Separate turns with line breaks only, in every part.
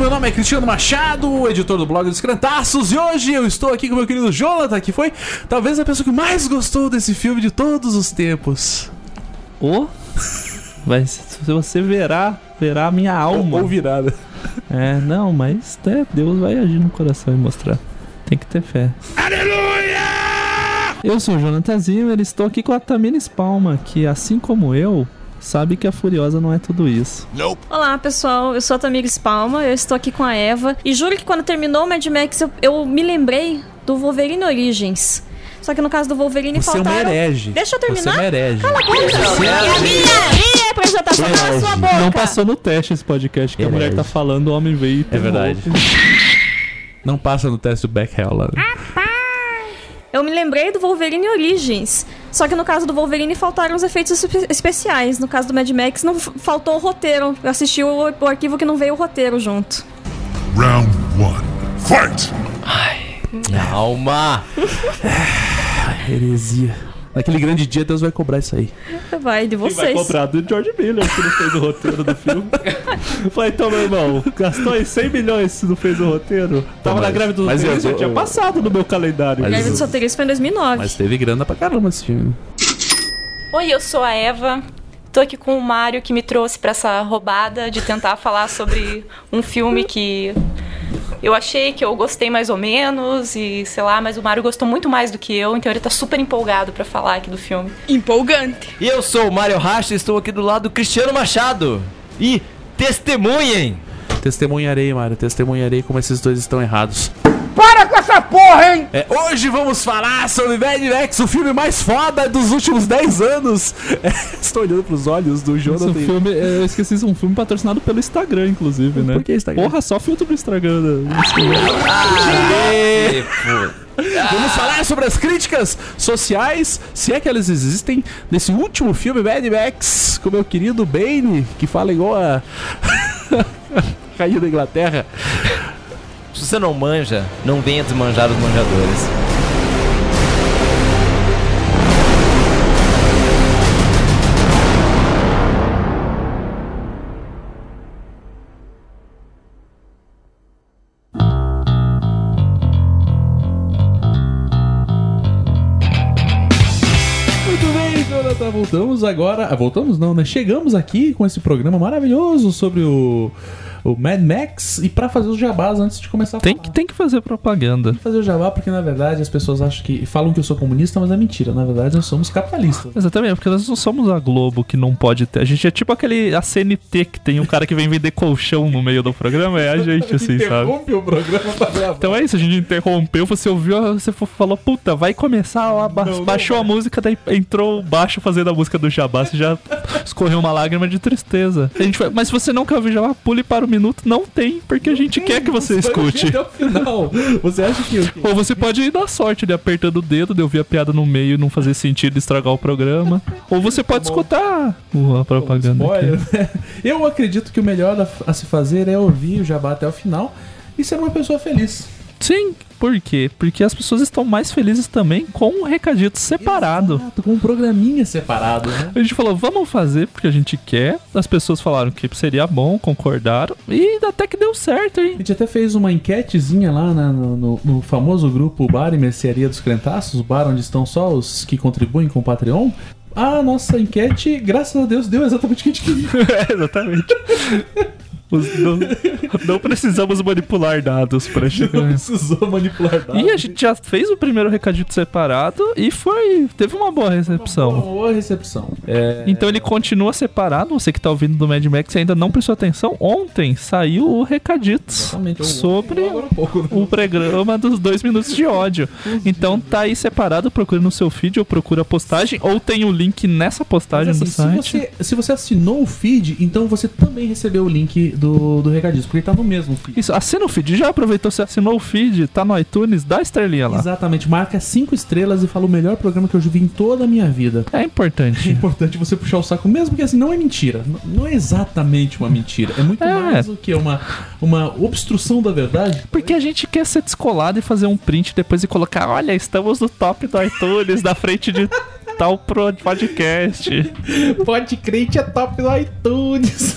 meu nome é Cristiano Machado, editor do blog dos Crentaços, e hoje eu estou aqui com meu querido Jonathan, que foi talvez a pessoa que mais gostou desse filme de todos os tempos.
Ô, mas se você verá, verá a minha alma.
Ou virada.
É, não, mas é, Deus vai agir no coração e mostrar. Tem que ter fé.
Aleluia!
Eu sou o Jonathan Zimmer, estou aqui com a Tamina Spalma, que assim como eu, sabe que a Furiosa não é tudo isso.
Olá, pessoal. Eu sou a Tamires Palma, eu estou aqui com a Eva. E juro que quando terminou o Mad Max, eu, eu me lembrei do Wolverine Origins. Só que no caso do Wolverine
Você é
faltaram...
uma herege.
Deixa eu terminar?
Você é uma herege.
Cala a boca! É a minha, minha apresentação, cala sua boca!
Não passou no teste esse podcast que a mulher tá falando, o homem veio e
É verdade. Não passa no teste do Bechdel lá.
Eu me lembrei do Wolverine Origins. Só que no caso do Wolverine faltaram os efeitos espe- especiais. No caso do Mad Max não faltou o roteiro. Eu assisti o, o arquivo que não veio o roteiro junto.
Round one. Fight!
Calma!
Heresia. Naquele grande dia, Deus vai cobrar isso aí.
Vai de
Quem vai
vocês.
cobrar do George Miller, que não fez o roteiro do filme. Falei, então, meu irmão, gastou aí 100 milhões se não fez o roteiro. Tava
mas-
na greve do
mas
roteiro,
eu-
já tinha passado no meu calendário.
Mas-
Greve dos roteiristas foi em 2009.
Mas teve grana pra caramba esse filme.
Oi, eu sou a Eva. Tô aqui com o Mário que me trouxe pra essa roubada de tentar falar sobre um filme que eu achei que eu gostei mais ou menos e sei lá, mas o Mário gostou muito mais do que eu, então ele tá super empolgado pra falar aqui do filme.
Empolgante.
E eu sou o Mário Racha e estou aqui do lado do Cristiano Machado. E testemunhem!
Testemunharei, Mário. Testemunharei como esses dois estão errados.
Essa porra, hein?
É, hoje vamos falar sobre Mad Max, o filme mais foda dos últimos 10 anos. É, estou olhando pros olhos do
Esse
Jonathan.
filme, eu esqueci, esse é um filme patrocinado pelo Instagram, inclusive, né?
Por que Instagram?
Porra, só filtro do Instagram. né?
Aê.
Vamos falar sobre as críticas sociais, se é que elas existem, nesse último filme Mad Max, com meu querido Bane, que fala igual a. Rainha da Inglaterra.
Se você não manja, não venha desmanjar os manjadores.
Voltamos agora. Ah, voltamos não, né? Chegamos aqui com esse programa maravilhoso sobre o, o Mad Max. E pra fazer os jabás antes de começar a
Tem
falar.
que, tem que fazer propaganda.
fazer o jabá porque na verdade as pessoas acham que falam que eu sou comunista, mas é mentira. Na verdade nós somos capitalistas.
Exatamente, porque nós não somos a Globo que não pode ter. A gente é tipo aquele a CNT que tem um cara que vem vender colchão no meio do programa, é a gente, assim, sabe?
Interrompe o programa pra gravar.
Então é isso, a gente interrompeu, você ouviu, você falou, puta, vai começar, ó, ba-
Não, não
baixou a música, daí entrou baixo fazendo a música do Jabá, você já escorreu uma lágrima de tristeza. A gente vai, mas se você não quer ouvir Jabá, pule para o minuto, não tem, porque a gente quer que você escute.
Até o final. Você acha que?
Ou você pode ir dar sorte de apertando o dedo, de ouvir a piada no meio e não fazer sentido estragar o programa. Ou você pode escutar o- a propaganda.
Spoiler, né? Eu acredito que o melhor a, a se fazer é ouvir o jabá até o final e ser uma pessoa feliz.
Sim, por quê? Porque as pessoas estão mais felizes também com o recadito separado.
Exato, com um programinha separado, né?
A gente falou, vamos fazer porque a gente quer. As pessoas falaram que seria bom, concordaram. E até que deu certo,
A
hein?
gente até fez uma enquetezinha lá na- no- no famoso grupo Bar e Mercearia dos Crentaços, o bar onde estão só os que contribuem com o Patreon. A nossa enquete, graças a Deus, deu exatamente o que a gente queria.
É, exatamente. Os- não, não precisamos manipular dados pra chegar.
Não precisou manipular dados.
E a gente já fez o primeiro recadito separado e foi. Teve uma boa
Uma
recepção.
boa recepção. É,
Então ele continua separado. Você que tá ouvindo do Mad Max ainda não prestou atenção, ontem saiu o recadito sobre
pouco, né?
o programa dos dois minutos de ódio. Então tá aí separado, procura no seu feed ou procura a postagem, ou tem o link nessa postagem
Mas, assim,
site.
Se você, se você assinou o feed, então você também recebeu o link do, do recadismo, porque tá no mesmo feed.
Isso, assina o feed. Já aproveitou, você assinou o feed, tá no iTunes, dá estrelinha lá.
Exatamente, marca cinco estrelas e fala o melhor programa que eu já vi em toda a minha vida.
É
É
importante.
importante você puxar o saco, mesmo que assim, não é mentira. Não é exatamente uma mentira. É muito
É.
mais do que uma, uma obstrução da verdade.
Porque a gente quer ser descolado e fazer um print depois e colocar, olha, estamos no top do iTunes, na frente de tal pro podcast.
Pode crente é top no iTunes.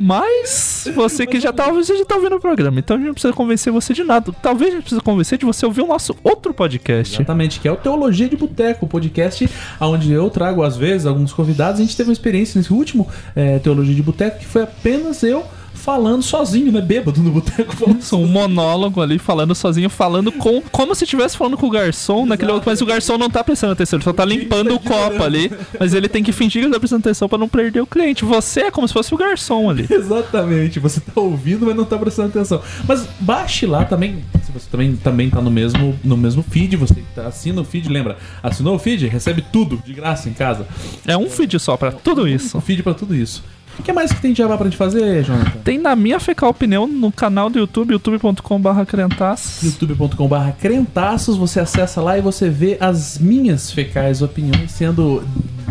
Mas você que já tá, você já tá ouvindo o programa, então a gente não precisa convencer você de nada. Talvez a gente precisa convencer de você ouvir o nosso outro podcast.
Exatamente, que é o Teologia de Boteco, o podcast onde eu trago, às vezes, alguns convidados. A gente teve uma experiência nesse último é, Teologia de Boteco que foi apenas eu falando sozinho, né? Bêbado no boteco.
um monólogo ali, falando sozinho, falando com. Como se estivesse falando com o garçom naquele outro, mas o garçom não tá prestando atenção, ele só tá limpando o copo ali. Mas ele tem que fingir que ele tá prestando atenção pra não perder o cliente. Você é como se fosse o garçom ali.
Exatamente, você tá ouvindo, mas não tá prestando atenção. Mas baixe lá também, se você também, também tá no mesmo, no mesmo feed, você tá, assina o feed, lembra? Assinou o feed, recebe tudo de graça em casa.
É um feed só pra tudo isso.
O feed pra tudo isso. O que mais que tem de jabá pra gente fazer, Jonathan?
Tem na minha fecal opinião no canal do YouTube, youtube.com.br crentaços.
youtube.com.br crentaços, você acessa lá e você vê as minhas fecais opiniões sendo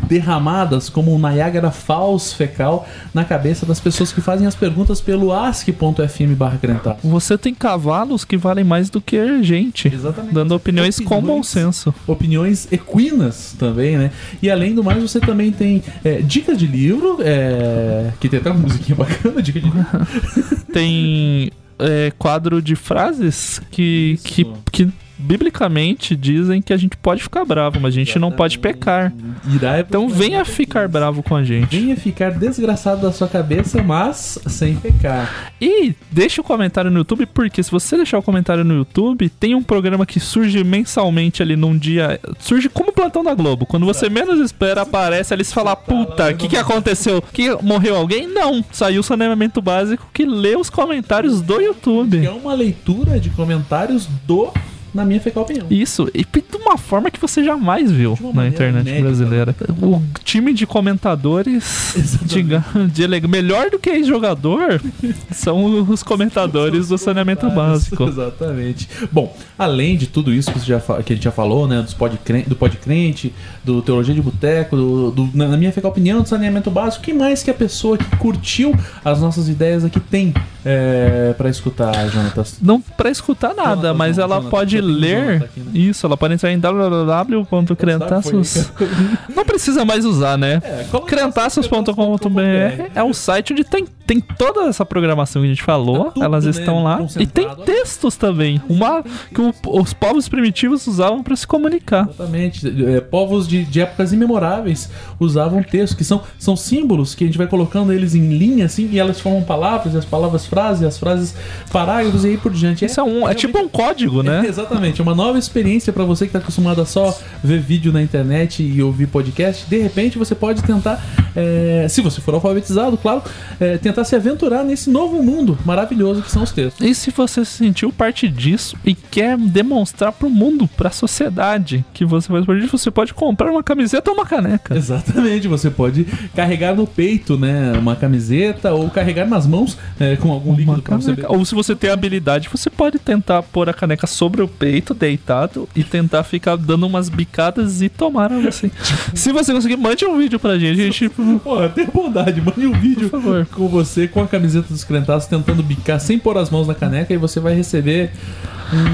derramadas como um Niagara Falls fecal na cabeça das pessoas que fazem as perguntas pelo ask.fm barra.
Você tem cavalos que valem mais do que gente.
Exatamente.
Dando opiniões com bom
Opiniões.
senso.
opiniões equinas também, né? E além do mais, você também tem é, dicas de livro, é, que tem até uma musiquinha bacana, dica de livro.
Tem é, quadro de frases que, que, que biblicamente dizem que a gente pode ficar bravo, mas a gente não pode pecar.
Irá
Então venha ficar bravo com a gente.
Venha ficar desgraçado da sua cabeça, mas sem pecar.
E deixa o comentário no YouTube, porque se você deixar o comentário no YouTube, tem um programa que surge mensalmente ali num dia. Surge como o plantão da Globo. Quando você menos espera, aparece ali e fala: Puta, o que, que aconteceu? Que morreu alguém? Não. Saiu o saneamento básico que lê os comentários do YouTube.
é uma leitura de comentários do Na Minha Fecal Opinião.
Isso, e de uma forma que você jamais viu
De
na internet brasileira. O time de comentadores, diga, de ele- melhor do que ex-jogador, são os comentadores do saneamento básico.
Exatamente. Bom, além de tudo isso que, já, que a gente já falou, né? Dos podcren- do podcrente, do Teologia de Boteco, do, do- na minha fecal opinião, do saneamento básico, o que mais que a pessoa que curtiu as nossas ideias aqui tem é, para escutar, Jonatas?
Não pra escutar nada,
Jonathan,
mas
não,
ela
Jonathan,
pode ler.
Jonathan aqui, né?
Isso, ela pode entrar em www.crentaços. Não precisa mais usar, né?
É,
Crentaços.com.br é um site onde tem, tem toda essa programação que a gente falou,
Tá
elas
né,
estão lá. E tem textos também, uma que o- os povos primitivos usavam para se comunicar.
Exatamente. É, povos de, de épocas imemoráveis usavam textos, que são, são símbolos que a gente vai colocando eles em linha, assim, e elas formam palavras, e as palavras frases, as frases parágrafos e aí por diante.
Isso é um, é tipo um código,
É,
né?
exatamente, uma nova experiência para você que tá acostumado a só ver vídeo na internet e ouvir podcast. De repente você pode tentar, é, se você for alfabetizado, claro, é, tentar se aventurar nesse novo mundo maravilhoso que são os textos.
E se você se sentiu parte disso e quer demonstrar pro mundo, pra sociedade, que você faz parte disso, você pode comprar uma camiseta ou uma caneca.
Exatamente, você pode carregar no peito, né, uma camiseta ou carregar nas mãos é, com algum
Uma
líquido.
Ou se você tem habilidade, você pode tentar pôr a caneca sobre o peito, deitado, e tentar ficar dando umas bicadas e tomar algo assim. se você conseguir, mande um vídeo pra gente. A gente
Porra, tenha bondade, mande um vídeo
Por favor.
com você com a camiseta dos crentaços tentando bicar sem pôr as mãos na caneca e você vai receber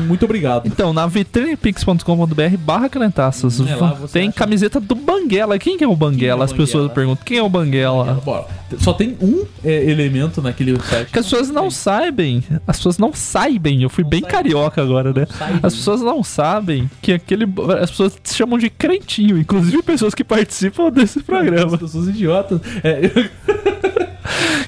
muito obrigado.
Então, na vitrinepix.com.br barra crentaços,
É,
tem
acha-
camiseta do Banguela. Quem que é o Banguela? As pessoas perguntam, quem é o Banguela?
Bora. Só tem um é, elemento naquele site.
Que as pessoas não sabem, as pessoas não sabem, eu fui bem
sabem.
carioca agora, né? As pessoas não sabem que aquele. As pessoas se chamam de crentinho, inclusive pessoas que participam desse
As
programa.
pessoas idiotas. É,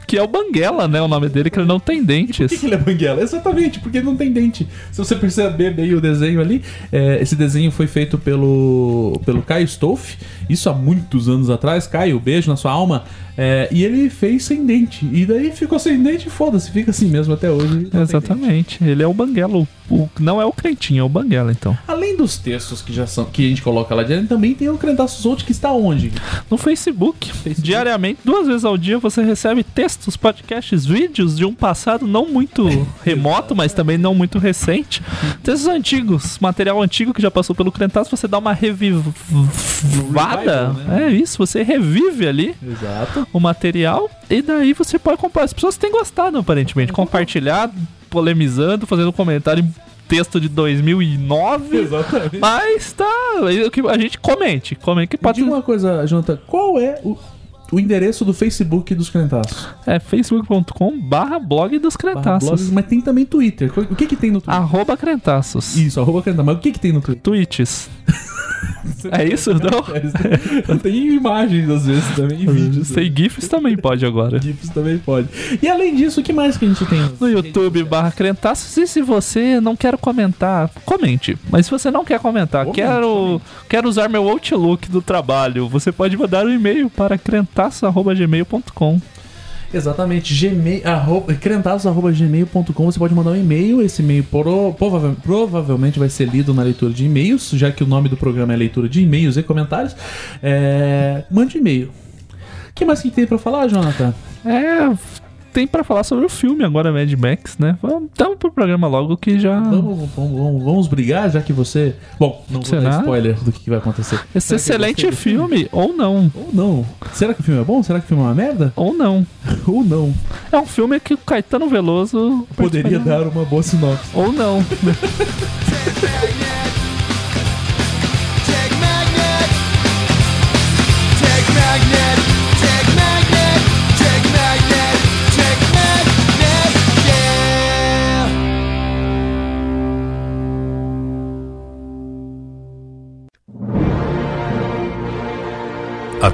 Que é o Banguela, né? O nome dele, que ele não tem
Por que,
dentes.
que ele é banguela? Exatamente, porque ele não tem dente. Se você perceber bem o desenho ali, é, esse desenho foi feito pelo, pelo Caio Stolf, isso há muitos anos atrás. Caio, beijo na sua alma. É, e ele fez sem dente. E daí ficou sem dente e foda-se, fica assim mesmo até hoje.
Exatamente. Ele é o Banguela. O, não é o crentinho, é o Banguela, então.
Além dos textos que já são que a gente coloca lá direto, também tem o Crentaço Zolt que está onde?
No Facebook, diariamente, duas vezes ao dia, você recebe textos, podcasts, vídeos de um passado não muito remoto, mas também não muito recente. Textos antigos, material antigo que já passou pelo Crentaço, você dá uma revivada.
Né?
É isso, você revive ali
Exato.
o material e daí você pode comprar. As pessoas têm gostado, aparentemente. Compartilhar, polemizando, fazendo comentário em texto de 2009.
Exatamente.
Mas tá, a gente comente, comente que
Me
pode
diga uma coisa, Jonathan, qual é o, o endereço do Facebook dos Crentaços.
É facebook.com barra blog dos crentaços.
mas tem também Twitter. O que que tem no Twitter?
Arroba crentaços.
Isso, arroba Crentaços. Mas o que que tem no Twitter?
Tweets. É isso, não?
tem imagens às vezes também, e vídeos.
Sei GIFs também pode agora.
GIFs também pode. E além disso, o que mais que a gente tem?
No YouTube barra crentaços. E se você não quer comentar, comente. Mas se você não quer comentar,
Comente,
quero, quero usar meu Outlook do trabalho, você pode mandar um e-mail para crentaços.gmail.com.
Exatamente, gmail, arroba, crentaços.gmail.com. Você pode mandar um e-mail. Esse e-mail pro- prova- provavelmente vai ser lido na leitura de e-mails, já que o nome do programa é leitura de e-mails e comentários. É, mande e-mail. O que mais que tem pra falar, Jonathan?
É, tem pra falar sobre o filme agora, Mad Max, né? Vamos então pro programa logo que já.
Vamos, vamos, vamos, brigar, já que você. Bom, não vou
Será?
dar spoiler do que, vai acontecer.
Esse
Será
excelente
do
filme, ou não.
Ou não. Será que o filme é bom? Será que o filme é uma merda?
Ou não.
Ou não.
É um filme que o Caetano Veloso
Poderia dar uma boa sinopse.
Ou não.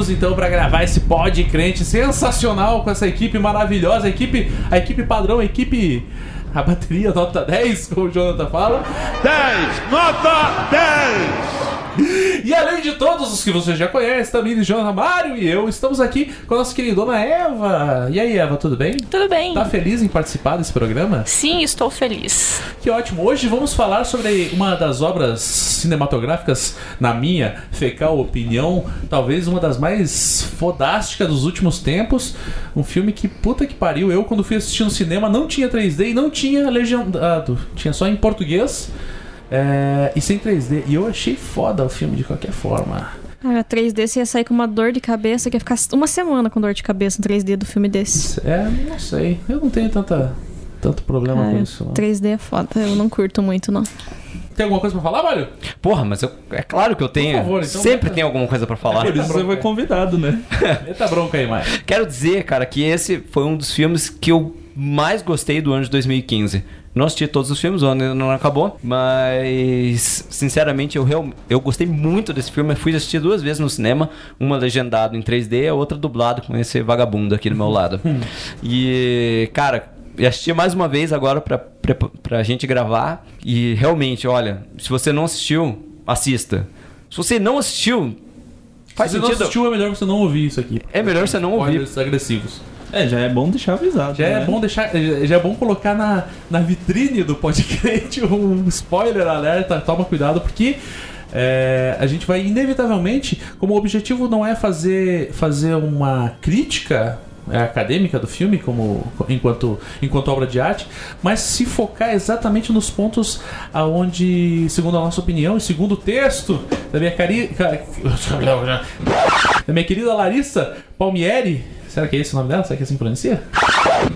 Voltamos então para gravar esse pod crente sensacional com essa equipe maravilhosa, a equipe, a equipe padrão, a equipe a bateria nota 10, como o Jonathan fala.
10! Nota 10!
E além de todos os que você já conhece, também Jonathan Mário e eu, estamos aqui com a nossa queridona Eva. E aí, Eva, tudo bem?
Tudo bem?
Tá feliz em participar desse programa?
Sim, estou feliz.
Que ótimo! Hoje vamos falar sobre uma das obras cinematográficas, na minha fecal opinião, talvez uma das mais fodásticas dos últimos tempos. Um filme que, puta que pariu, eu quando fui assistir no cinema não tinha 3D e não tinha legendado, tinha só em português é, e sem 3D. E eu achei foda o filme de qualquer forma.
Cara, 3D você ia sair com uma dor de cabeça, que ia ficar uma semana com dor de cabeça em 3D do filme desse.
É, não sei, eu não tenho tanta, tanto problema
Cara,
com isso. não.
3D é foda, eu não curto muito, não.
Tem alguma coisa pra falar, Mário?
Porra, mas eu- é claro que eu tenho.
favor, então
Sempre
bota-
tem alguma coisa pra falar.
Por isso você foi
convidado, né?
Eita bronca aí, Mário.
Quero dizer, cara, que esse foi um dos filmes que eu mais gostei do ano de 2015. Não assisti todos os filmes, o ano ainda não acabou, mas sinceramente eu, real, eu gostei muito desse filme. Eu fui assistir duas vezes no cinema, uma legendado em 3D, a outra dublado com esse vagabundo aqui do meu lado. e, cara, eu assisti mais uma vez agora pra, pra, pra gente gravar. E realmente, olha, se você não assistiu, assista. Se você não assistiu, faz
Se você não
sentido.
assistiu, é melhor você não ouvir isso aqui.
É melhor você não ouvir.
Agressivos.
É, já é bom deixar avisado.
Já é
né?
bom deixar, já é bom colocar na, na vitrine do podcast um spoiler alerta. Toma cuidado porque é, a gente vai inevitavelmente, como o objetivo não é fazer fazer uma crítica é, acadêmica do filme como enquanto enquanto obra de arte, mas se focar exatamente nos pontos aonde, segundo a nossa opinião e segundo o texto da minha cari, ca- da minha querida Larissa Palmieri, será que é esse o nome dela? Será que é assim que pronuncia?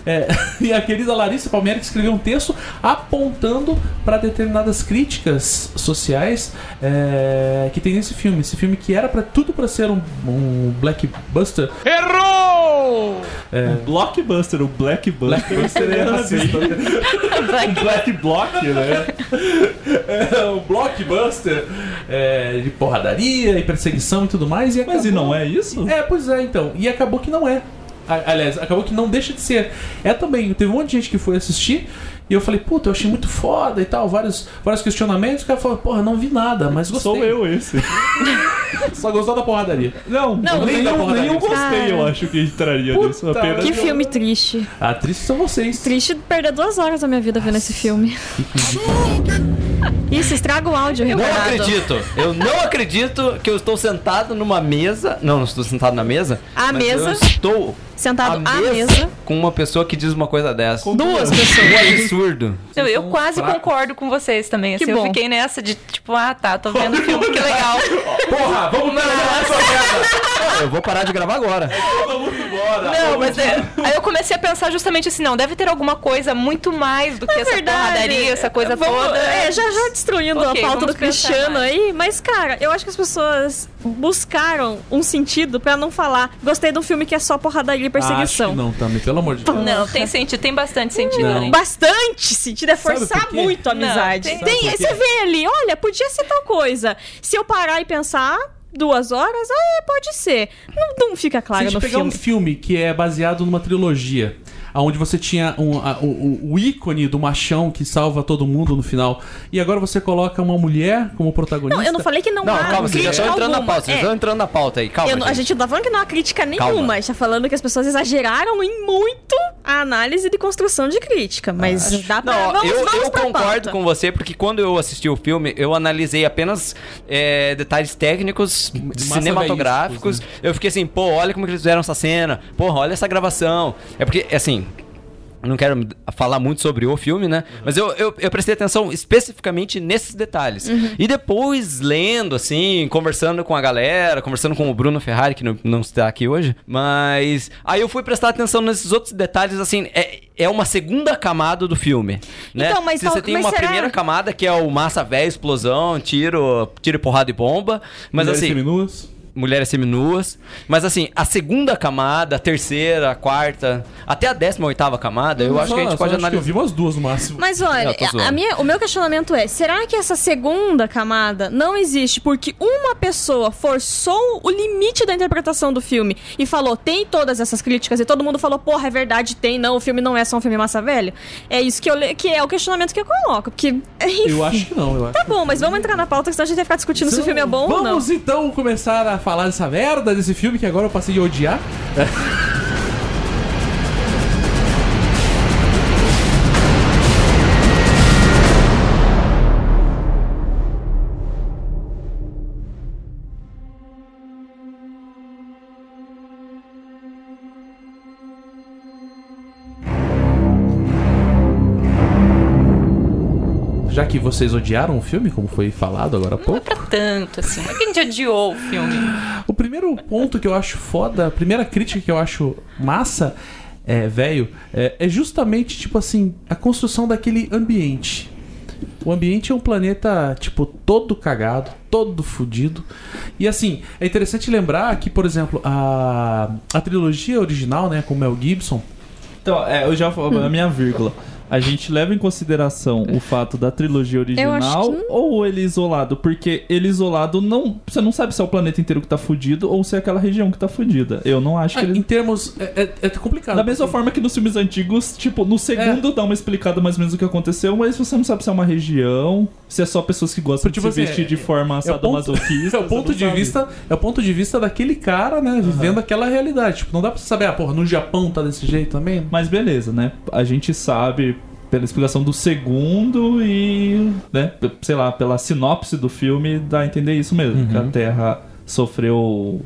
É, e a querida Larissa Palmieri que escreveu um texto apontando para determinadas críticas sociais é, que tem nesse filme. Esse filme que era para tudo para ser um, um blackbuster.
Errou!
Blockbuster, o Blackbuster.
Blackbuster é racista.
Black Block, né?
É um blockbuster é, de porradaria e perseguição e tudo mais. E
Mas e não é isso?
É, pois é, então. E acabou que não é. A- aliás, acabou que não deixa de ser. É também, teve um monte de gente que foi assistir e eu falei, puta, eu achei muito foda e tal, vários, vários questionamentos. O cara falou, porra, não vi nada, mas gostei.
Sou eu esse.
Só gostou da porradaria.
Não,
Não,
nem,
nem da
eu,
porradaria.
nem eu gostei, eu acho que entraria
Puta,
nisso. Apenas
Que
eu-
filme triste.
A tristes são vocês.
Triste perder duas horas da minha vida vendo esse filme. Isso, estraga o áudio,
Não
Renato.
acredito. Eu não acredito que eu estou sentado numa mesa. Não, não estou sentado na mesa. Mas
mesa.
Eu estou
Sentado
à mesa,
mesa.
com uma pessoa que diz uma coisa dessa.
Duas
Um
pessoas.
absurdo.
Eu, eu quase
fracos.
concordo com vocês também. Assim,
Que
eu
bom.
fiquei nessa de tipo, ah tá, tô vendo o filme, que legal.
Porra, vamos merda.
Ah, eu vou parar de gravar agora.
Todo mundo embora.
Não, mas é. Aí eu comecei a pensar justamente assim, não, deve ter alguma coisa muito mais do que essa porradaria, essa coisa
Vamos-
toda.
É, já já destruindo
Ok,
a pauta do Cristiano
mais.
aí, mas cara, eu acho que as pessoas buscaram um sentido pra não falar gostei de um filme que é só porradaria e
Acho
perseguição.
que não, também, pelo amor de Deus.
Não, tem sentido, tem bastante sentido
Não.
Bastante sentido é forçar muito a
Não,
amizade.
tem-
Tem,
quê?
você vê ali, olha, podia ser tal coisa. Se eu parar e pensar duas horas, ah, é, pode ser. Não, não fica
Se a
claro
gente
no
pegar
filme.
um filme que é baseado numa trilogia, onde você tinha um- a- o, o- ícone do machão que salva todo mundo no final, e agora você coloca uma mulher como protagonista.
Não, eu não falei que não,
Não,
há
calma, vocês já
crítica
estão entrando na
alguma.
pauta. Vocês
É.
estão entrando na pauta aí. Calma.
Não- a gente não tá falando que não há crítica nenhuma,
Calma.
a gente tá falando que as pessoas exageraram em muito a análise de construção de crítica. Mas dá pra.
Não,
vamos,
eu,
vamos
eu
pra
concordo
pauta.
com você, porque quando eu assisti o filme, eu analisei apenas é, detalhes técnicos,
massa
cinematográficos.
veísticos,
Eu fiquei assim, pô, olha como que eles fizeram essa cena. Porra, olha essa gravação. É porque, assim. Não quero falar muito sobre o filme, né? Mas eu, eu, eu prestei atenção especificamente nesses detalhes. E depois, lendo, assim, conversando com a galera, conversando com o Bruno Ferrari, que não, não está aqui hoje. Mas. Aí eu fui prestar atenção nesses outros detalhes, assim. É, é uma segunda camada do filme. Né?
Então, mas
Se você tem
mas
uma
será-
primeira camada que é o massa velho, explosão, tiro, tiro, porrada e bomba. Mas
Mulheres
assim
seminuas.
Mulheres seminuas. Mas assim, a segunda camada, a terceira, a quarta, até a décima oitava camada, eu acho que a gente pode
só acho que
analisar.
Eu vi umas duas no máximo.
Mas olha,
Eu tô
a minha, o meu questionamento é: será que essa segunda camada não existe porque uma pessoa forçou o limite da interpretação do filme e falou, tem todas essas críticas, e todo mundo falou, porra, é verdade, tem, não, o filme não é só um filme massa velho? É isso que, eu, le- que é o questionamento que eu coloco. Porque, enfim,
Eu acho que não, eu acho.
Tá bom, mas vamos entrar na pauta, senão a gente vai ficar discutindo se o filme é bom ou não.
Vamos então começar a falar dessa merda desse filme que agora eu passei a odiar. Já que vocês odiaram o filme, como foi falado agora há
Não é
pouco.
pra tanto, assim. Não é que a gente odiou o filme.
O primeiro ponto que eu acho foda, a primeira crítica que eu acho massa, é, velho, é, é justamente, tipo assim, a construção daquele ambiente. O ambiente é um planeta, tipo, todo cagado, todo fudido. E assim, é interessante lembrar que, por exemplo, a, a trilogia original, né, com Mel Gibson,
Então, é, eu já falo, a minha vírgula. A gente leva em consideração o fato da trilogia original
que-
ou ele isolado? Porque ele isolado não. Você não sabe se é o planeta inteiro que tá fudido ou se é aquela região que tá fudida. Eu não acho que
ah, em
ele.
termos. É, é- é complicado.
Da mesma
porque-
forma que nos filmes antigos, tipo, no segundo dá uma explicada mais ou menos o que aconteceu, mas você não sabe se é uma região, se é só pessoas que gostam
Tipo
de se
assim,
vestir de forma
É ponto,
sadomasoquista.
é o ponto de vista é o ponto de vista daquele cara né vivendo aquela realidade tipo não dá pra saber ah porra no Japão tá desse jeito também
Mas beleza, né? A gente sabe pela explicação do segundo e, né, sei lá, pela sinopse do filme dá a entender isso mesmo, que a Terra sofreu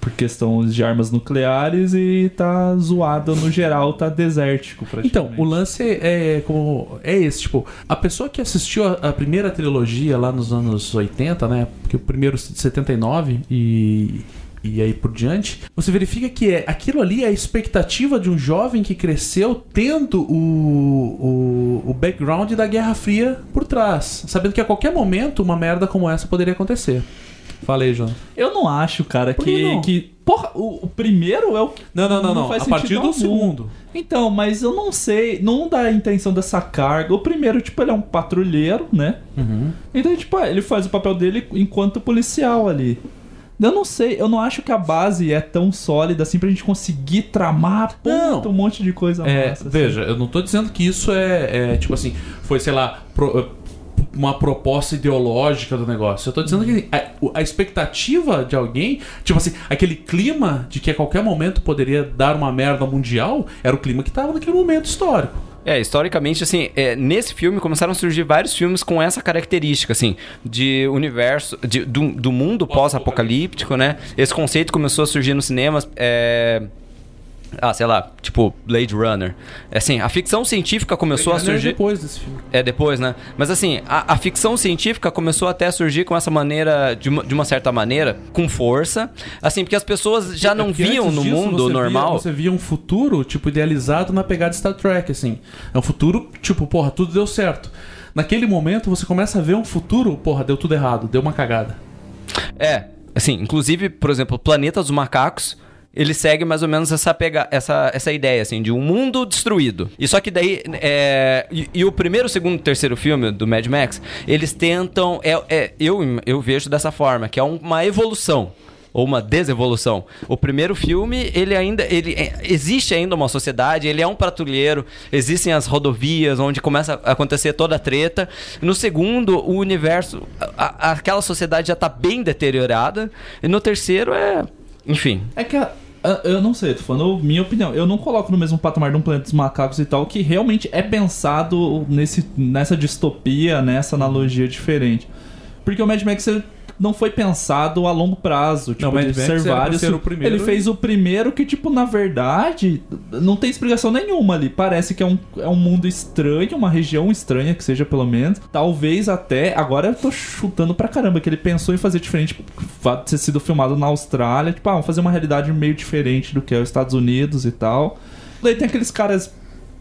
por questões de armas nucleares e tá zoada no geral, tá desértico
então o lance é como é esse tipo a pessoa que assistiu a, a primeira trilogia lá nos anos 80 né porque o primeiro de 79 e e aí por diante, você verifica que é aquilo ali é a expectativa de um jovem que cresceu tendo o, o, o background da Guerra Fria por trás, sabendo que a qualquer momento uma merda como essa poderia acontecer. Falei, João.
Eu não acho, cara,
Por que
que,
não?
que porra, o, o primeiro é o que
Não, não, não, não.
faz
A partir
sentido
do
algum.
segundo.
Então, mas eu não sei, não dá a intenção dessa carga. O primeiro, tipo, ele é um patrulheiro, né?
Uhum.
Então, tipo, ele faz o papel dele enquanto policial ali. Eu não sei, eu não acho que a base é tão sólida assim pra gente conseguir tramar puta, um monte de coisa
É,
massa. assim.
veja, eu não tô dizendo que isso é, é, tipo assim, foi, sei lá, pro- uma proposta ideológica do negócio. Eu tô dizendo que a, a expectativa de alguém, tipo assim, aquele clima de que a qualquer momento poderia dar uma merda mundial, era o clima que tava naquele momento histórico.
É, historicamente, assim, é, nesse filme começaram a surgir vários filmes com essa característica, assim, de universo, de- do, do mundo pós-apocalíptico, né? Esse conceito começou a surgir nos cinemas, é... Ah, sei lá, tipo Blade Runner. Assim, a ficção científica começou a
Blade Runner é
surgir...
depois desse filme.
É, depois, né? Mas assim, a, a ficção científica começou até a surgir com essa maneira, de uma, de uma certa maneira, com força. Assim, porque as pessoas já não
Porque
viam no
disso,
mundo
você via-
normal.
você via um futuro, tipo, idealizado na pegada Star Trek, assim. É um futuro, tipo, porra, tudo deu certo. Naquele momento, você começa a ver um futuro, porra, deu tudo errado, deu uma cagada.
É, assim, inclusive, por exemplo, Planeta dos Macacos, ele segue mais ou menos essa, pega, essa, essa ideia, assim, de um mundo destruído. E só que daí, é, e, e o primeiro, segundo e terceiro filme do Mad Max, eles tentam, é, é, eu, eu vejo dessa forma, que é uma evolução. Ou uma desevolução. O primeiro filme, ele ainda. Ele, é, existe ainda uma sociedade, ele é um patrulheiro, existem as rodovias onde começa a acontecer toda a treta. No segundo, o universo. a- a- aquela sociedade já tá bem deteriorada. E no terceiro é. Enfim.
É que a- eu não sei, tô falando minha opinião. Eu não coloco no mesmo patamar de um planeta dos macacos e tal, que realmente é pensado nesse, nessa distopia, nessa analogia diferente. Porque o Mad Max não foi pensado a longo prazo. Tipo,
Não,
de
Max
ser vários.
ser o primeiro
Ele fez o primeiro que, tipo, na verdade, não tem explicação nenhuma ali. Parece que é um, é um mundo estranho, uma região estranha, que seja pelo menos. Talvez até. Agora eu tô chutando pra caramba, que ele pensou em fazer diferente. O fato de ter sido filmado na Austrália. Tipo, ah, vamos fazer uma realidade meio diferente do que é os Estados Unidos e tal. Daí tem aqueles caras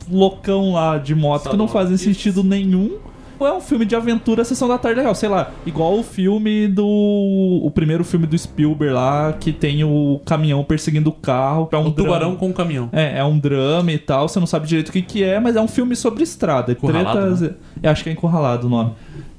loucão lá de moto que não fazem sentido nenhum. Ou é um filme de aventura, sessão da tarde legal, sei lá, igual o filme do. O primeiro filme do Spielberg lá, que tem o caminhão perseguindo o carro. É um
Um tubarão com um caminhão.
É, é um drama e tal, você não sabe direito o que, que é, mas é um filme sobre estrada. Tretas. Eu acho que é encurralado o nome.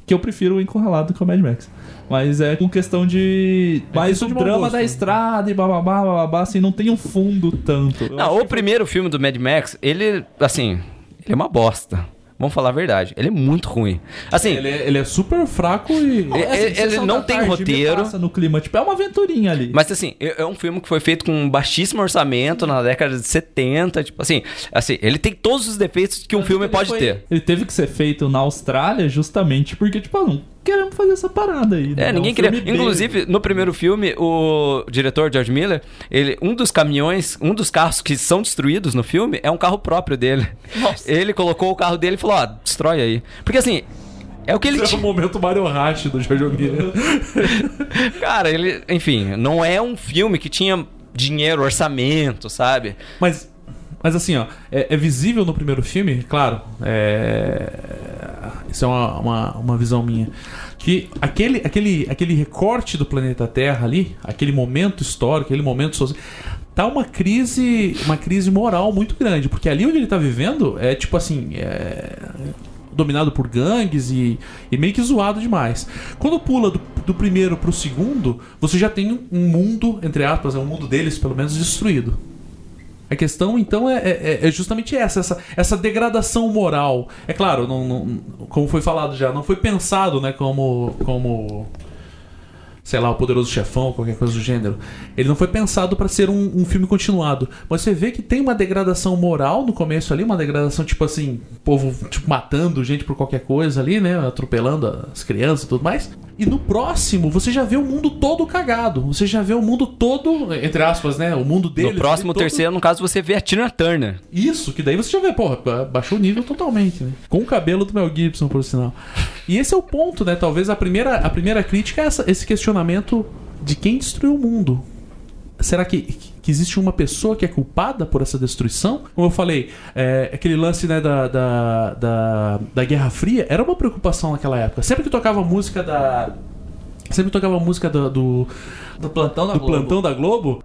Que eu prefiro o encurralado que o Mad Max. Mas é com questão de.
É
mais o drama
gosto,
da
né?
estrada e bababá, bababá, assim, não tem um fundo tanto. Eu acho
Não, o primeiro filme do Mad Max, ele, assim. Ele é uma bosta. Vamos falar a verdade. Ele é muito ruim. Assim.
Ele é, ele é super fraco e.
É,
assim,
ele- ele
Sessão
não
da
tem roteiro.
no clima, tipo, é uma aventurinha ali.
Mas assim, é é um filme que foi feito com um baixíssimo orçamento na década de 70, tipo assim, assim, ele tem todos os defeitos que um filme
Ele
pode
foi-
ter.
Ele teve que ser feito na Austrália justamente porque, tipo, ah, não queremos fazer essa parada aí. né?
É, ninguém
um
queria. Inclusive, no primeiro filme, o diretor George Miller, ele, um dos caminhões, um dos carros que são destruídos no filme é um carro próprio dele. Ele colocou o carro dele e falou: "Ó, destrói aí". Porque assim, é o que ele
Esse é o
tinha.
momento Mario Hash do Jorge Miller.
Cara, ele, enfim, não é um filme que tinha dinheiro, orçamento, sabe?
Mas, mas assim, ó, é, é visível no primeiro filme, claro, é... isso é uma, uma, uma visão minha, que aquele, aquele, aquele recorte do planeta Terra ali, aquele momento histórico, aquele momento social, tá uma crise, uma crise moral muito grande, porque ali onde ele tá vivendo é tipo assim, é dominado por gangues e, e meio que zoado demais. Quando pula do, do primeiro pro segundo, você já tem um mundo, entre aspas, é um mundo deles pelo menos destruído. A questão, então, é, é- é justamente essa, essa, essa degradação moral. É claro, não, não- como foi falado já, não foi pensado né, como, como, sei lá, o Poderoso Chefão qualquer coisa do gênero. Ele não foi pensado para ser um, um filme continuado. Mas você vê que tem uma degradação moral no começo ali, uma degradação tipo assim, povo tipo, matando gente por qualquer coisa ali, né, atropelando as crianças e tudo mais. E no próximo, você já vê o mundo todo cagado. Você já vê o mundo todo, entre aspas, né, o mundo deles.
no próximo
todo-
terceiro, no caso, você vê a Tina Turner.
isso, que daí você já vê, porra, ba- baixou o nível totalmente, né? Com o cabelo do Mel Gibson, por sinal. E esse é o ponto, né? Talvez a primeira, a primeira crítica é essa- esse questionamento de quem destruiu o mundo. Será que, que existe uma pessoa que é culpada por essa destruição? Como eu falei, é, aquele lance né, da, da, da, da Guerra Fria era uma preocupação naquela época. Sempre que tocava a música da. Sempre que tocava a música do, do,
Do plantão da
do
Globo.
plantão da Globo.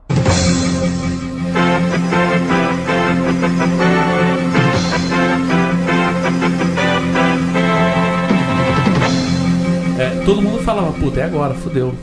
Todo mundo falava, puta, é agora, fudeu.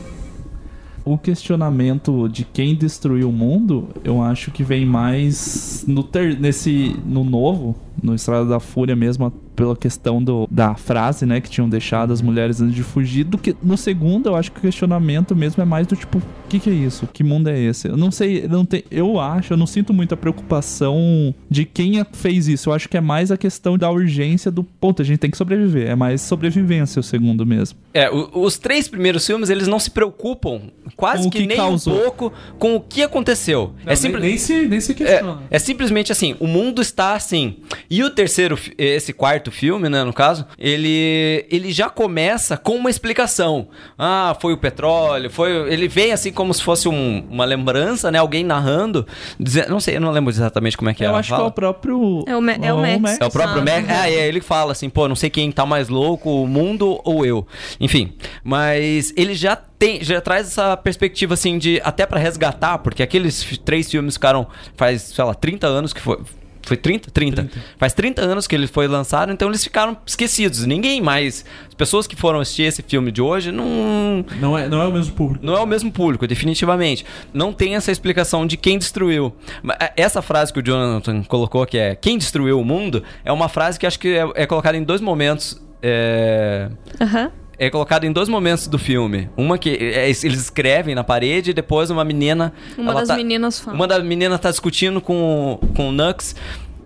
o questionamento de quem destruiu o mundo, eu acho que vem mais no ter, nesse no novo, no Estrada da Fúria mesmo, pela questão do, da frase, né, que tinham deixado as mulheres antes de fugir, do que no segundo, eu acho que o questionamento mesmo é mais do tipo, o que, que é isso? Que mundo é esse? Eu não sei, eu não tem, eu acho, eu não sinto muita preocupação de quem é- fez isso. Eu acho que é mais a questão da urgência do ponto, a gente tem que sobreviver. É mais sobrevivência o segundo mesmo.
É, o- os três primeiros filmes, eles não se preocupam quase que,
que
nem
causou.
um pouco com o que aconteceu.
Não,
é simples.
nem, se, nem se questiona.
É, é simplesmente assim, o mundo está assim. E o terceiro, esse quarto filme, né, no caso, ele, ele já começa com uma explicação. Ah, foi o petróleo, foi. Ele vem assim como se fosse um- uma lembrança, né? Alguém narrando. Dizendo, não sei, eu não lembro exatamente como é que é.
eu
ela
acho que é
fala.
o próprio.
É o Ma- é o Max.
É o próprio
Sabe?
Mac. Ah, é, ele fala assim, pô, não sei quem tá mais louco, o mundo ou eu. Enfim, mas ele já tem, já traz essa perspectiva assim de até pra resgatar, porque aqueles três filmes ficaram faz, sei lá, 30 anos que foi foi 30? 30? Faz 30 anos que ele foi lançado, então eles ficaram esquecidos. Ninguém mais. As pessoas que foram assistir esse filme de hoje não.
Não é, não é o mesmo público.
Não é o mesmo público, definitivamente. Não tem essa explicação de quem destruiu. É, Essa frase que o Jonathan colocou, que é quem destruiu o mundo, é uma frase que acho que é, é colocada em dois momentos. É,
Aham.
É colocado em dois momentos do filme. Uma que é, eles escrevem na parede e depois uma menina.
Uma das
tá-
meninas fala.
Uma das meninas tá discutindo com, o- com o Nux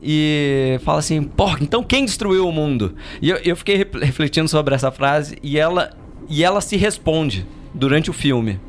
e fala assim: Pô, então quem destruiu o mundo? E eu, eu fiquei re- refletindo sobre essa frase e ela, e ela se responde durante o filme.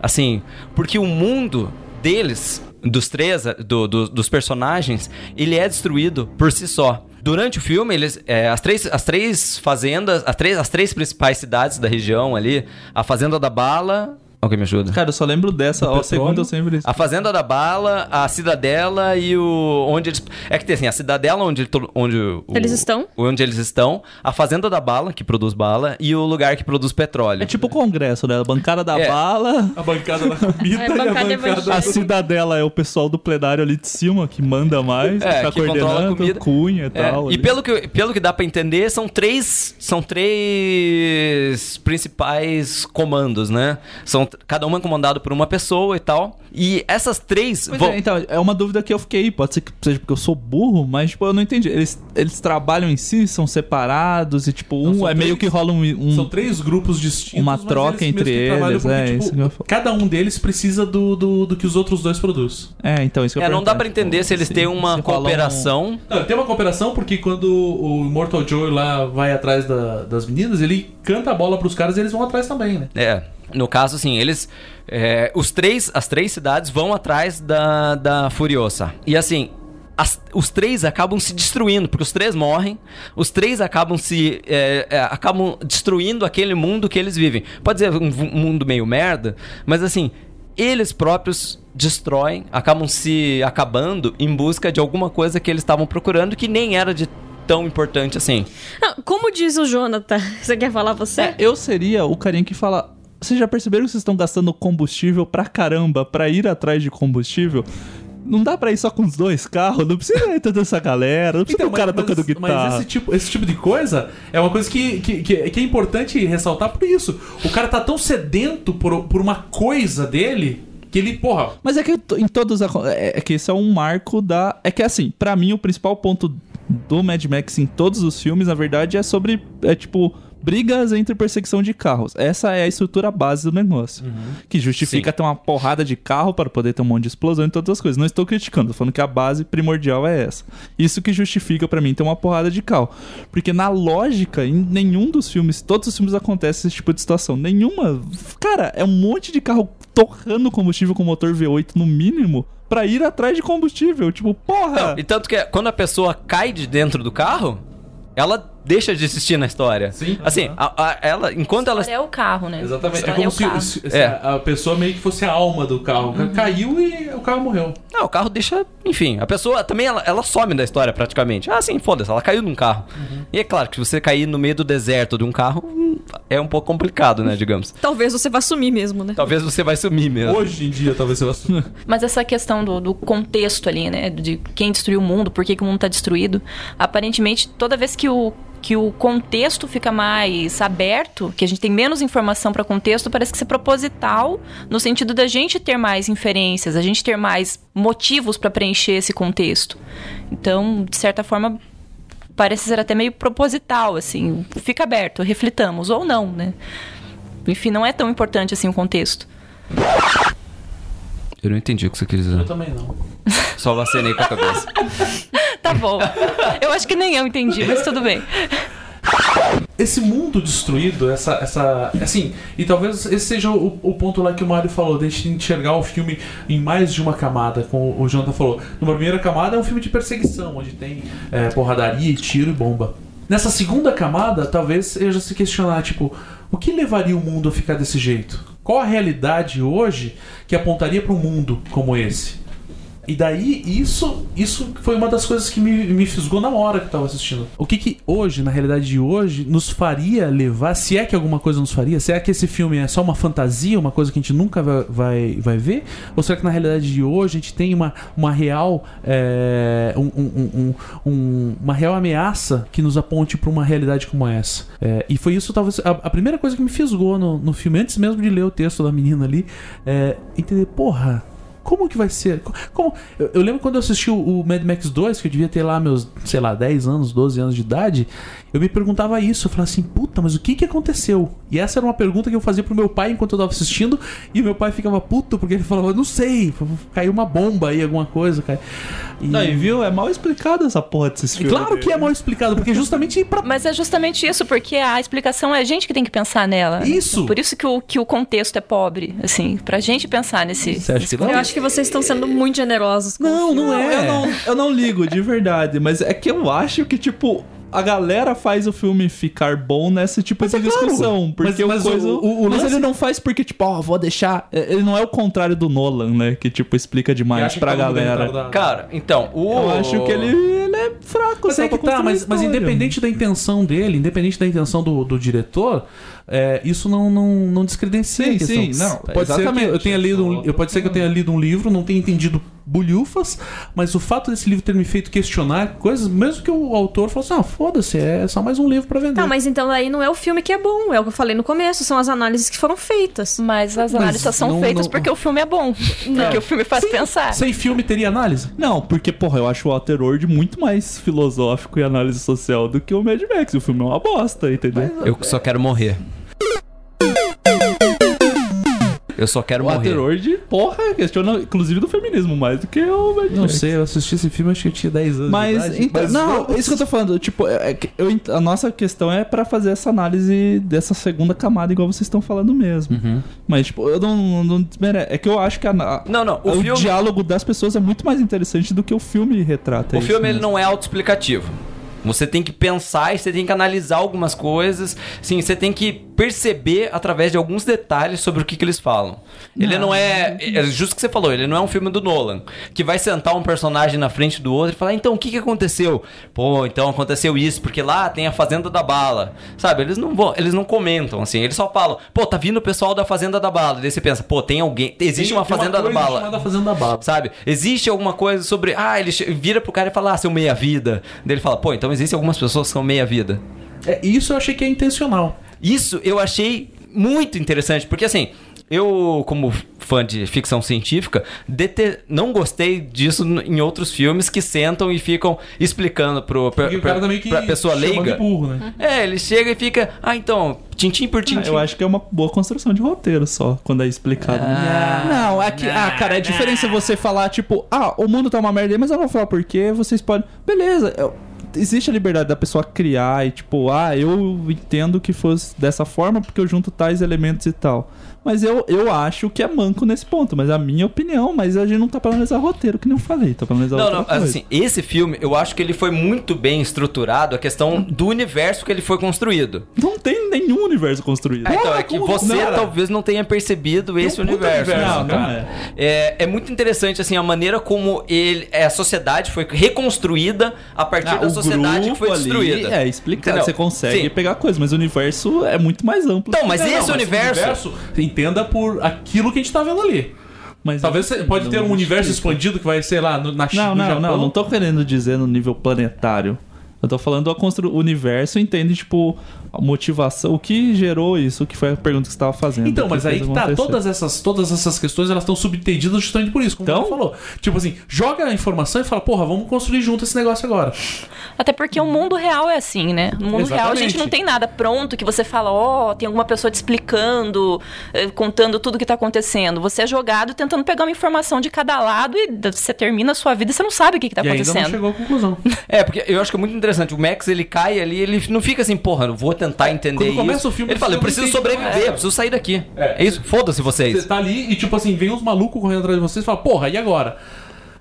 Assim, porque o mundo deles, dos três, do- do- dos personagens, ele é destruído por si só. Durante o filme, eles, é, as, três, as três fazendas, as três, as três principais cidades da região ali, a Fazenda da Bala. Alguém me ajuda?
Cara, eu só lembro dessa. Ó, segundo eu sempre.
A Fazenda da Bala, a Cidadela e o. Onde eles. É que tem assim, a Cidadela onde, onde o-
Eles estão?
Onde eles estão, a Fazenda da Bala, que produz bala, e o lugar que produz petróleo.
É tipo o Congresso, né? A bancada da
É.
bala.
A bancada da comida
É,
e a
bancada
bancada
evangélica.
A cidadela é o pessoal do plenário ali de cima que manda mais,
É,
que tá
que controla a
coordenando,
comida.
cunha e
É,
tal.
e
ali.
pelo que, pelo que dá pra entender, são três, são três principais comandos, né? São cada uma comandado por uma pessoa e tal. E essas três
Pois
vão
é, então, é uma dúvida que eu fiquei. Pode ser que seja porque eu sou burro, mas, tipo, eu não entendi. Eles, eles trabalham em si, são separados e, tipo, um é meio
três-
que rola um. um-
São três grupos distintos.
Uma
mas
troca
eles
entre eles,
porque,
é,
tipo,
isso que eu ia falar.
Cada um deles precisa do, do, do que os outros dois produzem.
É, então, isso que eu
É, não dá pra entender
tipo,
se eles têm uma
rola um-
cooperação.
Não, tem uma cooperação porque quando o Immortal Joe lá vai atrás da- das meninas, ele canta a bola pros caras e eles vão atrás também, né?
É, no caso, assim, eles. é, os três, as três cidades vão atrás da, da Furiosa. E assim. as- os três acabam se destruindo, porque os três morrem, os três acabam se. é, é, acabam destruindo aquele mundo que eles vivem. Pode ser um, um mundo meio merda, mas assim, eles próprios destroem, acabam se acabando em busca de alguma coisa que eles estavam procurando que nem era de tão importante assim.
Ah, como diz o Jonathan? Você quer falar você?
É, eu seria o carinha que fala. Vocês já perceberam que vocês estão gastando combustível pra caramba pra ir atrás de combustível? Não dá pra ir só com os dois carros? Não precisa ir toda essa galera, não precisa ter um cara tocando
Então, mas
guitarra.
esse tipo, esse tipo de coisa é uma coisa que, que, que, que é importante ressaltar por isso. O cara tá tão sedento por, por uma coisa dele que ele, porra,
Mas é que em todos é, é que esse é um marco da é que assim, pra mim o principal ponto do Mad Max em todos os filmes, na verdade, é sobre é tipo brigas entre perseguição de carros. Essa é a estrutura base do negócio. Que justifica ter uma porrada de carro para poder ter um monte de explosão e todas as coisas. Não estou criticando, tô falando que a base primordial é essa. Isso que justifica pra mim ter uma porrada de carro. Porque na lógica, em nenhum dos filmes, todos os filmes acontece esse tipo de situação. Nenhuma. Cara, é um monte de carro torrando combustível com motor V8 no mínimo pra ir atrás de combustível. Tipo, porra!
Não, e tanto que quando a pessoa cai de dentro do carro, ela deixa de existir na história.
Sim.
Assim,
Aham.
a- a- ela, enquanto ela.
É o carro, né?
exatamente. É como
o
se, se- se
É.
a, pessoa meio que fosse a alma do carro. O cara caiu e o carro morreu.
Não, o carro deixa. Enfim, a pessoa também ela, ela some da história praticamente. Ah, sim, foda-se, ela caiu num carro. E é claro que se você cair no meio do deserto de um carro, é um pouco complicado, né, digamos.
Talvez você vá sumir mesmo, né?
Talvez você vai sumir mesmo.
Hoje em dia, talvez você vá.
Mas essa questão do, do contexto ali, né? De quem destruiu o mundo, por que, que o mundo tá destruído. Aparentemente, toda vez que o, que o contexto fica mais aberto, que a gente tem menos informação para contexto, parece que isso é proposital no sentido da gente ter mais inferências, a gente ter mais motivos para preencher esse contexto. Então, de certa forma, parece ser até meio proposital, assim, fica aberto, reflitamos ou não, né? Enfim, não é tão importante assim o contexto.
Eu não entendi o que você quis dizer.
Eu também não.
Só vacinei com a cabeça.
Tá bom. Eu acho que nem eu entendi, mas tudo bem.
Esse mundo destruído, essa. essa assim, e talvez esse seja o, o ponto lá que o Mário falou, de enxergar o filme em mais de uma camada, como o Jonathan falou. Numa primeira camada é um filme de perseguição, onde tem é, porradaria, tiro e bomba. Nessa segunda camada, talvez eu já se questionar, tipo, o que levaria o mundo a ficar desse jeito? Qual a realidade hoje que apontaria para um mundo como esse? E daí, isso isso foi uma das coisas que me, me fisgou na hora que eu tava assistindo. O que que hoje, na realidade de hoje, nos faria levar, se é que alguma coisa nos faria, será que esse filme é só uma fantasia, uma coisa que a gente nunca vai, vai, vai ver? Ou será que na realidade de hoje a gente tem uma, uma real é, um- um- um- uma real ameaça que nos aponte para uma realidade como essa? É, e foi isso, talvez, a, a primeira coisa que me fisgou no, no filme, antes mesmo de ler o texto da menina ali, é entender, porra, como que vai ser? Co- Como? Eu, eu lembro quando eu assisti o, o Mad Max 2, que eu devia ter lá meus, sei lá, 10 anos, 12 anos de idade, eu me perguntava isso. Eu falava assim, puta, mas o que que aconteceu? E essa era uma pergunta que eu fazia pro meu pai enquanto eu tava assistindo, e o meu pai ficava puto porque ele falava, não sei, caiu uma bomba aí, alguma coisa, cai. E,
Não, e viu? É mal explicado essa porra desses filmes.
claro que é mal explicado, porque justamente pra
Mas é justamente isso, porque a explicação é a gente que tem que pensar nela. né?
Isso.
Por isso que o, que o contexto é pobre, assim, pra gente pensar nesse.
Você acha que não?
Eu acho que vocês estão sendo muito generosos. com o
Não, não é.
Eu não, eu não ligo, de verdade. Mas é que eu acho que, tipo, a galera faz o filme ficar bom nessa tipo de
é claro.
discussão. Porque
Mas- mas
o coisa,
o- o- o
mas
lance-
ele não faz porque, tipo, ó, vou deixar. Ele não é o contrário do Nolan, né? Que, tipo, explica demais pra
é
galera.
Cara, então, o.
Eu acho que ele, ele é fraco,
Mas
só
é que
pra
tá, mas, mas independente da intenção dele, independente da intenção do, do diretor, é, isso não, não, não descredencia
Sim, sim, não,
Pode ser que
exatamente.
eu tenha lido um, eu pode ser que eu tenha lido um livro, não tenha entendido bulhufas, mas o fato desse livro ter me feito questionar coisas, mesmo que o autor fosse, ah, foda-se, é só mais um livro pra vender.
Não, mas então aí não é o filme que é bom, é o que eu falei no começo, são as análises que foram feitas.
Mas as análises só são
não-
feitas
não-
porque o filme é bom. Porque o filme faz pensar.
Sem filme teria análise?
Não, porque, porra, eu acho o Waterworld muito mais filosófico e análise social do que o Mad Max. O filme é uma bosta, entendeu?
Eu só quero morrer. Eu só quero
O
morrer.
Waterworld, porra, questiona inclusive do feminismo mais do que o Mad
Não
Max.
sei, eu assisti esse filme, acho que eu tinha 10 anos de
Mas,
idade.
então,
Mas
não,
vamos-
isso que eu tô falando, tipo, é que eu a nossa questão é pra fazer essa análise dessa segunda camada, igual vocês estão falando mesmo.
Uhum.
Mas, tipo, eu não, não desmere- É que eu acho que a, a-
Não, não, o
o,
filme-
diálogo das pessoas é muito mais interessante do que o filme retrata.
O
isso
filme ele
mesmo.
não é autoexplicativo. Você tem que pensar e você tem que analisar algumas coisas. Sim, você tem que perceber através de alguns detalhes sobre o que, que eles falam. Ele não é. É justo o que você falou, ele não é um filme do Nolan. Que vai sentar um personagem na frente do outro e falar: então, o que, que aconteceu? Pô, então aconteceu isso, porque lá tem a Fazenda da Bala. Sabe? Eles não vão, eles não comentam, assim. Eles só falam: pô, tá vindo o pessoal da Fazenda da Bala. Daí você pensa: pô, tem alguém. Existe
Tem-
uma
tem
Fazenda da
coisa
Bala.
Fazenda da Bala.
Sabe? Existe alguma coisa sobre. Ah, ele vira pro cara e fala, ah, seu meia-vida. Daí ele fala, pô, então existem algumas pessoas que são meia-vida.
É, isso eu achei que é intencional.
Isso eu achei muito interessante, porque assim, eu, como fã de ficção científica, dete- não gostei disso em outros filmes que sentam e ficam explicando pro, pra, pra-
cara também que
pra pessoa leiga.
de burro, né?
É, ele chega e fica, ah, então, tintim por tintim.
Ah, eu acho que é uma boa construção de roteiro só, quando é explicado. não, é que. Ah, cara, é diferença você falar, tipo, ah, o mundo tá uma merda aí, mas eu não vou falar por quê, vocês podem. Beleza, eu- Existe a liberdade da pessoa criar e, tipo, ah, eu entendo que fosse dessa forma porque eu junto tais elementos e tal. Mas eu, eu acho que é manco nesse ponto, mas é a minha opinião, mas a gente não tá pra analisar roteiro, que nem eu falei, tá pra analisar
Não, não,
coisa.
assim, esse filme, eu acho que ele foi muito bem estruturado, a questão do universo que ele foi construído.
Não tem nenhum universo construído.
Ah, então, é que você
não?
talvez não tenha percebido esse
um
universo.
universo,
né,
não,
cara?
não é.
É, é muito interessante, assim, a maneira como ele, é, a sociedade foi reconstruída a partir
Ah,
da sociedade que foi
grupo ali
destruída.
É.
Entendeu?
Você consegue
Sim.
pegar coisa, mas o universo é muito mais amplo.
Então, mas
Não,
esse
mas
universo...
entenda por aquilo que a gente tá vendo ali.
Mas
Talvez você pode ter um universo expandido que vai, sei lá, no- na China,
Não, não,
Japão.
não. Não tô querendo dizer no nível planetário. Eu tô falando constru... o universo entende, tipo, motivação, o que gerou isso, o que foi a pergunta que você tava fazendo.
Então, mas aí que tá,
acontecer.
todas essas, todas essas questões elas estão subentendidas justamente por isso, como
Então?
você falou. Tipo assim, joga a informação e fala, porra, vamos construir junto esse negócio agora.
Até porque o mundo real é assim, né? No mundo real a gente
Exatamente.
não tem nada pronto que você fala, ó, tem alguma pessoa te explicando, eh, contando tudo que tá acontecendo. Você é jogado tentando pegar uma informação de cada lado e você termina a sua vida e você não sabe o que, que tá
e ainda não
acontecendo.
chegou à conclusão.
É, porque eu acho que é muito interessante. O Max, ele cai ali, ele não fica assim, porra, eu vou tentar entender
Quando começa
isso.
o filme,
ele fala, eu preciso sobreviver,
como é.
eu preciso sair daqui.
É.
É, isso, foda-se vocês.
Você tá ali e, tipo assim, vem uns malucos correndo atrás de vocês e fala, porra, e agora?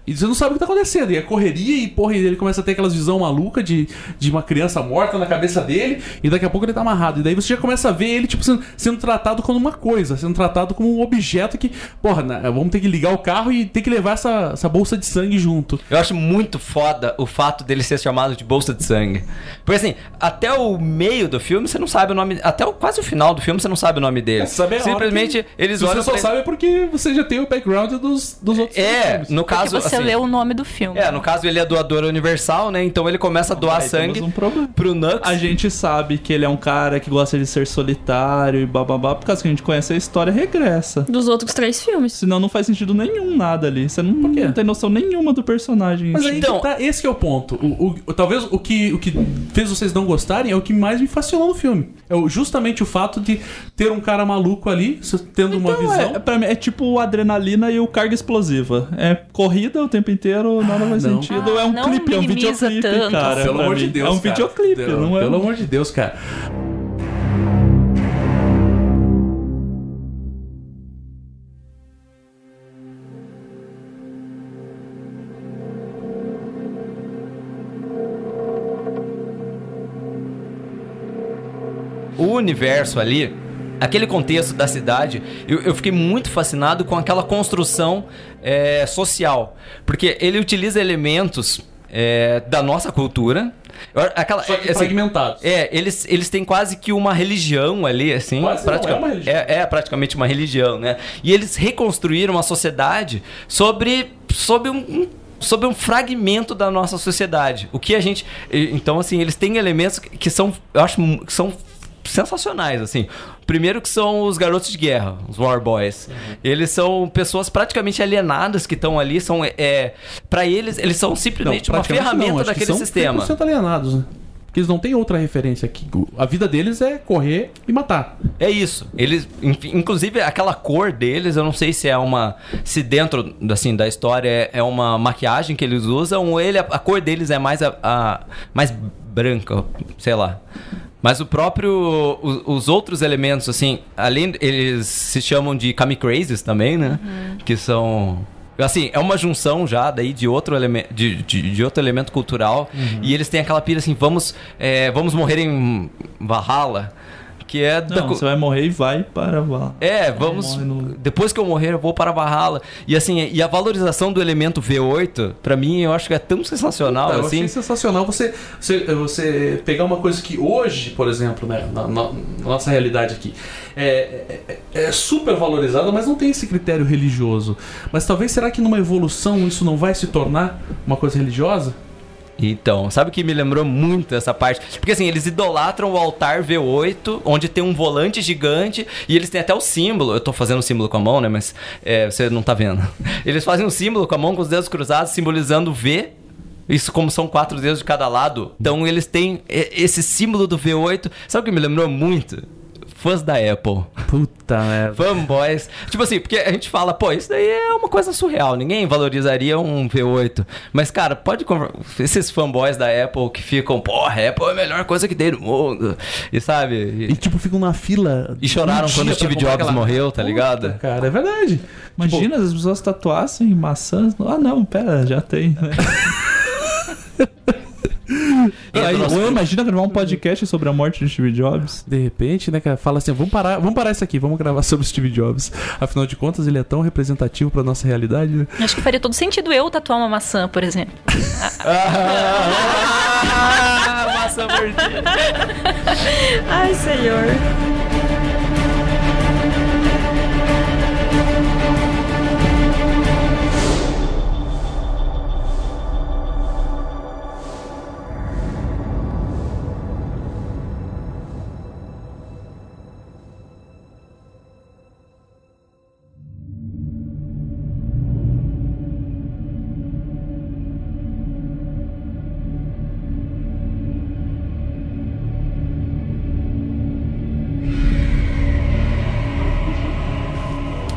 E você não sabe o que tá acontecendo. E é correria e, porra, e ele começa a ter aquelas visão maluca de, de uma criança morta na cabeça dele. E daqui a pouco ele tá amarrado. E daí você já começa a ver ele, tipo, sendo, sendo tratado como uma coisa, sendo tratado como um objeto que, porra, né, vamos ter que ligar o carro e ter que levar essa, essa bolsa de sangue junto.
Eu acho muito foda o fato dele ser chamado de bolsa de sangue. Porque assim, até o meio do filme você não sabe o nome. Até o, quase o final do filme você não sabe o nome dele.
Você sabe a
Simplesmente
que-
eles
Se você
olham
só
pra
sabe é porque você já tem o background dos, dos outros
É,
filmes.
no
Porque
caso.
Você
assim,
lê o nome do filme.
É, no caso ele é doador universal, né? Então ele começa a doar
Aí
sangue
um problema.
pro Nux.
A gente sabe que ele é um cara que gosta de ser solitário e bababá, por causa que a gente conhece a história regressa.
Dos outros três filmes.
Senão não faz sentido nenhum nada ali. Você não, não tem noção nenhuma do personagem.
Mas
Então-
tá, esse que é o ponto. O, o- talvez o que, o que fez vocês não gostarem é o que mais me fascinou no filme. É justamente o fato de ter um cara maluco ali, tendo uma
Então,
visão.
é, pra mim, é tipo adrenalina e o carga explosiva. É corrida o tempo inteiro, nada faz
não.
sentido. é um
Ah,
clipe, é um videoclipe,
tanto.
cara.
Pelo amor de. Deus.
É um
cara.
videoclipe,
Pelo-
não é?
Pelo amor de Deus, cara.
o universo ali, aquele contexto da cidade, eu, eu fiquei muito fascinado com aquela construção é, social. Porque ele utiliza elementos é, da nossa cultura. Aquela,
Só que
assim,
fragmentados.
É, eles, eles têm quase que uma religião ali, assim.
Quase não,
pratica-
é uma religião.
É, é praticamente uma religião, né? E eles reconstruíram a sociedade sobre, sobre um. Sobre um fragmento da nossa sociedade. O que a gente. Então, assim, eles têm elementos que são. Eu acho que são sensacionais, assim. Primeiro que são os garotos de guerra, os War Boys.
Uhum.
Eles são pessoas praticamente alienadas que estão ali, são é, para eles eles são
Não,
simplesmente uma
praticamente
ferramenta
não,
daquele
são
sistema.
100% alienados, né? Porque eles não têm outra referência aqui. A vida deles é correr e matar.
É isso. Eles, inclusive aquela cor deles, eu não sei se é uma, se dentro assim da história é, é uma maquiagem que eles usam ou ele a, a cor deles é mais a, a- mais branca, sei lá. Mas o próprio, os, os outros elementos assim, além eles se chamam de kami crazes também, né? Que são Assim, é uma junção já daí de outro, eleme de, de, de outro elemento cultural. E eles têm aquela pira assim, vamos, é, vamos morrer em Valhalla. Que é da
Não,
cu-
você vai morrer e vai para lá.
é, vamos.
no-
Depois que eu morrer, eu vou para Valhalla. E assim, e a valorização do elemento V8, pra mim, eu acho que é tão sensacional,
eu
assim.
achei sensacional você, você, você pegar uma coisa que hoje, por exemplo, né, na, na- na nossa realidade aqui, é, é- é super valorizada, mas não tem esse critério religioso. Mas talvez será que numa evolução isso não vai se tornar uma coisa religiosa?
Então, sabe o que me lembrou muito essa parte? Porque assim, eles idolatram o altar V8, onde tem um volante gigante, e eles têm até o símbolo. Eu tô fazendo o símbolo com a mão, né? Mas é, você não tá vendo. Eles fazem um símbolo com a mão, com os dedos cruzados, simbolizando o V. Isso como são quatro dedos de cada lado. Então eles têm e- esse símbolo do V8. Sabe o que me lembrou muito? Fãs da Apple.
Puta merda.
Fanboys. Tipo assim, porque a gente fala, pô, isso daí é uma coisa surreal. Ninguém valorizaria um V8. Mas, cara, pode conver- Esses fanboys da Apple que ficam, porra, Apple é a melhor coisa que tem no mundo. E sabe?
E
E,
tipo, ficam na fila.
e choraram quando o Steve Jobs
aquela-
morreu, tá ligado?
Puta, cara, é verdade.
Imagina se as pessoas tatuassem maçãs. Ah, não, pera, já tem. Né? Aí,
nosso-
ou imagina gravar um podcast sobre a morte de Steve Jobs.
De repente, né, cara, fala assim, vamos parar, vamos parar isso aqui, vamos gravar sobre o Steve Jobs. Afinal de contas, ele é tão representativo pra nossa realidade, né?
Acho que faria todo sentido eu tatuar uma maçã, por exemplo.
Ah, maçã mordida.
Ai, senhor.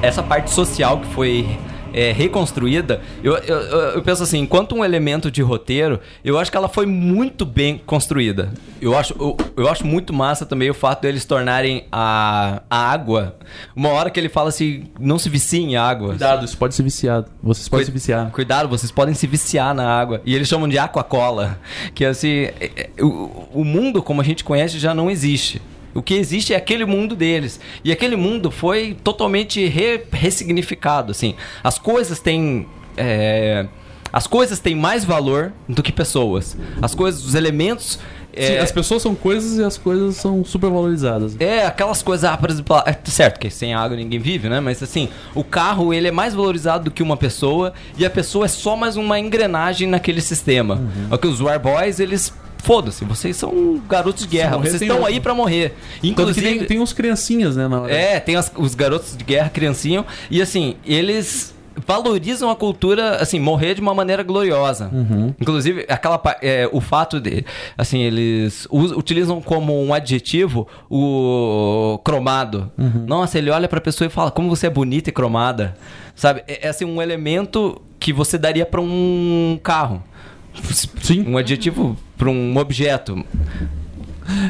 Essa parte social que foi é, reconstruída, eu, eu, eu penso assim, enquanto um elemento de roteiro, eu acho que ela foi muito bem construída. Eu acho, eu, eu acho muito massa também o fato deles tornarem a, a água. Uma hora que ele fala assim, não se vicie em água.
Cuidado, isso pode ser viciado. Vocês podem
Cui-
se viciar.
Cuidado, vocês podem se viciar na água. E eles chamam de aquacola. Que assim, é- é- o, o mundo como a gente conhece já não existe. O que existe é aquele mundo deles. E aquele mundo foi totalmente re- ressignificado. Assim. As coisas têm. é, as coisas têm mais valor do que pessoas. As coisas, os elementos.
Sim,
é,
as pessoas são coisas e as coisas são super valorizadas.
é, aquelas coisas, ah, por exemplo, é certo que sem água ninguém vive, né? Mas assim, o carro ele é mais valorizado do que uma pessoa e a pessoa é só mais uma engrenagem naquele sistema.
Uhum.
É que os War Boys, eles foda-se, vocês são garotos de guerra,
morrer,
vocês estão aí pra morrer. Inclusive,
tem, tem uns criancinhas, né?
É, tem as- os garotos de guerra criancinho e assim, eles valorizam a cultura, assim, morrer de uma maneira gloriosa. Inclusive, aquela é, o fato de, assim, eles utilizam como um adjetivo o cromado. Nossa, ele olha pra pessoa e fala, como você é bonita e cromada. Sabe? É, é, assim, um elemento que você daria pra um carro.
Sim.
Um adjetivo pra um objeto.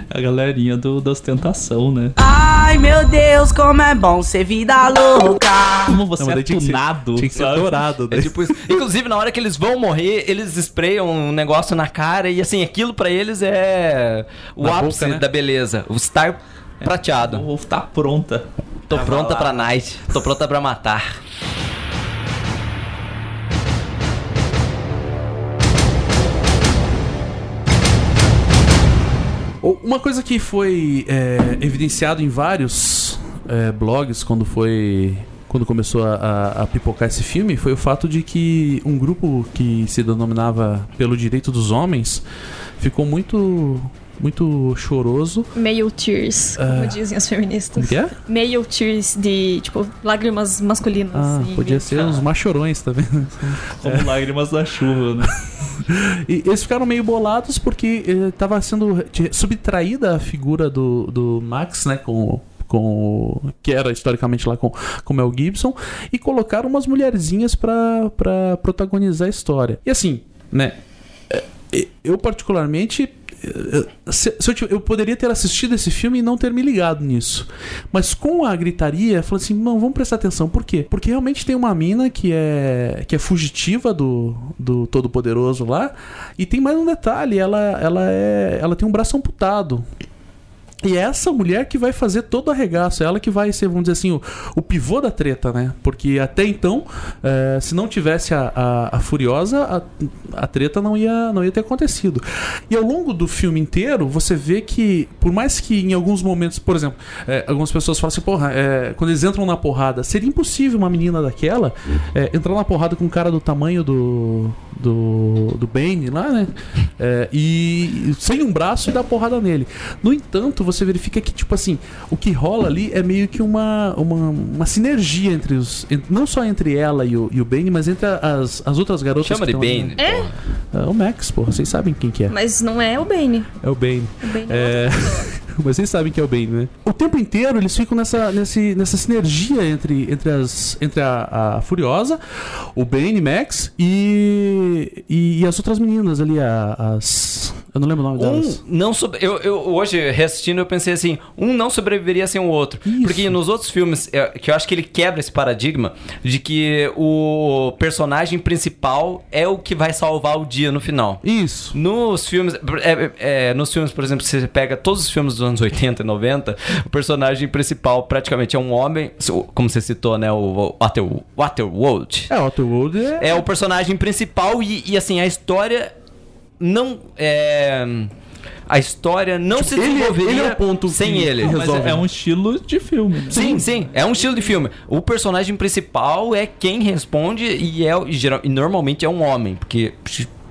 A galerinha do, da ostentação, né?
Ai meu Deus, como é bom ser vida louca.
Como você
Não,
é
tinha que ser-
tunado.
Tinha que ser dourado.
É
né?
tipo isso. Inclusive, na hora que eles vão morrer, eles sprayam um negócio na cara e assim, aquilo pra eles é o
Na
ápice
boca, né?
da beleza. O estar prateado.
Ou tá pronta.
Tô pronta pra night. Tô pronta pra matar.
Uma coisa que foi é, evidenciado em vários é, blogs quando foi. Quando começou a, a- a pipocar esse filme foi o fato de que um grupo que se denominava pelo direito dos homens ficou muito muito choroso.
Male tears, como
Ah.
dizem as feministas.
Que é?
Male tears de, tipo, lágrimas masculinas.
Ah,
e-
podia ser os machorões, tá vendo?
Como lágrimas da chuva, né?
E eles ficaram meio bolados porque estava sendo re- subtraída a figura do, do Max, né, com com o- que era historicamente lá com com Mel Gibson e colocaram umas mulherzinhas pra pra protagonizar a história. E assim, né, é, é, eu particularmente é, se, se eu, tiv- eu poderia ter assistido esse filme e não ter me ligado nisso. Mas com a gritaria, falei assim: não, vamos prestar atenção. Por quê? Porque realmente tem uma mina que é, que é fugitiva do, do Todo-Poderoso lá. E tem mais um detalhe: ela, ela, é, ela tem um braço amputado. E é essa mulher que vai fazer todo o arregaço, é ela que vai ser, vamos dizer assim, o, o pivô da treta, né? Porque até então, eh, se não tivesse a, a, a Furiosa, a, a treta não ia, não ia ter acontecido. E ao longo do filme inteiro, você vê que, por mais que em alguns momentos, por exemplo, eh, algumas pessoas falam assim, porra, eh, quando eles entram na porrada, seria impossível uma menina daquela eh, entrar na porrada com um cara do tamanho do, do, do Bane lá, né? Eh, e sem um braço e dar porrada nele. No entanto, você verifica que, tipo assim, o que rola ali é meio que uma, uma, uma sinergia entre os. en- não só entre ela e o, e o Bane, mas entre as, as outras garotas.
Chama
que
de
ali,
Bane.
né?
É,
É o Max, porra, vocês sabem quem que é.
mas não é o Bane.
É o Bane.
O Bane
É... Mas vocês sabem que é o Bane, né? O tempo inteiro eles ficam nessa, nesse, nessa sinergia entre, entre, as, entre a, a Furiosa, o Bane, Max e, e, e as outras meninas ali, as. Eu não lembro o nome delas.
Um não sobre, eu, eu hoje reassistindo eu pensei assim, um não sobreviveria sem o outro,
Isso.
porque nos outros filmes é, que eu acho que ele quebra esse paradigma de que o personagem principal é o que vai salvar o dia no final.
Isso.
Nos filmes, é, é, nos filmes, por exemplo, você pega todos os filmes dos anos 80 e 90, o personagem principal praticamente é um homem, como você citou, né, o Water, Waterworld.
É, Waterworld é.
É o personagem principal e, e, assim, a história não é a história não se
ele-
desenvolveria
ele é o ponto
sem
que-
ele.
Mas
resolve.
é, é um estilo de filme, né?
Sim, sim, é um estilo de filme. O personagem principal é quem responde e é e geral, e normalmente é um homem, porque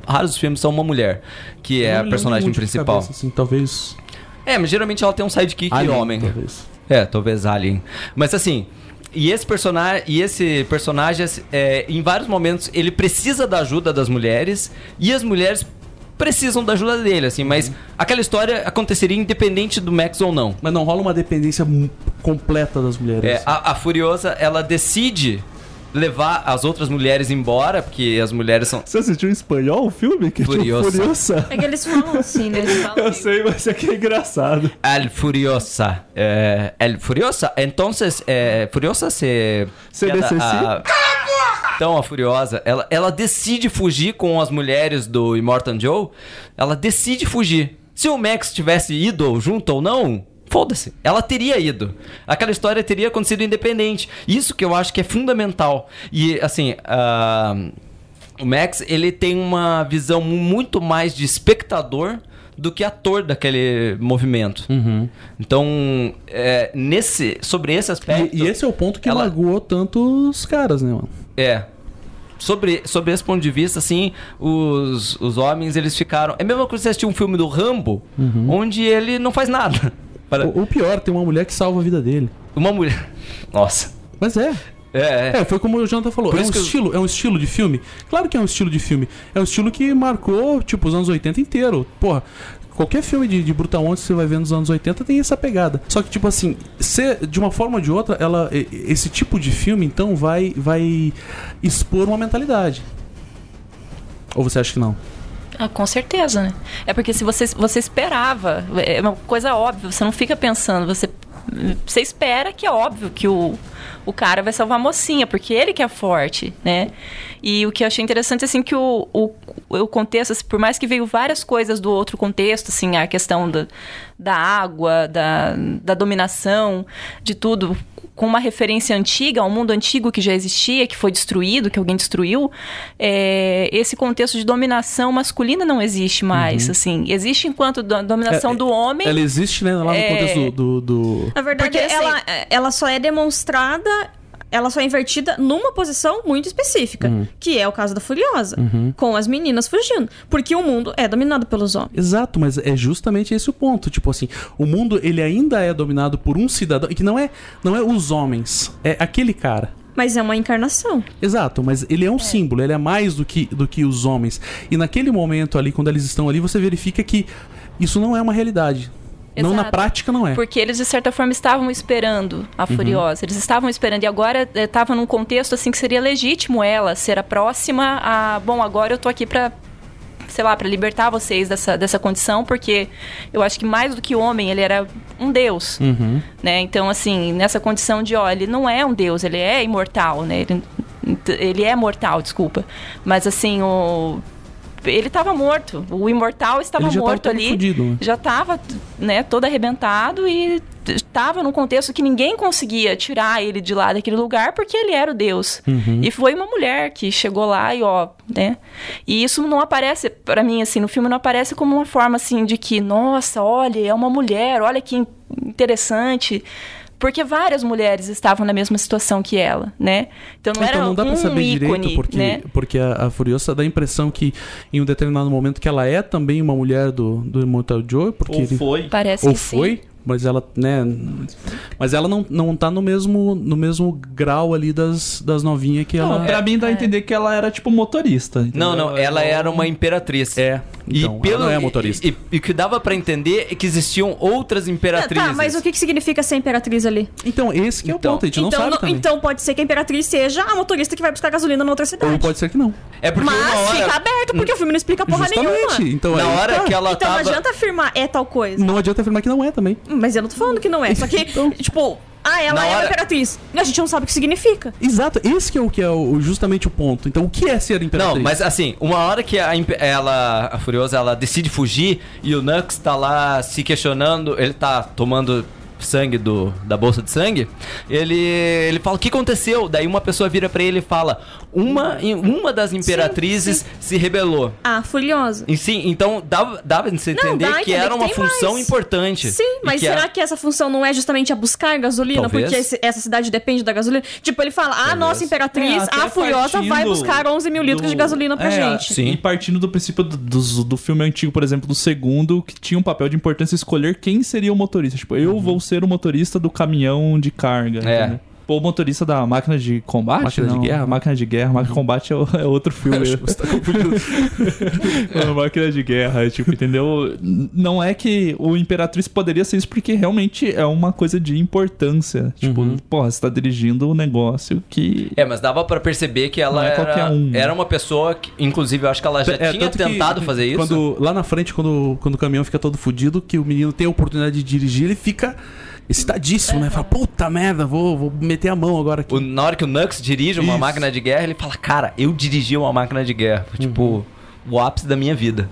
raros filmes são uma mulher que é
não
a personagem principal.
cabeça, assim, talvez.
É, mas geralmente ela tem um sidekick
Alien,
homem.
Talvez.
É, talvez Alien. Mas assim, e esse personagem, e esse personagem é, em vários momentos ele precisa da ajuda das mulheres e as mulheres precisam da ajuda dele, assim, mas aquela história aconteceria independente do Max ou não.
Mas não rola uma dependência completa das mulheres.
É, a, a Furiosa, ela decide levar as outras mulheres embora, porque as mulheres são.
Você assistiu em espanhol o filme? Que tinha
Furiosa.
Furiosa?
É que eles falam assim, né? Eles falam
Eu sei, mas aqui é engraçado.
El Furiosa. Eh, el Furiosa. Entonces, eh, Furiosa se.
CDCC?
a- Então, a Furiosa, ela, ela decide fugir com as mulheres do Immortan Joe. Ela decide fugir. Se o Max tivesse ido junto ou não, foda-se. Ela teria ido. Aquela história teria acontecido independente. Isso que eu acho que é fundamental. E, assim, ah, o Max, ele tem uma visão muito mais de espectador do que ator daquele movimento. Então, é, nesse, sobre esse aspecto...
E, e esse é o ponto que
ela-
magoou tantos caras, né, mano?
É. Sobre, sobre esse ponto de vista, assim, os, os homens, eles ficaram... É a mesma coisa que você assistir um filme do Rambo, onde ele não faz nada. Para-
pior, tem uma mulher que salva a vida dele.
Uma mulher... Nossa.
Mas é.
É, é.
É, foi como o Jonathan falou.
Por
É um,
que eu-
estilo, é um estilo de filme? Claro que é um estilo de filme. É um estilo que marcou, tipo, os anos 80 inteiro. Porra, qualquer filme de, de Brutal Monte que você vai ver nos anos 80 tem essa pegada. Só que, tipo assim, de uma forma ou de outra, ela, esse tipo de filme, então, vai, vai expor uma mentalidade. Ou você acha que não?
Ah, com certeza, né? É porque se você, você esperava, é uma coisa óbvia, você não fica pensando, você, você espera que é óbvio que o, o cara vai salvar a mocinha, porque ele que é forte, né? E o que eu achei interessante, assim, que o, o, o contexto, assim, por mais que veio várias coisas do outro contexto, assim, a questão da, da água, da, da dominação, de tudo, com uma referência antiga, ao mundo antigo que já existia, que foi destruído, que alguém destruiu, é, esse contexto de dominação masculina não existe mais, assim. Existe enquanto do- dominação
É,
do homem.
Ela existe, né, lá no
É.
contexto do... do, do-
Na verdade,
Porque, assim-
ela, ela só é demonstrada, ela só é invertida numa posição muito específica, que é o caso da Furiosa, com as meninas fugindo. Porque o mundo é dominado pelos homens.
Exato, mas é justamente esse o ponto. Tipo assim, o mundo ele ainda é dominado por um cidadão, e que não é, não é os homens, é aquele cara.
Mas é uma encarnação.
Exato, mas ele é um símbolo, ele é mais do que, do que os homens. E naquele momento ali, quando eles estão ali, você verifica que isso não é uma realidade. Não na
Exato.
prática não é.
Porque eles, de certa forma, estavam esperando a Furiosa. Eles estavam esperando. E agora estava num contexto assim que seria legítimo ela ser a próxima a. Bom, agora eu tô aqui pra. Sei lá, pra libertar vocês dessa, dessa condição, porque eu acho que mais do que homem, ele era um deus.
Uhum.
Né? Então, assim, nessa condição de, ó, ele não é um deus, ele é imortal, né? Ele, ele é mortal, desculpa. Mas, assim, o. Ele estava morto. O imortal estava morto ali.
fudido, né?
Já estava, né, todo arrebentado e estava num contexto que ninguém conseguia tirar ele de lá daquele lugar porque ele era o Deus.
Uhum.
E foi uma mulher que chegou lá e ó, né? E isso não aparece pra mim assim, no filme não aparece como uma forma assim de que, nossa, olha, é uma mulher, olha que in- interessante. Porque várias mulheres estavam na mesma situação que ela, né? Então não era
então não dá
um
pra saber
ícone,
direito, porque,
né?
porque a, a Furiosa dá a impressão que em um determinado momento que ela é também uma mulher do, do Immortal Joe, porque
Ou
ele-
foi.
Parece
ou
que sim.
Mas ela, né, mas ela não, não tá no mesmo no mesmo grau ali das, das novinhas que
Não,
ela
pra mim dá a entender que ela era tipo motorista.
Não,
entendeu?
não, ela era uma imperatriz.
é, então, ela não é motorista.
E, e o que dava pra entender é que existiam outras imperatrizes.
Tá, mas o que, que significa ser imperatriz ali?
Então, esse que é
Então.
o ponto, a gente não
então,
sabe
no-
também.
então pode ser que a imperatriz seja a motorista que vai buscar gasolina na outra cidade.
Ou pode ser que não.
É porque
Mas
hora,
fica aberto, porque o filme não explica porra
Justamente.
nenhuma.
Então,
na
aí
hora
tá.
que ela
Então
tava...
não adianta afirmar é tal coisa.
Não adianta afirmar que não é também.
Mas eu não tô falando que não é. Só que,
Então.
tipo, ah, ela
Na
é
hora-
imperatriz. E a gente não sabe o que significa.
Exato, esse que é o que é o, justamente o ponto. Então, o que é ser imperatriz?
Não, mas assim, uma hora que a, ela, a Furiosa, ela decide fugir e o Nux tá lá se questionando, ele tá tomando sangue do, da bolsa de sangue, ele, ele fala, o que aconteceu? Daí uma pessoa vira pra ele e fala, uma, uma das imperatrizes se rebelou.
Ah, furiosa.
E sim, então dava, dava de se
Não,
entender
dá a
que
entender
era
que
uma função
mais.
importante.
Sim, mas
que
será
era-
que essa função não é justamente a buscar gasolina?
Talvez.
Porque esse- essa cidade depende da gasolina? Tipo, ele fala, a nossa imperatriz,
É,
a Furiosa, vai buscar 11 mil litros de
do-
gasolina pra
É,
gente.
Sim.
E partindo do princípio do, do, do filme antigo, por exemplo, do segundo, que tinha um papel de importância escolher quem seria o motorista. Tipo, eu vou ser o motorista do caminhão de carga.
É.
entendeu? Pô, o motorista da máquina de combate?
Máquina de
Não,
guerra?
Máquina de guerra. Máquina de combate é, o- é outro filme.
Acho que você tá confundindo.
É máquina de guerra, tipo, entendeu? Não é que o Imperatriz poderia ser isso porque realmente é uma coisa de importância. Tipo,
Uhum.
porra, você tá dirigindo um negócio que.
É, mas dava pra perceber que ela
é
era,
qualquer um.
era uma pessoa que, inclusive, eu acho que ela já
É,
tinha
tanto que
tentado fazer isso.
Quando, lá na frente, quando, quando o caminhão fica todo fudido, que o menino tem a oportunidade de dirigir, ele fica excitadíssimo, né? Fala, puta merda, vou, vou meter a mão agora aqui.
O- na hora que o Nux dirige uma
Isso.
máquina de guerra, ele fala, cara, eu dirigi uma máquina de guerra. Foi, Tipo, o ápice da minha vida.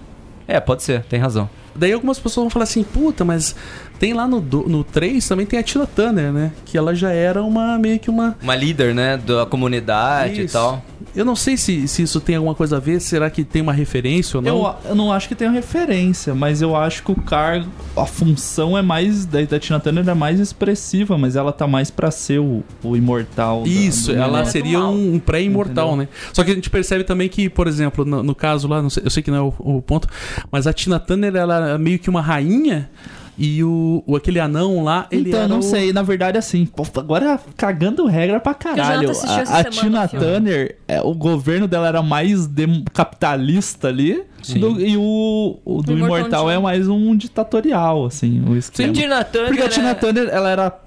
É, pode ser, tem razão.
Daí algumas pessoas vão falar assim, puta, mas tem lá no, do- no 3 também tem a Tina Turner, né? Que ela já era uma, meio que uma...
Uma líder, né, da comunidade e
Isso.
tal.
Eu não sei se, se isso tem alguma coisa a ver, será que tem uma referência ou não?
Eu, eu não acho que tenha referência, mas eu acho que o cargo, a função é mais. Da, da Tina Turner é mais expressiva, mas ela tá mais pra ser o, o imortal. da-
Isso,
do
ela seria um, um pré-imortal, né? Só que a gente percebe também que, por exemplo, no, no caso lá, não sei- eu sei que não é o, o ponto, mas a Tina Turner, ela é meio que uma rainha e o, o aquele anão lá, ele
então,
era
não
o-
sei, na verdade, assim, agora cagando regra pra caralho. A, a Tina. Turner, é, o governo dela era mais capitalista ali, do- e o, o do
O Imortal
Imortal é mais um ditatorial, assim, o esquema.
Tina Turner
Porque a Tina
é-
Turner, ela era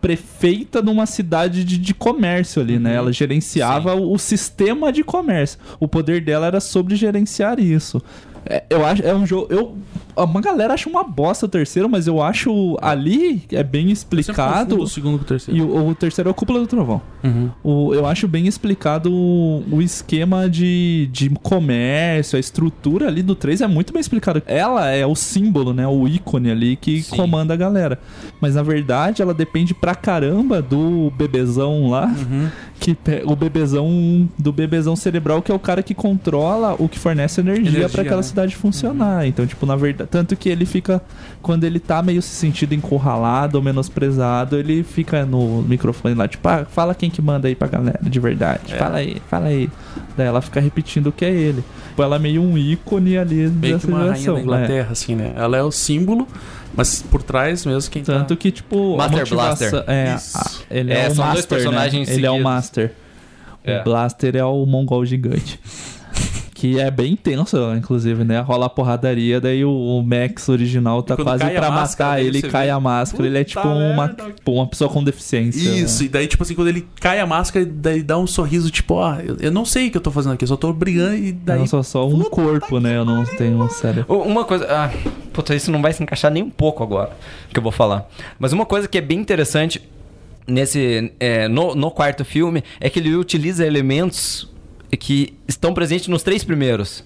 prefeita numa cidade de, de comércio ali, né? Ela gerenciava o, o sistema de comércio. O poder dela era sobre gerenciar isso. É, eu acho, é um jogo. Eu, uma galera acha uma bosta o terceiro, mas eu acho ali é bem explicado.
o segundo com o terceiro.
E o, o terceiro é o Cúpula do Trovão.
Uhum.
O- eu acho bem explicado o, o esquema de, de comércio, a estrutura ali do 3 é muito bem explicado. Ela é o símbolo, né? O ícone ali que
Sim.
comanda a galera. Mas na verdade ela depende pra caramba do bebezão lá.
Uhum.
Que o bebezão do bebezão cerebral, que é o cara que controla o que fornece energia,
Energia,
pra aquela
né?
cidade funcionar. Então, tipo, na verdade, tanto que ele fica quando ele tá meio se sentindo encurralado ou menosprezado, ele fica no microfone lá, tipo, ah, fala quem que manda aí pra galera, de verdade.
É.
Fala aí, fala aí. Daí ela fica repetindo o que é ele. Tipo, ela é meio um ícone ali
Meio que
dessa
uma rainha
geração.
da
né?
Inglaterra, assim, né? Ela é o símbolo, mas por trás mesmo quem tá...
Tanto que, tipo,
Master Blaster.
É, a- ele
É,
é, o
são dois
Master,
personagens
né? Ele é o. Master.
É.
O Blaster é o mongol gigante. Que é bem intenso, inclusive, né? Rola a porradaria, daí o, o Max original tá quase pra
máscara
matar ele, cai
vê.
a máscara. ele é tipo uma,
merda.
tipo uma pessoa com deficiência.
Isso, e daí, tipo assim, quando ele cai a máscara, daí dá um sorriso, tipo, ó, eu, eu não sei o que eu tô fazendo aqui, eu só tô brigando e daí.
Não sou só um
Puta
corpo, né? Eu não tenho um cérebro.
Uma coisa. Ah, puta, isso não vai se encaixar nem um pouco agora que eu vou falar. Mas uma coisa que é bem interessante nesse. é, no, no quarto filme é que ele utiliza elementos que estão presentes nos três primeiros.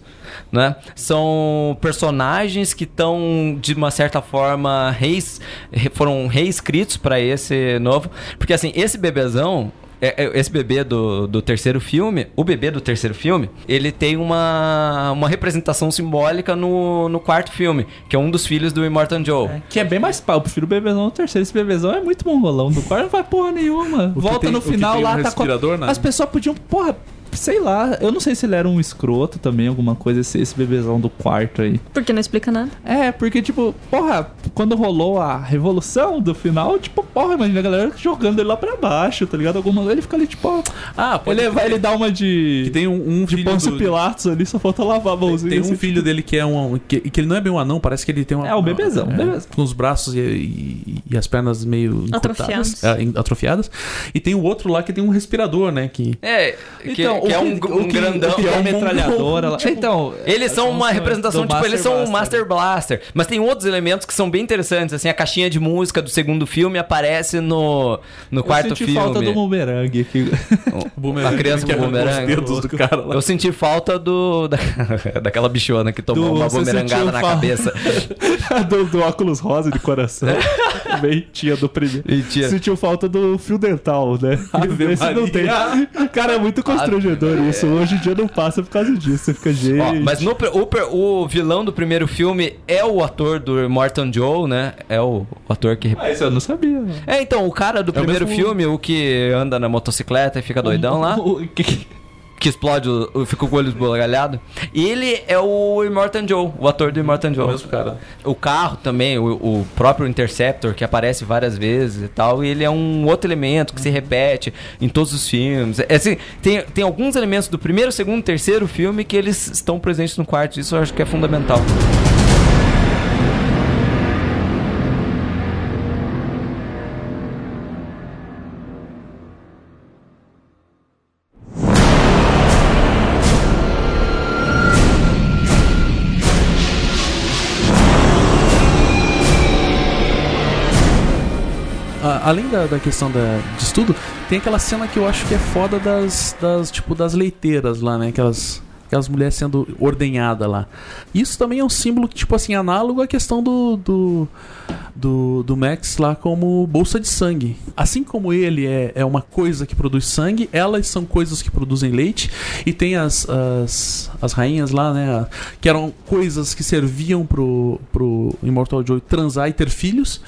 Né? São personagens que estão, de uma certa forma, reis, re- foram reescritos para esse novo. Porque, assim, esse bebezão, é- é- esse bebê do, do terceiro filme, o bebê do terceiro filme, ele tem uma, uma representação simbólica no, no quarto filme, que é um dos filhos do Immortan Joe.
Que é bem mais pau. Eu prefiro o bebezão no terceiro. Esse bebezão é muito mongolão. Do quarto não vai porra nenhuma. Volta
tem-
no
o que
final
um
lá, tá com.
né?
As pessoas podiam, porra. Sei lá, eu não sei se ele era um escroto também, alguma coisa, esse, esse bebezão do quarto aí.
Porque não explica nada.
É, porque, tipo, porra, quando rolou a revolução do final, tipo, porra, imagina a galera jogando ele lá pra baixo, tá ligado? Alguma ele fica ali, tipo, ó,
Ah, pode
ele, vai, ele dá uma de.
Que tem um, um
de
filho
Pôncio
do-
Pilatos ali, só falta lavar a mãozinha.
Tem um
assim,
filho dele que é um. Que, que ele não é bem um anão, parece que ele tem uma.
É, o bebezão,
é,
bebezão.
Com os braços e, e- e as pernas meio
Atrofiados.
encurtadas, é, atrofiadas. E tem o outro lá que tem um respirador, né? Que.
É, que,
Então,
que é um,
que-
um
que-
grandão.
que é uma
um
metralhadora lá.
tipo,
então,
Eles são uma representação, tipo, eles são o Master Blaster. Mas tem outros elementos que são bem interessantes, assim, a caixinha de música do segundo filme aparece no, no quarto
eu senti
filme.
falta do bumerangue aqui.
bumerangue,
a criança
que
com bumerangue.
dedos do cara lá.
Eu senti falta do da, daquela bichona que tomou
Do-
uma bumerangada na cabeça.
do, do óculos rosa de coração. Bem tia do primeiro.
E tinha-
Sentiu falta do fio dental, né? Esse não tem. Cara, é muito constrangedor isso. Hoje em dia não passa por causa disso. Você fica, gente.
Ó, mas no, o, o vilão do primeiro filme é o ator do Morton Joe, né? É o, o ator que.
Ah, isso eu não sabia.
É, então, o cara do
É o
primeiro
mesmo-
filme, o que anda na motocicleta e fica doidão lá.
O- o- que-
que explode, fica com o olho esbugalhado. Ele é o Immortan Joe, o ator do Immortan Joe.
O mesmo cara.
O carro também, o, o próprio Interceptor, que aparece várias vezes e tal, e ele é um outro elemento que se repete em todos os filmes. É, assim, tem, tem alguns elementos do primeiro, segundo, terceiro filme que eles estão presentes no quarto, isso eu acho que é fundamental.
Além da, da questão da, de estudo, tem aquela cena que eu acho que é foda das, das tipo, das leiteiras lá, né? Aquelas, aquelas mulheres sendo ordenhadas lá. Isso também é um símbolo, tipo assim, análogo à questão do, do, do, do Max lá como bolsa de sangue. Assim como ele é, é uma coisa que produz sangue, elas são coisas que produzem leite. E tem as, as, as rainhas lá, né? Que eram coisas que serviam pro, pro Immortal Joe transar e ter filhos.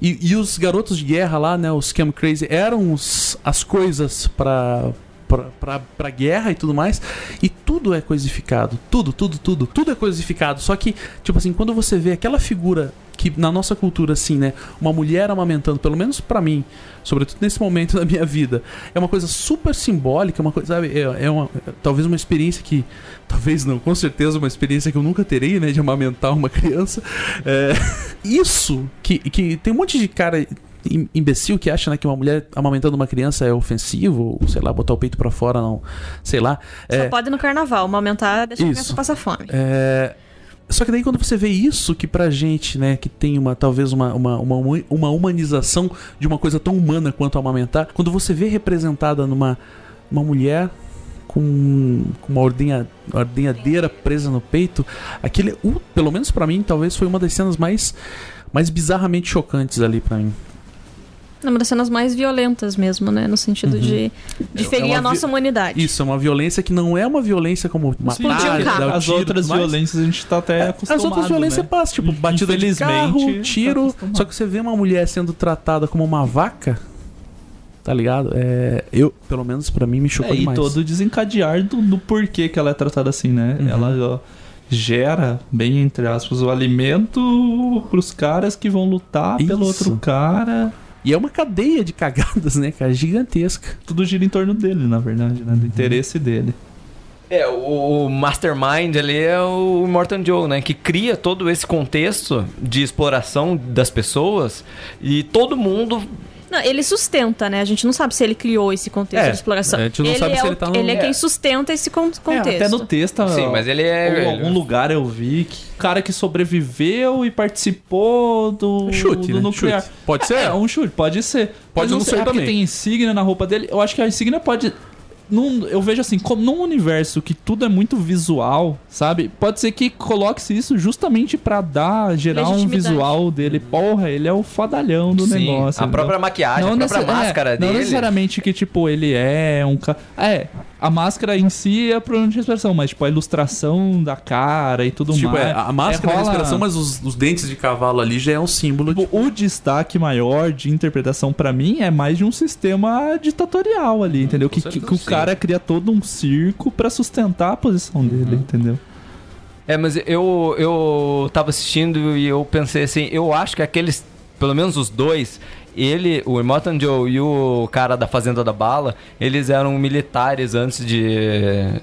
E, e os garotos de guerra lá, né? Os Cam Crazy, eram os- as coisas pra, pra guerra e tudo mais. E tudo é coisificado. Tudo, tudo, tudo. Tudo é coisificado. Só que, tipo assim, quando você vê aquela figura que na nossa cultura, assim, né? Uma mulher amamentando, pelo menos pra mim, sobretudo nesse momento da minha vida, é uma coisa super simbólica, uma coisa, sabe? É, é uma, talvez uma experiência que. Talvez não, com certeza uma experiência que eu nunca terei, né? De amamentar uma criança. É, isso, que, que tem um monte de cara imbecil que acha né, que uma mulher amamentando uma criança é ofensivo, ou sei lá, botar o peito pra fora, não. Sei lá.
Só
É,
pode no carnaval, aumentar, deixar a
Isso.
criança passar fome.
é, Só que daí quando você vê isso, que pra gente, né, que tem uma, talvez uma, uma, uma, uma humanização de uma coisa tão humana quanto amamentar, quando você vê representada numa uma mulher com, uma ordenha, ordenhadeira presa no peito, aquele, uh, pelo menos pra mim, talvez foi uma das cenas mais, mais bizarramente chocantes ali pra mim.
É uma das cenas mais violentas mesmo, né? No sentido
Uhum.
de, de
É
ferir
uma
a nossa
vi-
humanidade.
Isso, é uma violência que não é uma violência como
Explodir um
matar,
carro.
dar o
As
tiro e
outras
mais.
violências a gente tá até acostumado,
As outras violências
né?
passam, tipo, batida de carro,
Infelizmente,
tiro.
tá
só que você vê uma mulher sendo tratada como uma vaca, tá ligado? É, eu, pelo menos pra mim, me chocou
É, e
demais.
todo o desencadear do, do porquê que ela é tratada assim, né?
Uhum.
Ela ó, gera, bem entre aspas, o alimento pros caras que vão lutar pelo
Isso.
outro cara.
E é uma cadeia de cagadas, né, cara? Gigantesca.
Tudo gira em torno dele, na verdade, né? Do interesse dele.
É, o o Mastermind ali é o Morton Joe, né? Que cria todo esse contexto de exploração das pessoas e todo mundo.
Não, ele sustenta, né? A gente não sabe se ele criou esse contexto
É,
de exploração.
a gente não
ele
sabe
é
se ele tá no-
Ele é
É.
quem sustenta esse con- contexto.
É, até no texto.
Sim, mas ele é-
Em algum lugar eu vi que o cara que sobreviveu e participou do,
Chute,
do
né?
nuclear.
Chute. Pode ser?
É, um chute, pode ser.
Pode
Mas
não
sei,
ser
é porque
também.
tem insígnia na roupa dele. Eu acho que a insígnia pode. Num, eu vejo assim, como num universo que tudo é muito visual, sabe? Pode ser que coloque-se isso justamente pra dar, gerar um visual dele. Porra, ele é o fodalhão do
Sim,
negócio.
a
entendeu?
própria maquiagem, a própria
necess-
máscara
é,
dele.
Não necessariamente que, tipo, ele é um cara. É, a máscara em si é a problema de expressão, mas, tipo, a ilustração da cara e tudo
Tipo,
mais.
é, a máscara
é,
é a
rola-
respiração, mas os, os dentes de cavalo ali já é um símbolo. de-
Tipo, o destaque maior de interpretação pra mim é mais de um sistema ditatorial ali, entendeu? Que, que,
certeza,
que o cara cria todo um circo pra sustentar a posição dele, entendeu?
É, mas eu, eu tava assistindo e eu pensei assim, eu acho que aqueles, pelo menos os dois, ele, o Immortan Joe e o cara da Fazenda da Bala, eles eram militares antes de...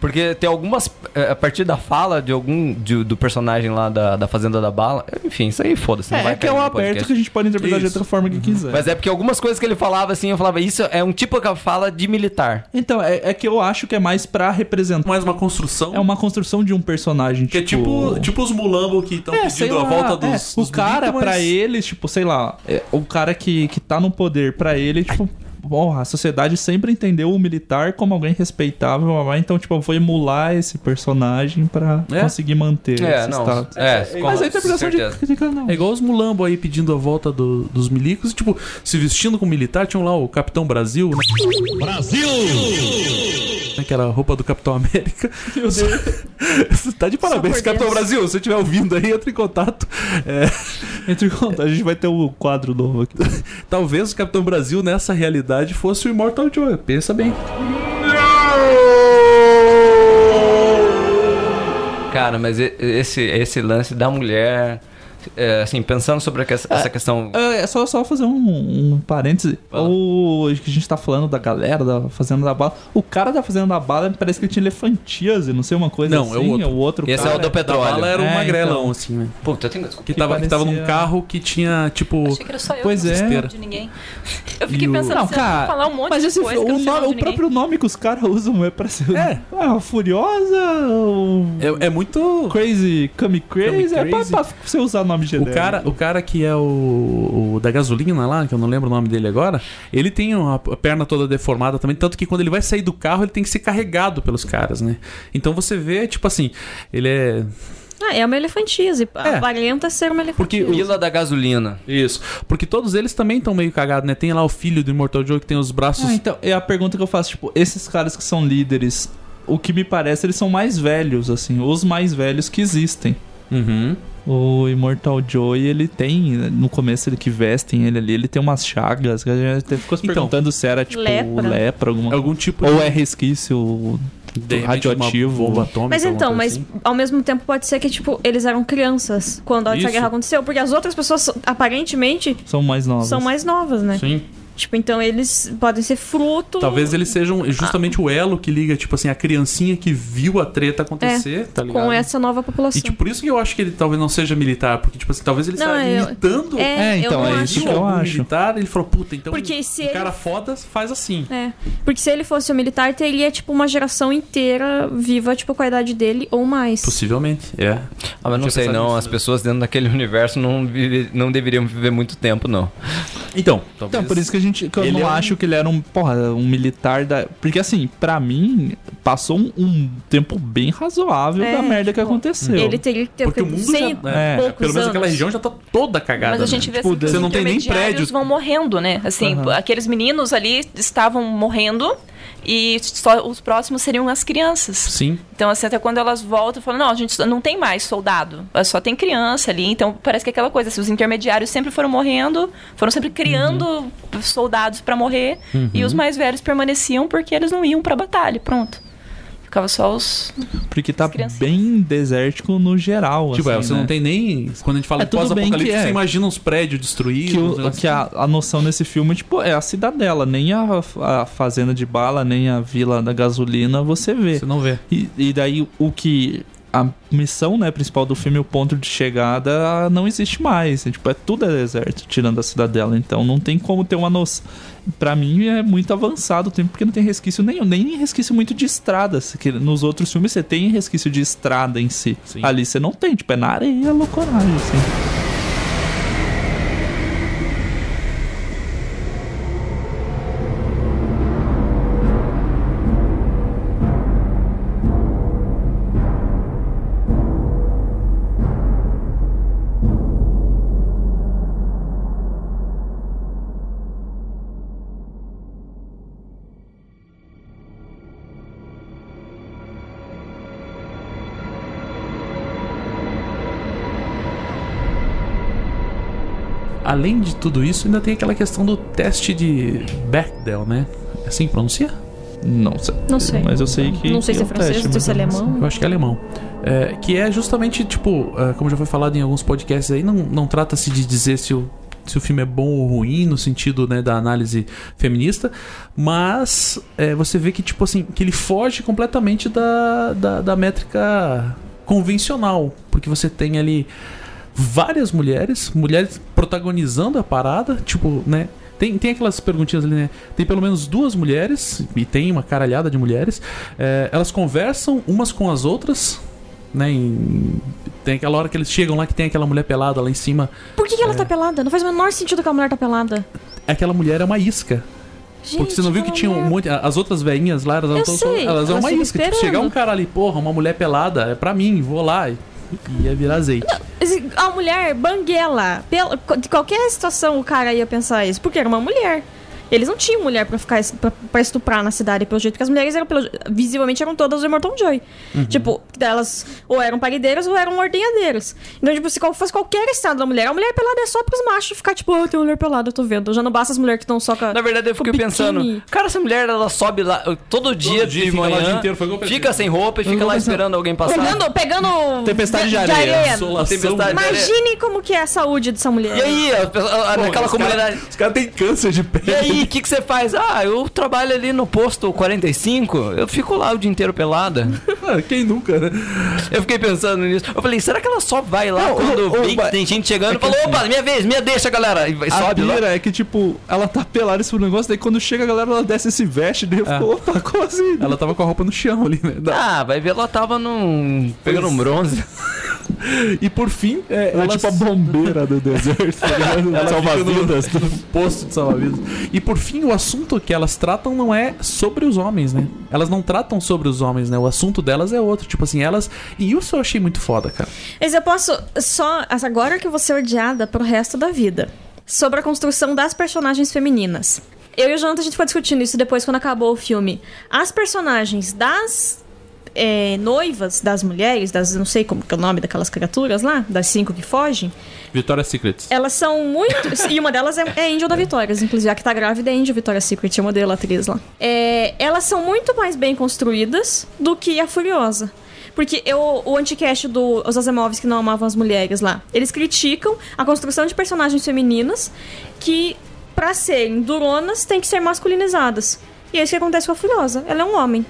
Porque tem algumas, eh, a partir da fala de algum, de- do personagem lá da, da Fazenda da Bala, enfim, isso aí foda-se, não
É,
vai
é que é
cair
o
no
aberto
podcast.
que a gente pode interpretar de
Isso.
outra forma que quiser.
Mas é porque algumas coisas que ele falava assim, eu falava, isso é um tipo de fala de militar.
Então, é, é que eu acho que é mais pra representar.
Mais uma construção.
É uma construção de um personagem,
Que é tipo, tipo os mulambo que estão
É,
pedindo a volta
é,
dos,
O
dos
cara,
milicos,
pra
mas-
eles, tipo, sei lá, é, o cara que, que tá no poder, pra ele, tipo, porra, a sociedade sempre entendeu o militar como alguém respeitável, então, tipo, eu vou emular esse personagem pra
É?
conseguir manter
É,
esse
não.
status.
É,
Mas
com
a interpretação de, cada um.
É igual os mulambo aí pedindo a volta do- dos milicos, tipo, se vestindo como militar, tinham lá o Capitão Brasil. Né? Brasil! Que era a roupa do Capitão América.
Meu Deus.
Tá de parabéns, Capitão. Brasil. Se você estiver ouvindo aí, entre em contato. É,
Entre em contato, a gente vai ter o quadro novo aqui.
talvez o Capitão Brasil nessa realidade verdade, fosse o Immortal Joe. Pensa bem.
Cara, mas esse, esse lance da mulher assim, pensando sobre a que- essa questão.
É, é só, só fazer um, um parêntese. O que a gente tá falando da galera da Fazenda da Bala. O cara da Fazenda da Bala parece que ele tinha elefantíase, não sei uma coisa
Não, é o
assim.
outro.
o outro
Esse é
cara.
o do
Da
petróleo.
bala era um
É,
magrelão,
então.
assim, né?
Puta, eu tenho desculpa.
Que,
Que
tava, que tava num
parecia-
carro que tinha, tipo.
Achei que era só eu
Pois
não
é.
de ninguém. Eu fiquei
E o-
pensando,
Não, cara,
falar um monte
mas
de
esse,
coisa que eu
o,
não
nome- o
de
próprio nome que os caras usam é pra ser.
É.
Ah, Furiosa, ou
É, é muito.
Crazy, Come Crazy. É pra, pra você usar nome
O
genérico.
cara, o cara que é o, o da gasolina lá, que eu não lembro o nome dele agora, ele tem uma a perna toda deformada também, tanto que quando ele vai sair do carro, ele tem que ser carregado pelos caras, né? Então você vê, tipo assim, ele é.
Ah, é uma elefantise.
É.
Aparenta ser uma
Porque
elefantise.
Vila da gasolina.
Isso. Porque todos eles também estão meio cagados, né? Tem lá o filho do Immortal Joe que tem os braços.
Ah, então, é a pergunta que eu faço, tipo, esses caras que são líderes, o que me parece, eles são mais velhos, assim, os mais velhos que existem.
Uhum.
O Immortal Joe, ele tem, no começo ele que vestem ele ali, ele tem umas chagas, que a gente até ficou se
Então,
perguntando se era, tipo,
lepra.
lepra, alguma
Algum tipo
Ou
de-
é resquício
de
radioativo.
Uma bomba atômica,
Mas então, mas
assim.
ao mesmo tempo pode ser que, tipo, eles eram crianças quando essa
Isso.
guerra aconteceu. Porque as outras pessoas, aparentemente,
São mais novos.
são mais novas, né?
Sim.
Tipo, então eles podem ser fruto.
Talvez eles sejam justamente o elo que liga, tipo assim, a criancinha que viu a treta acontecer, tá ligado?
com essa nova população.
E tipo, por isso que eu acho que ele talvez não seja militar, porque tipo assim, talvez ele
Não, eu-
imitando
É,
É, então,
eu não
é isso que eu acho.
militar, ele falou, puta, então
Porque se
um
ele-
cara foda faz assim.
É. Porque se ele fosse um militar, teria, tipo, uma geração inteira viva, tipo, com a idade dele ou mais.
Possivelmente, é.
Ah, mas não sei não,
nisso,
as
né?
pessoas dentro daquele universo não, vive, não deveriam viver muito tempo, não.
Então, talvez...
Então, por isso que a gente. Que eu
Ele
não
é um-
acho que ele era um. Porra, um militar da. Porque assim, pra mim, passou um, um tempo bem razoável
É,
da merda que
tipo,
aconteceu.
Ele teria que ter
Porque o mundo já...
É,
É,
poucos
pelo menos aquela
anos.
região já tá toda cagada.
Mas a
né?
gente vê
Tipo,
assim, que
você não tem nem prédios.
vão morrendo, né? Assim,
Aham.
aqueles meninos ali estavam morrendo e só os próximos seriam as crianças.
Sim.
Então, assim, até quando elas voltam, falam, não, a gente não tem mais soldado, só tem criança ali. Então, parece que é aquela coisa, assim, os intermediários sempre foram morrendo, foram sempre criando
Uhum.
soldados pra morrer, e os mais velhos permaneciam porque eles não iam pra batalha, pronto. Ficava só os...
Porque tá bem desértico no geral.
Tipo, é,
assim,
você
né?
não tem nem... Quando a gente fala
É,
pós-apocalipse,
é.
você imagina uns prédios destruídos.
Que, o- que a,
assim.
a noção nesse filme, tipo, é a cidadela, nem a, a fazenda de bala, nem a vila da gasolina você vê.
Você não vê.
E, e daí o que. A missão né, principal do filme, o ponto de chegada, não existe mais. É, tipo, é tudo é deserto, tirando a cidadela. Então não tem como ter uma noção. Pra mim é muito avançado o tempo, porque não tem resquício nenhum, nem resquício muito de estradas. Que nos outros filmes você tem resquício de estrada em si.
Sim.
Ali você não tem, tipo, é na areia, loucoragem, assim.
Além de tudo isso, ainda tem aquela questão do teste de Bechdel, né? É assim que pronuncia?
Não sei.
Não sei.
Mas eu sei que.
Não sei
que
se é
o
francês,
teste,
não sei se é
mas eu
alemão.
Eu acho que é alemão. É, que é justamente, tipo, é, como já foi falado em alguns podcasts aí, não, não trata-se de dizer se o, se o filme é bom ou ruim, no sentido né, da análise feminista, mas é, você vê que, tipo assim, que ele foge completamente da, da, da métrica convencional, porque você tem ali várias mulheres, mulheres protagonizando a parada, tipo, né? Tem, tem aquelas perguntinhas ali, né? Tem pelo menos duas mulheres, e tem uma caralhada de mulheres. é, elas conversam umas com as outras, né? em- tem aquela hora que eles chegam lá que tem aquela mulher pelada lá em cima.
Por que, que ela
É.
tá pelada? Não faz o menor sentido que a mulher tá pelada.
Aquela mulher é uma isca.
Gente,
porque você não viu que tinha um
mulher-
monte. As outras veinhas lá, elas,
Eu
tão-
sei,
elas é
elas
uma isca. Tipo, chegar um cara ali, porra, uma mulher pelada, é pra mim, vou lá. Ia virar azeite.
Esse- A mulher, banguela. De qualquer situação o cara ia pensar isso, porque era uma mulher. Eles não tinham mulher pra ficar pra, pra estuprar na cidade, pelo jeito que as mulheres eram, pelo, visivelmente, eram todas o Immortal Joy. Tipo, elas ou eram parideiras ou eram ordenhadeiras. Então, tipo, se fosse qualquer estado da mulher, a mulher pelada é só pros machos ficar, tipo, ah, tem mulher pelada, eu tô vendo. Já não basta as mulheres que estão só com a-
Na verdade, eu fiquei pensando, cara, essa mulher, ela sobe lá todo dia
dia,
de
fica o
manhã,
dia inteiro,
fica sem roupa e fica lá esperando alguém passar.
Pegando, pegando.
Tempestade de areia.
Insolação.
Tempestade de areia.
Imagine como que é a saúde dessa mulher.
E aí, a pessoa- a-
Pô,
naquela
os
comunidade...
Cara, os caras têm câncer de pele.
E aí, o que, que você faz? Ah, eu trabalho ali no posto 45, eu fico lá o dia inteiro pelada.
Ah, Quem nunca, né?
Eu fiquei pensando nisso. Eu falei, será que ela só vai lá
Não,
quando
ô, ô,
tem gente chegando e falou, opa, minha vez, minha deixa, galera. E
A
sobe lá.
pira é que, tipo, ela tá pelada esse negócio, daí quando chega a galera, ela desce e se veste, daí eu fico, opa, como assim?
Ela tava com a roupa no chão ali, né?
Ah, vai ver, ela tava num. pegando um bronze.
E por fim, é,
Ela é
ela
tipo a bombeira do deserto, tá?
Ela
Salva-vidas.
no posto de salva-vidas. E por fim, o assunto que elas tratam não é sobre os homens, né? Elas não tratam sobre os homens, né? O assunto delas é outro. Tipo assim, elas. E isso eu achei muito foda, cara.
Mas eu posso só. Agora que eu vou ser odiada pro resto da vida. Sobre a construção das personagens femininas. Eu e o Jonathan, a gente foi discutindo isso depois quando acabou o filme. As personagens das é, noivas das mulheres, das. não sei como que é o nome daquelas criaturas lá, das cinco que fogem,
Victoria's Secrets.
elas são muito. e uma delas é, é Angel da Vitórias, inclusive a que tá grávida é Angel Victoria's Secret, é modelo atriz lá. É, elas são muito mais bem construídas do que a Furiosa. Porque eu, o anticast do Os Asimovs que não amavam as mulheres lá, eles criticam a construção de personagens femininas que, pra serem duronas, têm que ser masculinizadas. E é isso que acontece com a Furiosa. Ela é um homem.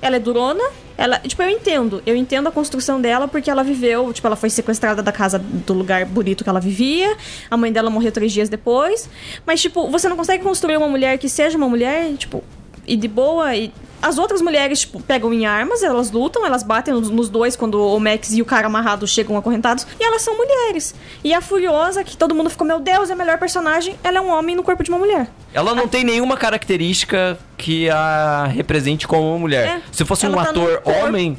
Ela é durona, ela, tipo, eu entendo. Eu entendo a construção dela porque ela viveu, tipo, ela foi sequestrada da casa do lugar bonito que ela vivia. A mãe dela morreu três dias depois. Mas, tipo, você não consegue construir uma mulher que seja uma mulher, tipo, e de boa e as outras mulheres, tipo, pegam em armas, elas lutam, elas batem nos, dois quando o Max e o cara amarrado chegam acorrentados, e elas são mulheres. E a Furiosa, que todo mundo ficou, meu Deus, é a melhor personagem, ela é um homem no corpo de uma mulher.
Ela não tem nenhuma característica que a represente como uma mulher.
É,
Se fosse um
ela tá no
ator homem,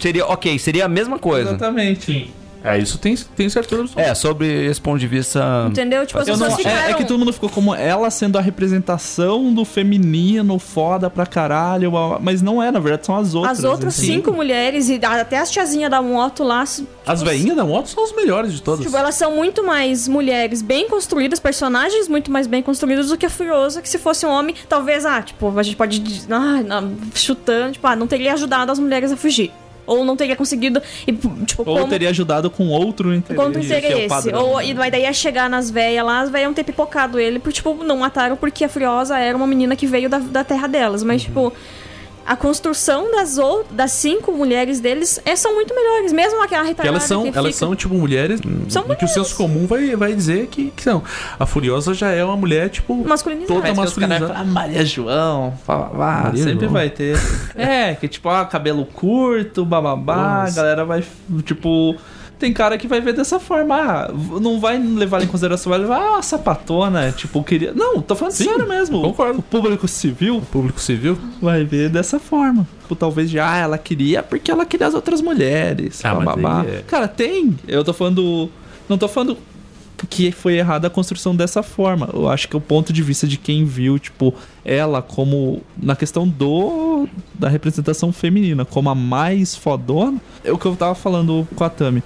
seria ok, seria a mesma coisa.
Exatamente.
É, isso tem, tem certeza absoluta.
É, sobre esse ponto de vista.
Entendeu? Tipo, as
Eu não-
pessoas
é,
ficaram...
é que todo mundo ficou como ela sendo a representação do feminino, foda pra caralho, mas não é, na verdade, são as outras.
As outras
assim.
cinco mulheres, e até as tiazinhas da moto lá. tipo,
As veinhas da moto são as melhores de todas.
Tipo, elas são muito mais mulheres bem construídas, personagens muito mais bem construídos do que a Furiosa, que se fosse um homem, talvez, ah, tipo, a gente pode. dizer, Ah, não, chutando, tipo, ah, não teria ajudado as mulheres a fugir. Ou não teria conseguido. E, tipo,
Ou
como.
teria ajudado com outro interesse.
Quanto
que é o
interesse.
padrão.
Ou, e mas daí ia chegar nas velhas lá, as velhas iam ter pipocado ele, porque, tipo, não mataram porque a Furiosa era uma menina que veio da, da terra delas. Mas, tipo, a construção das, ou, das cinco mulheres deles é, são muito melhores. Mesmo aquela
Porque
retardada
elas são,
que
elas
fica-
são tipo mulheres
São
em que o senso comum vai, vai dizer que, que são. A Furiosa já é uma mulher, tipo,
masculinizada.
toda
Mas
masculinizada.
falam, ah, Maria João, pá, pá,
Maria
sempre
João.
vai ter. É, que tipo, ah, cabelo curto, bababá, a
Nossa.
galera vai, tipo... Tem cara que vai ver dessa forma, ah, não vai levar em consideração, vai levar, ah, uma sapatona, tipo, queria... Não, tô falando
Sim,
sério mesmo.
concordo.
O público civil
Público civil.
vai ver dessa forma. Tipo, talvez já, ah, ela queria porque ela queria as outras mulheres,
Ah, aí é-
Cara, tem. Eu tô falando... Não tô falando que foi errada a construção dessa forma. Eu acho que é o ponto de vista de quem viu, tipo, ela como na questão do da representação feminina, como a mais fodona, é o que eu tava falando com a Tami.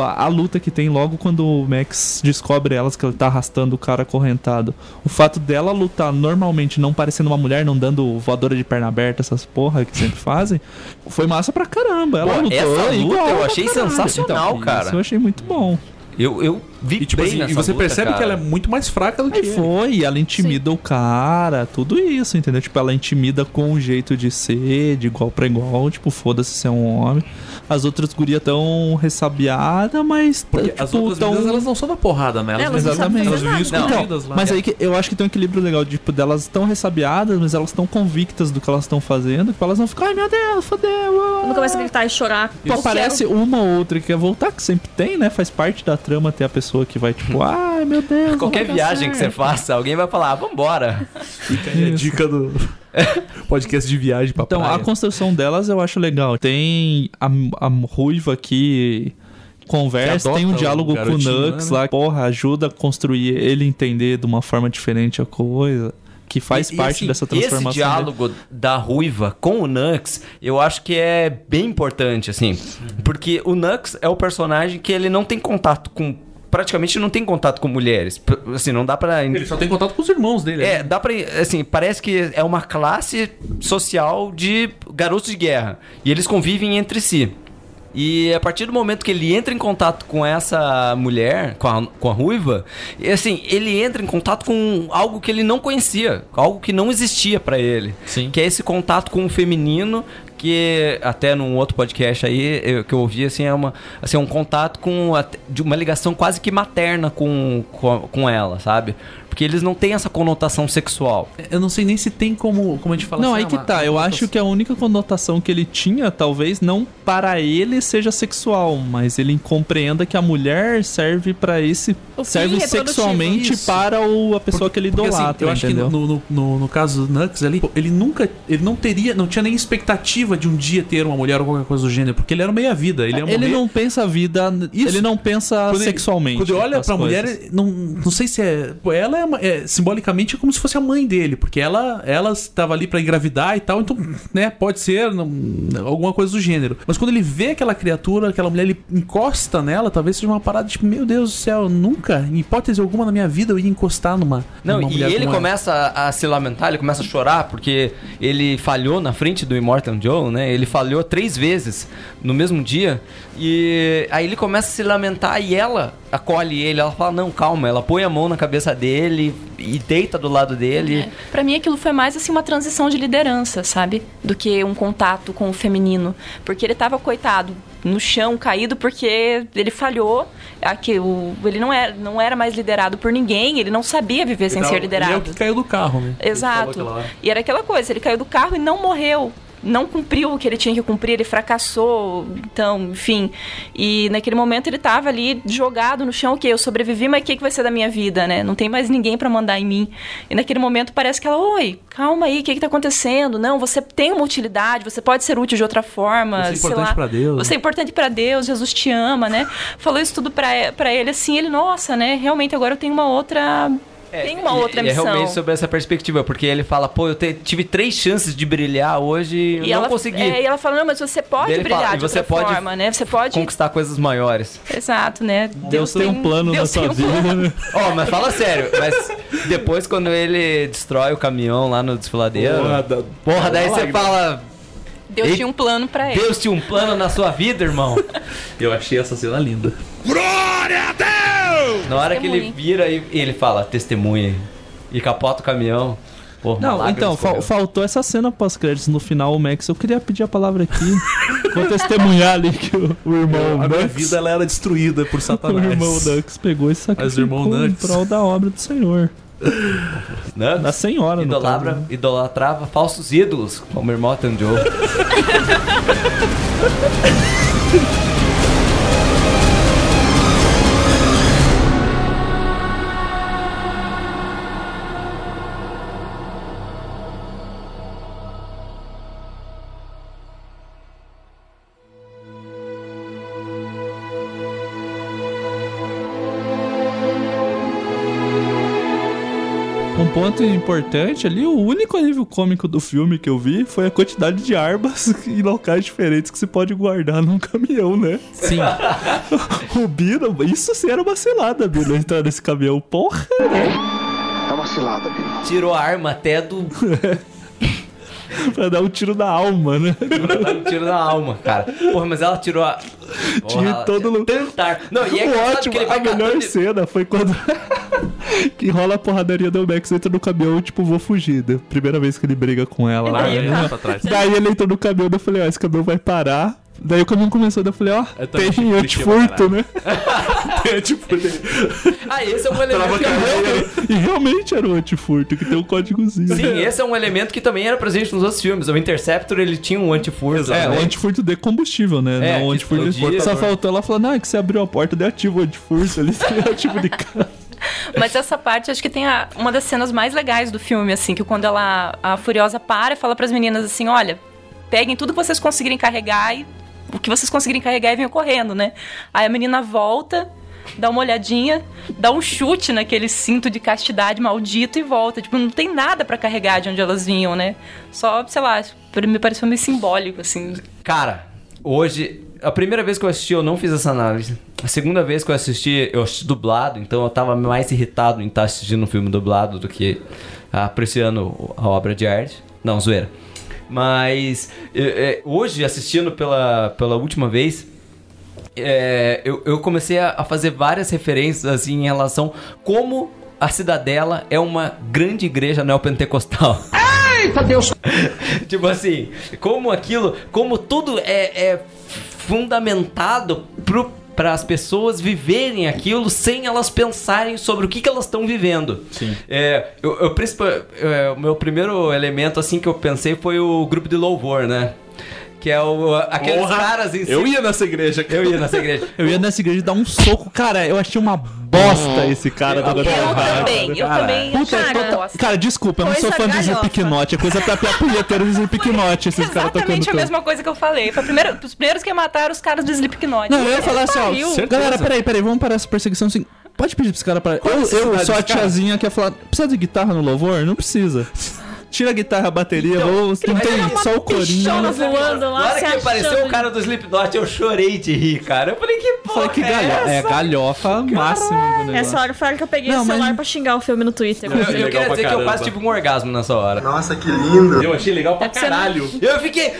A, a luta que tem logo quando o Max descobre elas que ele tá arrastando o cara acorrentado. O fato dela lutar normalmente, não parecendo uma mulher, não dando voadora de perna aberta, essas porra que sempre fazem, foi massa pra caramba. Ela
Pô,
lutou
essa luta eu achei sensacional,
Então,
cara.
Isso eu achei muito bom.
Eu, eu vi
E, tipo
bem
assim,
nessa
e você
luta,
percebe
cara.
que ela é muito mais fraca do que
Aí
ele.
foi, ela intimida o cara, tudo isso, entendeu? Tipo, ela intimida com o jeito de ser, de igual pra igual, tipo, foda-se ser um homem. As outras gurias tão ressabiadas, mas
Porque
tipo,
as outras
tão...
meninas, elas não são da porrada, né? Elas,
Elas não
Exatamente.
elas vivem escondidas lá.
Mas aí que eu acho que tem um equilíbrio legal, tipo, delas estão ressabiadas, mas elas estão convictas do que elas estão fazendo, que elas não ficam, ai meu Deus, fodeu.
Quando começa a gritar e chorar.
Tipo, aparece uma ou outra que quer voltar, que sempre tem, né? Faz parte da trama ter a pessoa que vai, tipo, ai meu Deus.
Qualquer viagem que você faça, alguém vai falar, ah, vambora.
Fica aí a dica do podcast de viagem pra
Então,
praia.
a construção delas eu acho legal. Tem a, a ruiva que conversa, tem um diálogo com o Nux
né?
lá, porra, ajuda a construir ele entender de uma forma diferente a coisa. que faz
E-
parte
assim,
dessa transformação.
Esse diálogo da Ruiva com o Nux, eu acho que é bem importante, assim. Porque o Nux é o personagem que ele não tem contato com... Praticamente não tem contato com mulheres. Assim, não dá pra...
Ele só tem contato com os irmãos dele.
É,
né?
dá pra. Assim, parece que é uma classe social de garotos de guerra. E eles convivem entre si. E a partir do momento que ele entra em contato com essa mulher, com a, com a ruiva, assim, ele entra em contato com algo que ele não conhecia, algo que não existia pra ele.
Sim.
Que é esse contato com o feminino, que até num outro podcast aí eu- que eu ouvi, assim, é uma, assim, um contato com de uma ligação quase que materna com, com, com ela, sabe? Porque eles não têm essa conotação sexual.
Eu não sei nem se tem como, como a gente fala
Não,
assim,
aí
ah,
que
uma-
tá.
uma
Eu
conotação-
acho que a única conotação que ele tinha, talvez, não para ele seja sexual, mas ele compreenda que a mulher serve para esse. Serve sexualmente
Isso.
para o, a pessoa que ele
Porque, assim,
idolatra,
eu acho
entendeu?
que no, no, no, no caso do Nux ali, ele nunca. Ele não teria. Não tinha nem expectativa de um dia ter uma mulher ou qualquer coisa do gênero, porque ele era meia vida. Ele,
Ele não pensa a vida,
Isso.
ele não pensa
Quando ele-
sexualmente.
Quando ele olha
coisas.
mulher, não, não sei se é. Ela é, é, simbolicamente é como se fosse a mãe dele, porque ela ela estava ali pra engravidar e tal, então, né, pode ser não, alguma coisa do gênero. Mas quando ele vê aquela criatura, aquela mulher, ele encosta nela, talvez seja uma parada tipo, meu Deus do céu, nunca, em hipótese alguma na minha vida, eu ia encostar numa.
Não,
numa
e ele começa a, a se lamentar, ele começa a chorar porque ele falhou na frente do Immortal Joe, né? Ele falhou três vezes no mesmo dia. E aí ele começa a se lamentar e ela acolhe ele. Ela fala: Não, calma. Ela põe a mão na cabeça dele e deita do lado dele.
É, Pra mim aquilo foi mais assim uma transição de liderança, sabe? Do que um contato com o feminino, porque ele tava coitado no chão, caído porque ele falhou, aqui, o, ele não era, não era mais liderado por ninguém, ele não sabia viver sem
Ele
ser
tava- Ele é o
liderado.
que caiu do carro, né? Ele
Exato. E era aquela coisa, ele caiu do carro e não morreu. Não cumpriu o que ele tinha que cumprir, ele fracassou, então, enfim. E naquele momento ele tava ali jogado no chão, ok, eu sobrevivi, mas o que, que vai ser da minha vida, né? Não tem mais ninguém pra mandar em mim. E naquele momento parece que ela, oi, calma aí, o que, que tá acontecendo? Não, você tem uma utilidade, você pode ser útil de outra forma.
Você é importante pra Deus,
Você é importante pra Deus, Jesus te ama, né? Falou isso tudo pra ele assim, ele, nossa, né? Realmente agora eu tenho uma outra. Tem uma
E-
outra
e É
missão.
realmente sobre essa perspectiva, porque ele fala: Pô, eu te- tive três chances de brilhar hoje e eu não
ela,
consegui
é, e ela fala, não, mas você pode brilhar
fala,
de
"E você
outra
pode
forma, né? Você pode...
conquistar coisas maiores.
Exato, né?
Deus tem um plano na
Deus
sua
tem um
vida, né?
Ó, mas fala sério, mas depois quando ele destrói o caminhão lá no desfiladeiro.
Porra, da-
Porra, daí você
lágrima.
fala.
Deus
Ei,
tinha um plano pra ele.
Deus tinha um plano na sua vida, irmão.
Eu achei essa cena linda.
Glória a Deus!
Na hora que ele vira e, e ele fala, testemunha. E capota o caminhão. Porra,
Não, então, fal- faltou essa cena pós-créditos no final, o Max. Eu queria pedir a palavra aqui. Vou testemunhar ali que o, o irmão
A minha vida ela era destruída por
o
Satanás.
irmão Nux pegou e
Mas o irmão
sacrificou em prol da obra do Senhor.
Né?
Da senhora, no
Idolabra,
caso, né?
idolatrava falsos ídolos, como o irmão Joe.
ponto importante ali, o único alívio cômico do filme que eu vi foi a quantidade de armas em locais diferentes que você pode guardar num caminhão, né?
Sim.
O Bino, isso sim era uma cilada, Bino, entrar nesse caminhão. Porra!
É uma cilada, Bino.
Tirou a arma até do.
pra dar um tiro na alma, né?
Dar um tiro na alma, cara. Porra, mas ela tirou a. Porra,
Tinha
ela-
todo lu-
Tentar. Não, e é engraçado
Ótimo,
que ele vai
a melhor
catando-
cena foi quando que rola a porradaria do Max entra no caminhão tipo, vou fugir. né? Primeira vez que ele briga com ela lá.
daí ele
né?
tá-
pra trás.
Daí ele entrou no caminhão, eu falei, ó, esse caminhão vai parar. Daí o caminhão começou, daí eu falei, ó,
também
tem antifurto, né?
É, tipo,
Ah, esse é um elemento que é
E realmente era o antifurto, que tem um códigozinho.
Sim, esse é um elemento que também era presente nos outros filmes. O Interceptor, ele tinha um antifurto.
É, o antifurto de combustível, né?
É,
não o antifurto de
explodia,
Só
né?
faltou ela falar, não, é que você abriu a porta, daí ativa o antifurto ali, tem o tipo de cara.
Mas essa parte, acho que tem a- uma das cenas mais legais do filme, assim, que quando ela, a Furiosa para e fala pras meninas assim, olha, peguem tudo que vocês conseguirem carregar e o que vocês conseguirem carregar e venham correndo, né? Aí a menina volta, dá uma olhadinha, dá um chute naquele cinto de castidade maldito e volta. Tipo, não tem nada pra carregar de onde elas vinham, né? Só, sei lá, me pareceu meio simbólico, assim.
Cara, hoje, a primeira vez que eu assisti, eu não fiz essa análise. A segunda vez que eu assisti, eu assisti dublado, então eu tava mais irritado em estar assistindo um filme dublado do que apreciando a obra de arte. Não, zoeira. Mas é, é, hoje, assistindo pela, pela última vez, é, eu, eu comecei a, a fazer várias referências assim, em relação como a Cidadela é uma grande igreja neopentecostal.
Eita Deus!
tipo assim, como aquilo, como tudo é, é fundamentado pro para as pessoas viverem aquilo sem elas pensarem sobre o que, que elas estão vivendo.
Sim.
É, eu, eu, é, o meu primeiro elemento assim que eu pensei foi o grupo de louvor, né? Que é o, aqueles
Porra,
caras em
Eu ia nessa igreja.
Eu ia nessa igreja.
Eu ia nessa igreja dar um soco, cara. Eu achei uma bosta esse cara da
Eu também, eu também
Puta,
achei uma
tota-
bosta.
Cara, desculpa, eu não sou
Coisa
fã do
galhofa.
Slipknot. É coisa pra piar punheteiro do Slipknot, esses caras tocando
Exatamente a mesma coisa que eu falei. Foi a primeira, os primeiros que mataram os caras do Slipknot.
Não, eu ia falar assim, ó. Galera, peraí, peraí, vamos parar essa perseguição assim. Pode pedir pra esse cara para. Eu, eu sou a
desse cara?
tiazinha que ia falar. Precisa de guitarra no louvor? Não precisa. Tira a guitarra, a bateria, vou, não tem só o corinho.
voando
Na
lá,
hora
se
que apareceu o cara do Slipknot, eu chorei de rir, cara. Eu falei, que porra
Falei que
é
galhofa. É
essa?
galhofa máximo do negócio.
Essa hora foi a hora que eu peguei
Não,
o celular
mas-
pra xingar o filme no Twitter.
Eu, eu
legal
queria dizer que eu
caramba.
quase tive um orgasmo nessa hora.
Nossa, que lindo.
Eu achei legal pra
É não-
caralho.
Eu fiquei,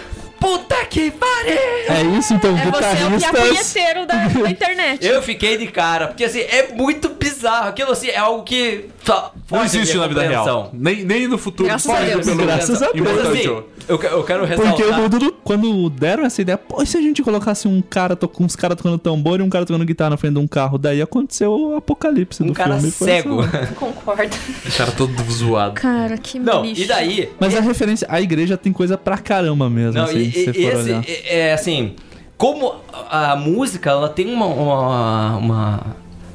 puta que pariu!
É isso, então,
É você é o
guitarristas.
da, da internet.
Eu fiquei de cara, porque assim, é muito bizarro. Aquilo assim, é algo que. só
Não existe na vida real. Nem, nem no futuro.
Graças a Deus.
pelo-
Graças a Deus.
Mas assim. Eu, eu quero ressaltar.
Porque o quando deram essa ideia, pô, e se a gente colocasse um cara, to- uns caras tocando tambor e um cara tocando guitarra na frente de um carro? Daí aconteceu o apocalipse
um
do
cara
filme. foi
cego.
essa-
Concordo.
O cara todo zoado.
Cara, que
Não,
lixo.
e daí?
Mas a referência, a igreja tem coisa pra caramba mesmo,
Não,
assim,
e,
se você
e-
for
esse,
olhar.
é, é, assim, como a, música, ela tem uma, uma, uma-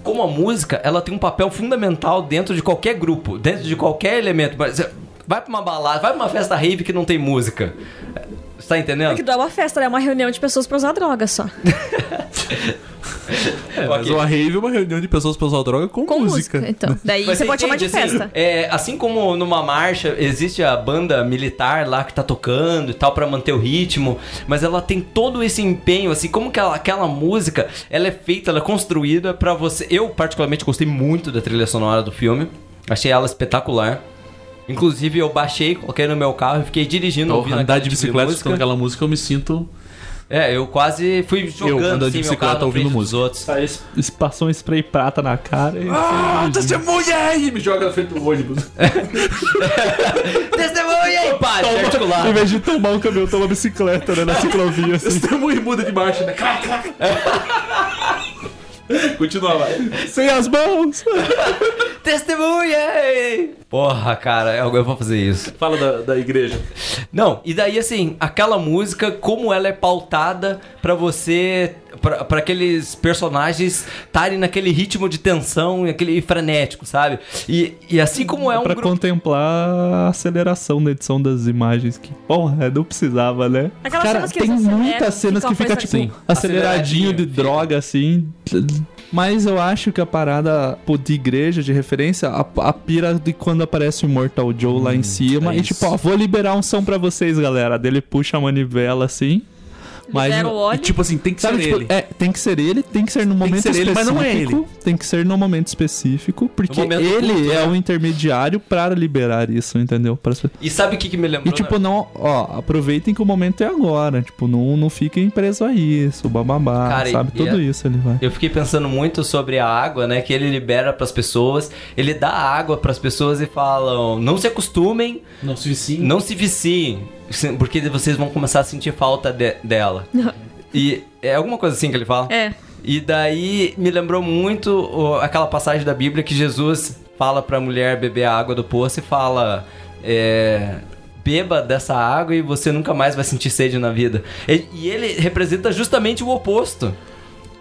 Como a música, ela tem um papel fundamental dentro de qualquer grupo, dentro de qualquer elemento. Mas, é, Vai pra uma balada, vai pra uma festa rave que não tem música. Você tá entendendo?
Que não é uma festa, é uma reunião de pessoas pra usar droga só.
É, mas
Ok.
uma rave é uma reunião de pessoas pra usar droga com,
Com
música.
música. Então, daí
Mas
você pode chamar de
entende, assim,
festa.
é, assim como numa marcha existe a banda militar lá que tá tocando e tal pra manter o ritmo, mas ela tem todo esse empenho, assim, como que ela- aquela música, ela é feita, ela é construída pra você. Eu particularmente gostei muito da trilha sonora do filme. Achei ela espetacular. Inclusive eu baixei, coloquei no meu carro e fiquei dirigindo
Então, andar
aquele
de
tipo
bicicleta escutando aquela música, eu me sinto.
É, eu quase fui jogando
andando de
assim, meu
bicicleta
carro
ouvindo
dos
música.
outros.
Aí es- passou um spray prata na cara e.
Ah, testemunha aí! Me joga na frente do ônibus.
Testemunha aí, pá, de articular.
Em vez de tomar um caminhão, toma bicicleta, né? Na ciclovia, assim.
Testemunha e muda de marcha, né? Continua, vai.
Sem as mãos!
Testemunha! Porra, cara, eu, eu vou fazer isso.
Fala da, da igreja.
Não, e daí assim, aquela música, como ela é pautada pra você. Pra pra aqueles personagens estarem naquele ritmo de tensão e aquele frenético, sabe? E, e assim como é um
pra
grupo.
contemplar a aceleração da edição das imagens, que porra, não precisava, né?
Aquelas
Cara,
cenas que
tem muitas cenas que fica tipo
assim.
aceleradinho de
Aceleradinho, fica.
droga assim. Mas eu acho que a parada pô, de igreja, de referência, a, a pira de quando aparece o Mortal Joe lá em cima.
é
e
isso.
tipo, ó, vou liberar um som pra vocês, galera. Dele puxa a manivela assim. Mas
Libera o
E
óleo.
tipo assim, tem que
Sabe,
ser
tipo,
ele.
é, tem que ser ele, tem que ser no
que
momento
ser ele,
específico.
mas não é ele.
Tem que ser no momento específico, porque
momento
ele
culto,
é
né?
o intermediário para liberar isso, entendeu? Pra-
E sabe o que, que me lembrou?
E tipo, não, ó, aproveitem que o momento é agora. Tipo, não, não fiquem presos a isso, bababá,
Cara,
sabe?
e
Tudo
é-
isso ele vai.
Eu fiquei pensando muito sobre a água, né? Que ele libera pras pessoas. Ele dá água pras pessoas e falam: não se acostumem,
Não se vicia.
não se viciem, porque vocês vão começar a sentir falta de- dela. E é alguma coisa assim que ele fala?
É.
E daí me lembrou muito aquela passagem da Bíblia que Jesus fala pra mulher beber a água do poço e fala: é, beba dessa água e você nunca mais vai sentir sede na vida. E, e ele representa justamente o oposto.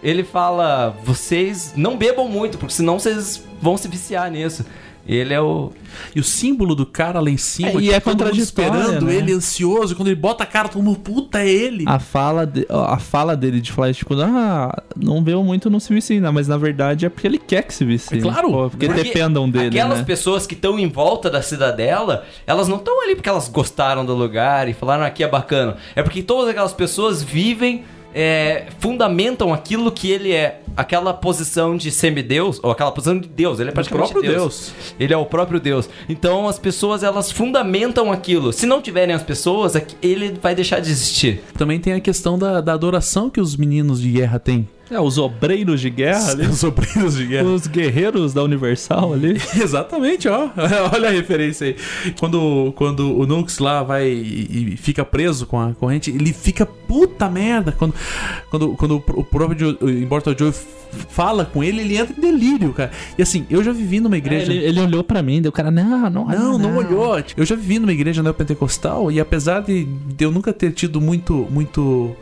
Ele fala: vocês não bebam muito, porque senão vocês vão se viciar nisso. Ele é o.
E o símbolo do cara lá em cima,
É, e é contraditório,
esperando
né?
ele ansioso, quando ele bota a cara, todo mundo, puta, é ele.
A fala, de- a fala dele de falar, tipo, ah, não veio muito não se vicina, mas na verdade é porque ele quer que se vicine.
É claro.
Pô, porque,
Porque
dependam dele,
Aquelas
né?
pessoas que estão em volta da cidadela, elas não estão ali porque elas gostaram do lugar e falaram aqui é bacana. É porque todas aquelas pessoas vivem, é, fundamentam aquilo que ele é. Aquela posição de semideus, ou aquela posição de Deus. Ele é praticamente
próprio
Deus. Ele é o próprio Deus. Então as pessoas, elas fundamentam aquilo. Se não tiverem as pessoas, aqui- ele vai deixar de existir.
Também tem a questão da, da adoração que os meninos de guerra têm.
É, os obreiros de guerra ali.
Os obreiros de guerra.
Os guerreiros da Universal ali.
Exatamente, ó. Olha a referência aí. Quando, quando o Nux lá vai e, e fica preso com a corrente, ele fica puta merda. Quando, quando, quando o próprio Immortal Joe fala com ele, ele entra em delírio, cara. E assim, eu já vivi numa igreja.
É, ele, ele olhou pra mim, deu o cara, não, não,
Não, não olhou. Eu já vivi numa igreja neopentecostal e apesar de, de eu nunca ter tido muito, muito,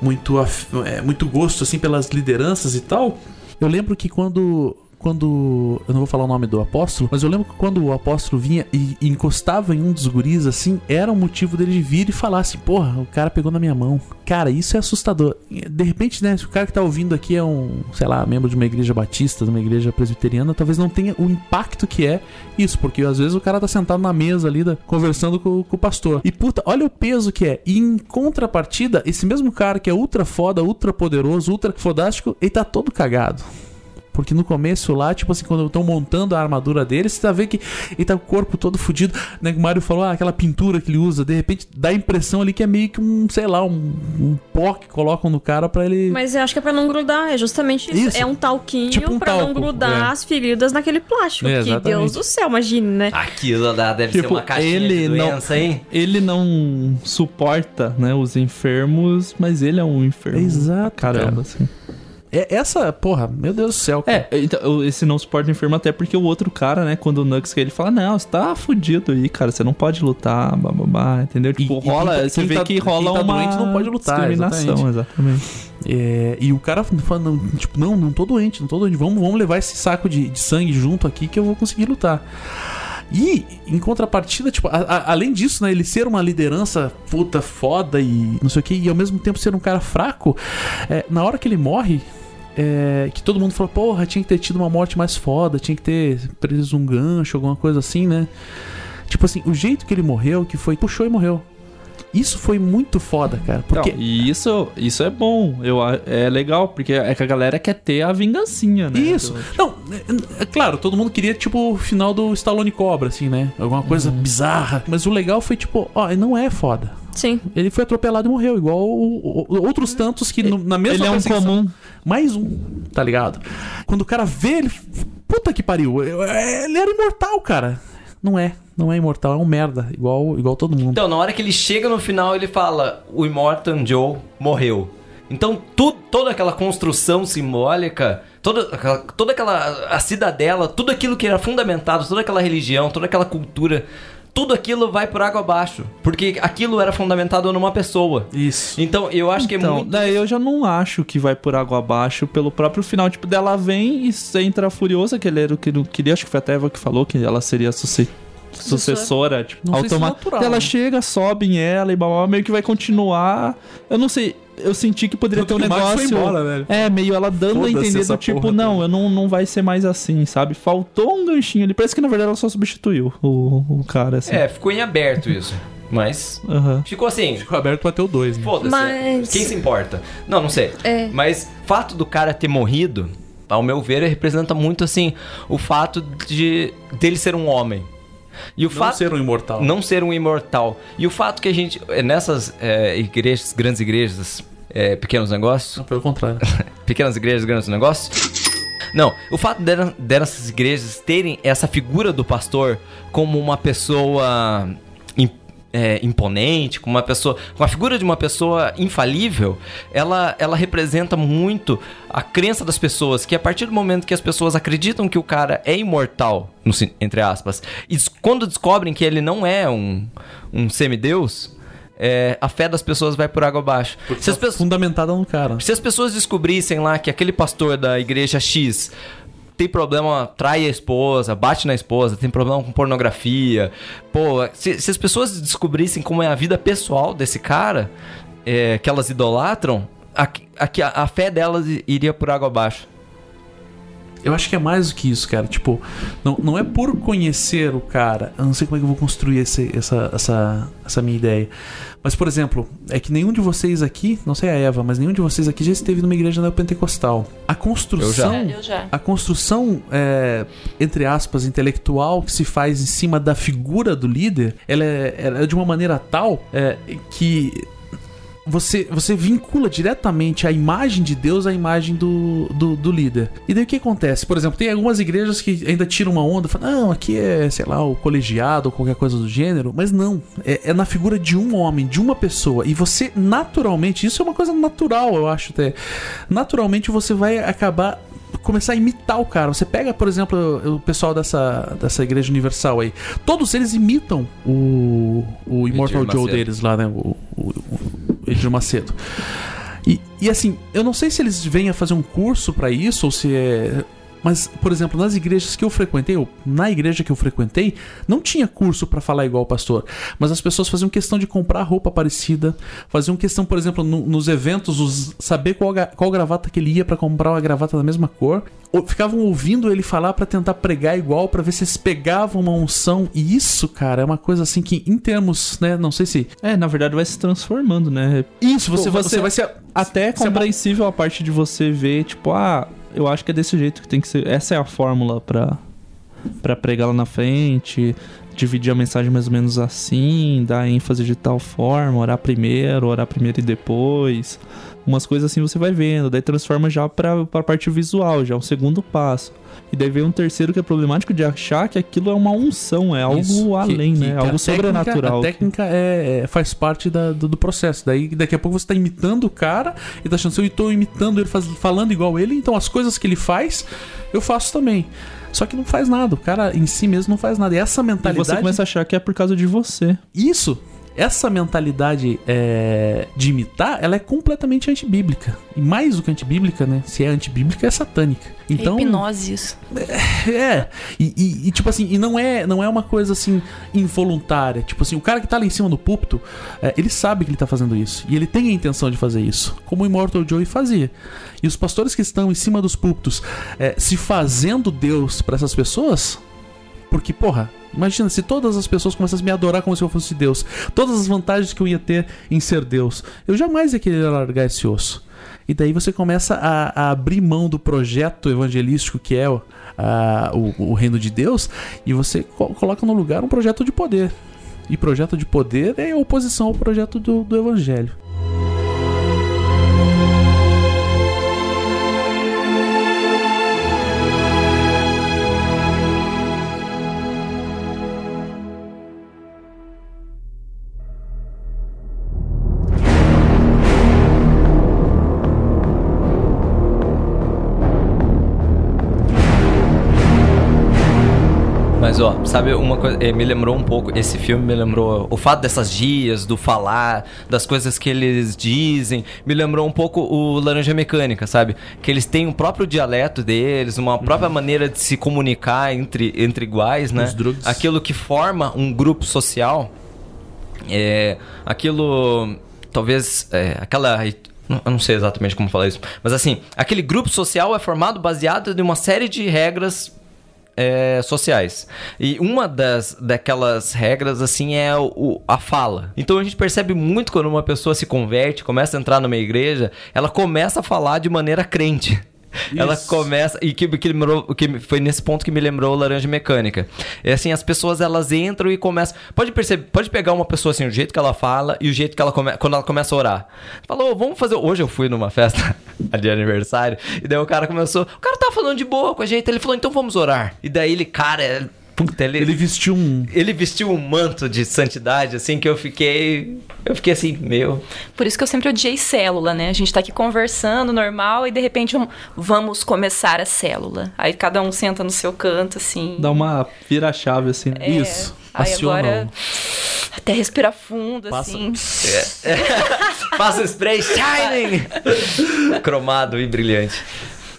muito, é, muito gosto assim pelas lideranças e tal, eu lembro que quando quando eu não vou falar o nome do apóstolo, mas eu lembro que quando o apóstolo vinha e, encostava em um dos guris assim, era um motivo dele vir e falar assim: "Porra, o cara pegou na minha mão". Cara, isso é assustador. De repente, né, se o cara que tá ouvindo aqui é um, sei lá, membro de uma igreja batista, de uma igreja presbiteriana, talvez não tenha o impacto que é isso, porque às vezes o cara tá sentado na mesa ali, da- conversando com, com o pastor. E puta, olha o peso que é. E em contrapartida, esse mesmo cara que é ultra foda, ultra poderoso, ultra fodástico, ele tá todo cagado. Porque no começo lá, tipo assim, quando estão montando a armadura dele, você tá vendo que ele tá com o corpo todo fudido. Né, que o Mario falou, ah, aquela pintura que ele usa, de repente dá a impressão ali que é meio que um, sei lá, um, um pó que colocam no cara pra ele.
Mas eu acho que é pra não grudar, é justamente isso.
Isso.
É um talquinho
Tipo um
pra não
talco,
grudar
é.
as feridas naquele plástico.
É,
que. Deus do céu, imagine, né?
Aquilo lá deve ser
Tipo,
uma caixinha
ele
de
não-
doença, hein?
Ele não suporta, né, os enfermos, mas ele é um enfermo.
Exato,
Caramba,
cara.
assim.
É, essa, porra, meu Deus do céu. cara.
É, então, esse não suporta enfermo até porque o outro cara, né, quando o Nux ele fala, não, você tá fudido aí, cara, você não pode lutar, bababá, entendeu? Tipo,
e
rola, você
tá-
vê que
quem
rola
tá
uma
doente não pode lutar,
discriminação, exatamente.
É, e o cara falando, tipo, não, não tô doente, não tô doente, vamos, vamos levar esse saco de, de sangue junto aqui que eu vou conseguir lutar. E, em contrapartida, tipo, a- a- além disso, né, ele ser uma liderança puta foda e não sei o que, e ao mesmo tempo ser um cara fraco, é, na hora que ele morre, é, que todo mundo falou, porra, tinha que ter tido uma morte mais foda, tinha que ter preso um gancho, alguma coisa assim, né? Tipo assim, o jeito que ele morreu, que foi, puxou e morreu. Isso foi muito foda, cara. Porque
Não, e isso, isso é bom, eu, é legal, porque é que a galera quer ter a vingancinha, né?
Isso. Não, é, é claro, todo mundo queria, tipo, o final do Stallone Cobra, assim, né? Alguma coisa
Uhum.
bizarra. Mas o legal foi, tipo, ó, não é foda.
Sim.
Ele foi atropelado e morreu, igual o- o- outros tantos que no- na mesma
Ele é um comum.
Mais um, tá ligado? Quando o cara vê, ele. Puta que pariu. Ele era imortal, cara. Não é. Não é imortal, é um merda. Igual, igual todo mundo.
Então, na hora que ele chega no final, ele fala: o Immortan Joe morreu. Então, tu, toda aquela construção simbólica, toda, aquela- toda aquela a cidadela, tudo aquilo que era fundamentado, toda aquela religião, toda aquela cultura, tudo aquilo vai por água abaixo. Porque aquilo era fundamentado numa pessoa.
Isso.
Então, eu acho que é
Então,
muito.
daí eu já não acho que vai por água abaixo pelo próprio final. Tipo, dela vem e entra furiosa, que ele era o que não queria, acho que foi até a Eva que falou que ela seria suce- sucessora, tipo,
Não sei se
automática. ela
né?
chega, sobe em ela e blá, blá, blá, meio que vai continuar. Eu não sei, eu senti que poderia
Tanto
ter um negócio.
embora, velho.
É, meio ela dando a entender do tipo,
porra
não,
toda.
eu não, não vai ser mais assim, sabe? Faltou um ganchinho ali. Parece que na verdade ela só substituiu o, o cara, assim.
É, ficou em aberto isso. Mas.
Aham.
Ficou assim.
Ficou aberto pra ter o 2, né?
Foda-se.
Mas-
Quem se importa? Não, não sei.
É.
Mas fato do cara ter morrido, ao meu ver, representa muito assim o fato de dele ser um homem. E o
Não
fato
ser um imortal.
não ser um imortal. E o fato que a gente é, nessas é, igrejas, grandes igrejas, é, pequenos negócios,
Não, pelo contrário.
pequenas igrejas, grandes negócios. Não, o fato dessas igrejas terem essa figura do pastor como uma pessoa é, imponente, como uma pessoa, com a figura de uma pessoa infalível, ela, ela representa muito a crença das pessoas que a partir do momento que as pessoas acreditam que o cara é imortal, no entre aspas, e quando descobrem que ele não é um, um semideus, é, a fé das pessoas vai por água abaixo. Se pessoas
Fundamentada no cara.
se as pessoas descobrissem lá que aquele pastor da igreja X tem problema, trai a esposa, bate na esposa, tem problema com pornografia. Pô, se, se as pessoas descobrissem como é a vida pessoal desse cara, é, que elas idolatram, a, a, a fé delas iria por água abaixo.
Eu acho que é mais do que isso, cara. Tipo, não, não é por conhecer o cara. Eu não sei como é que eu vou construir esse, essa, essa, essa minha ideia. Mas, por exemplo, é que nenhum de vocês aqui, não sei a Eva, mas nenhum de vocês aqui já esteve numa igreja neopentecostal. A construção.
Eu já. Eu já.
A construção, é, entre aspas, intelectual que se faz em cima da figura do líder, ela é, ela é de uma maneira tal é, que você, você vincula diretamente a imagem de Deus à imagem do, do, do, líder. E daí o que acontece? Por exemplo, tem algumas igrejas que ainda tiram uma onda, falam, não, aqui é, sei lá, o colegiado ou qualquer coisa do gênero, mas não. É, é na figura de um homem, de uma pessoa. E você, naturalmente, isso é uma coisa natural, eu acho até. Naturalmente você vai acabar começar a imitar o cara. Você pega, por exemplo, o pessoal dessa, dessa igreja universal aí. Todos eles imitam o, o Immortal Joe deles lá, né? O, o, o Edir Macedo. E, e assim, eu não sei se eles vêm a fazer um curso para isso ou se é mas, por exemplo, nas igrejas que eu frequentei, ou na igreja que eu frequentei, não tinha curso para falar igual o pastor. Mas as pessoas faziam questão de comprar roupa parecida, faziam questão, por exemplo, no, nos eventos, os, saber qual, qual gravata que ele ia para comprar uma gravata da mesma cor. Ou, ficavam ouvindo ele falar para tentar pregar igual, para ver se eles pegavam uma unção. E isso, cara, é uma coisa assim que, em termos, né, não sei se.
É, na verdade vai se transformando, né?
Isso, você, você, você vai ser.
Até compreensível a parte de você ver, tipo, ah eu acho que é desse jeito que tem que ser. Essa é a fórmula para para pregar lá na frente, dividir a mensagem mais ou menos assim, dar ênfase de tal forma, orar primeiro, orar primeiro e depois. Umas coisas assim você vai vendo, daí transforma já para a parte visual, já é um segundo passo. E daí vem um terceiro que é problemático de achar que aquilo é uma unção, é algo Isso, além, que, né? Que algo sobrenatural.
a técnica é, é, faz parte da, do, do, processo. Daí daqui a pouco você está imitando o cara e tá achando assim, eu estou imitando ele, faz, falando igual ele, então as coisas que ele faz, eu faço também. Só que não faz nada, o cara em si mesmo não faz nada. E essa mentalidade.
E você começa a achar que é por causa de você.
Isso! Essa mentalidade é, de imitar, ela é completamente antibíblica. E mais do que antibíblica, né? Se é antibíblica, é satânica. Então,
é hipnose isso.
É, é. E, e, e, tipo assim, e não é, não é uma coisa assim involuntária. Tipo assim, o cara que tá lá em cima do púlpito, é, ele sabe que ele tá fazendo isso. E ele tem a intenção de fazer isso. Como o Immortal Joey fazia. E os pastores que estão em cima dos púlpitos é, se fazendo Deus para essas pessoas, porque, porra, imagina se todas as pessoas começassem a me adorar como se eu fosse Deus. Todas as vantagens que eu ia ter em ser Deus. Eu jamais ia querer largar esse osso. E daí você começa a, a abrir mão do projeto evangelístico que é a, o, o, reino de Deus e você co coloca no lugar um projeto de poder. E projeto de poder é oposição ao projeto do, do evangelho.
Mas ó, sabe uma coisa, eh, me lembrou um pouco, esse filme me lembrou o fato dessas dias, do falar, das coisas que eles dizem, me lembrou um pouco o Laranja Mecânica, sabe? Que eles têm o próprio dialeto deles, uma própria maneira de se comunicar entre, entre iguais, né? Aquilo que forma um grupo social, é, aquilo talvez é, aquela eu não sei exatamente como falar isso, mas assim, aquele grupo social é formado baseado em uma série de regras é, sociais. E uma das daquelas regras, assim, é o, a fala. Então a gente percebe muito quando uma pessoa se converte, começa a entrar numa igreja, ela começa a falar de maneira crente. Isso. Ela começa. E que, que, lembrou, que foi nesse ponto que me lembrou Laranja Mecânica. É assim, as pessoas elas entram e começam. Pode perceber, pode pegar uma pessoa assim, o jeito que ela fala e o jeito que ela começa. Quando ela começa a orar. Falou, vamos fazer. Hoje eu fui numa festa de aniversário, e daí o cara começou. O cara tava falando de boa com a gente. Ele falou, então vamos orar. E daí ele, cara,
Puta, ele, ele vestiu um.
Ele vestiu um manto de santidade, assim, que eu fiquei. Eu fiquei assim, meu.
Por isso que eu sempre odiei célula, né? A gente tá aqui conversando normal e de repente um, vamos começar a célula. Aí cada um senta no seu canto, assim.
Dá uma vira-chave, assim.
É,
isso.
Aí Aciona agora. Até respirar fundo, Passa. assim.
É. Passa o spray shining! Cromado e brilhante.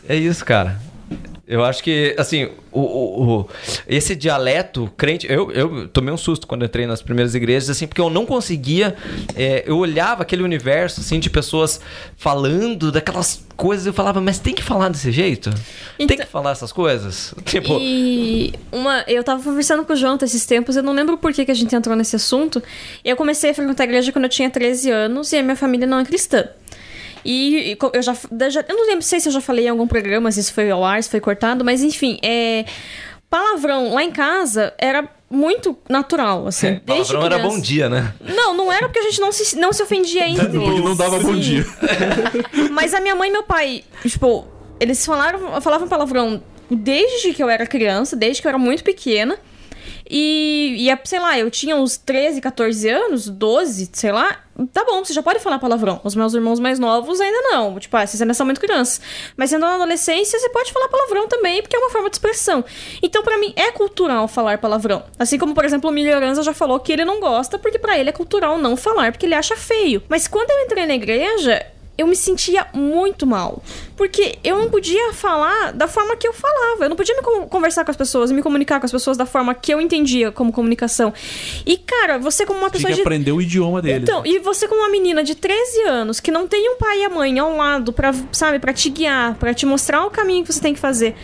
É isso, cara. Eu acho que, assim, o, o- o- esse dialeto crente. Eu, eu tomei um susto quando entrei nas primeiras igrejas, assim, porque eu não conseguia. é, eu olhava aquele universo, assim, de pessoas falando daquelas coisas. Eu falava, mas tem que falar desse jeito? tem
Então-
que falar essas coisas? Tipo.
E uma, eu tava conversando com o Jonathan esses tempos, eu não lembro por que, que a gente entrou nesse assunto. Eu comecei a frequentar a igreja quando eu tinha 13 anos e a minha família não é cristã. E, e eu já, já- Eu não lembro sei se eu já falei em algum programa, se isso foi ao ar, se foi cortado, mas enfim, é. Palavrão lá em casa era muito natural, assim. desde
Palavrão era
criança.
bom dia, né?
Não, não era porque a gente não se, não se ofendia entre
Porque não dava bom
si.
dia.
Mas a minha mãe e meu pai, tipo, eles falaram, falavam palavrão desde que eu era criança, desde que eu era muito pequena. E, e é, sei lá, eu tinha uns 13, 14 anos, 12, sei lá. Tá bom, você já pode falar palavrão. Os meus irmãos mais novos ainda não. Tipo, ah, vocês ainda são muito crianças. Mas sendo na adolescência, você pode falar palavrão também, porque é uma forma de expressão. Então, pra mim, é cultural falar palavrão. Assim como, por exemplo, o Milhoranza já falou que ele não gosta, porque pra ele é cultural não falar, porque ele acha feio. Mas quando eu entrei na igreja, eu me sentia muito mal. Porque eu não podia falar da forma que eu falava. Eu não podia me con- conversar com as pessoas me comunicar com as pessoas da forma que eu entendia como comunicação. E, cara, você como uma
Tinha
pessoa
que
de.
aprender o idioma deles.
Então, e você como uma menina de 13 anos que não tem um pai e a mãe ao lado pra, sabe, para te guiar, pra te mostrar o caminho que você tem que fazer.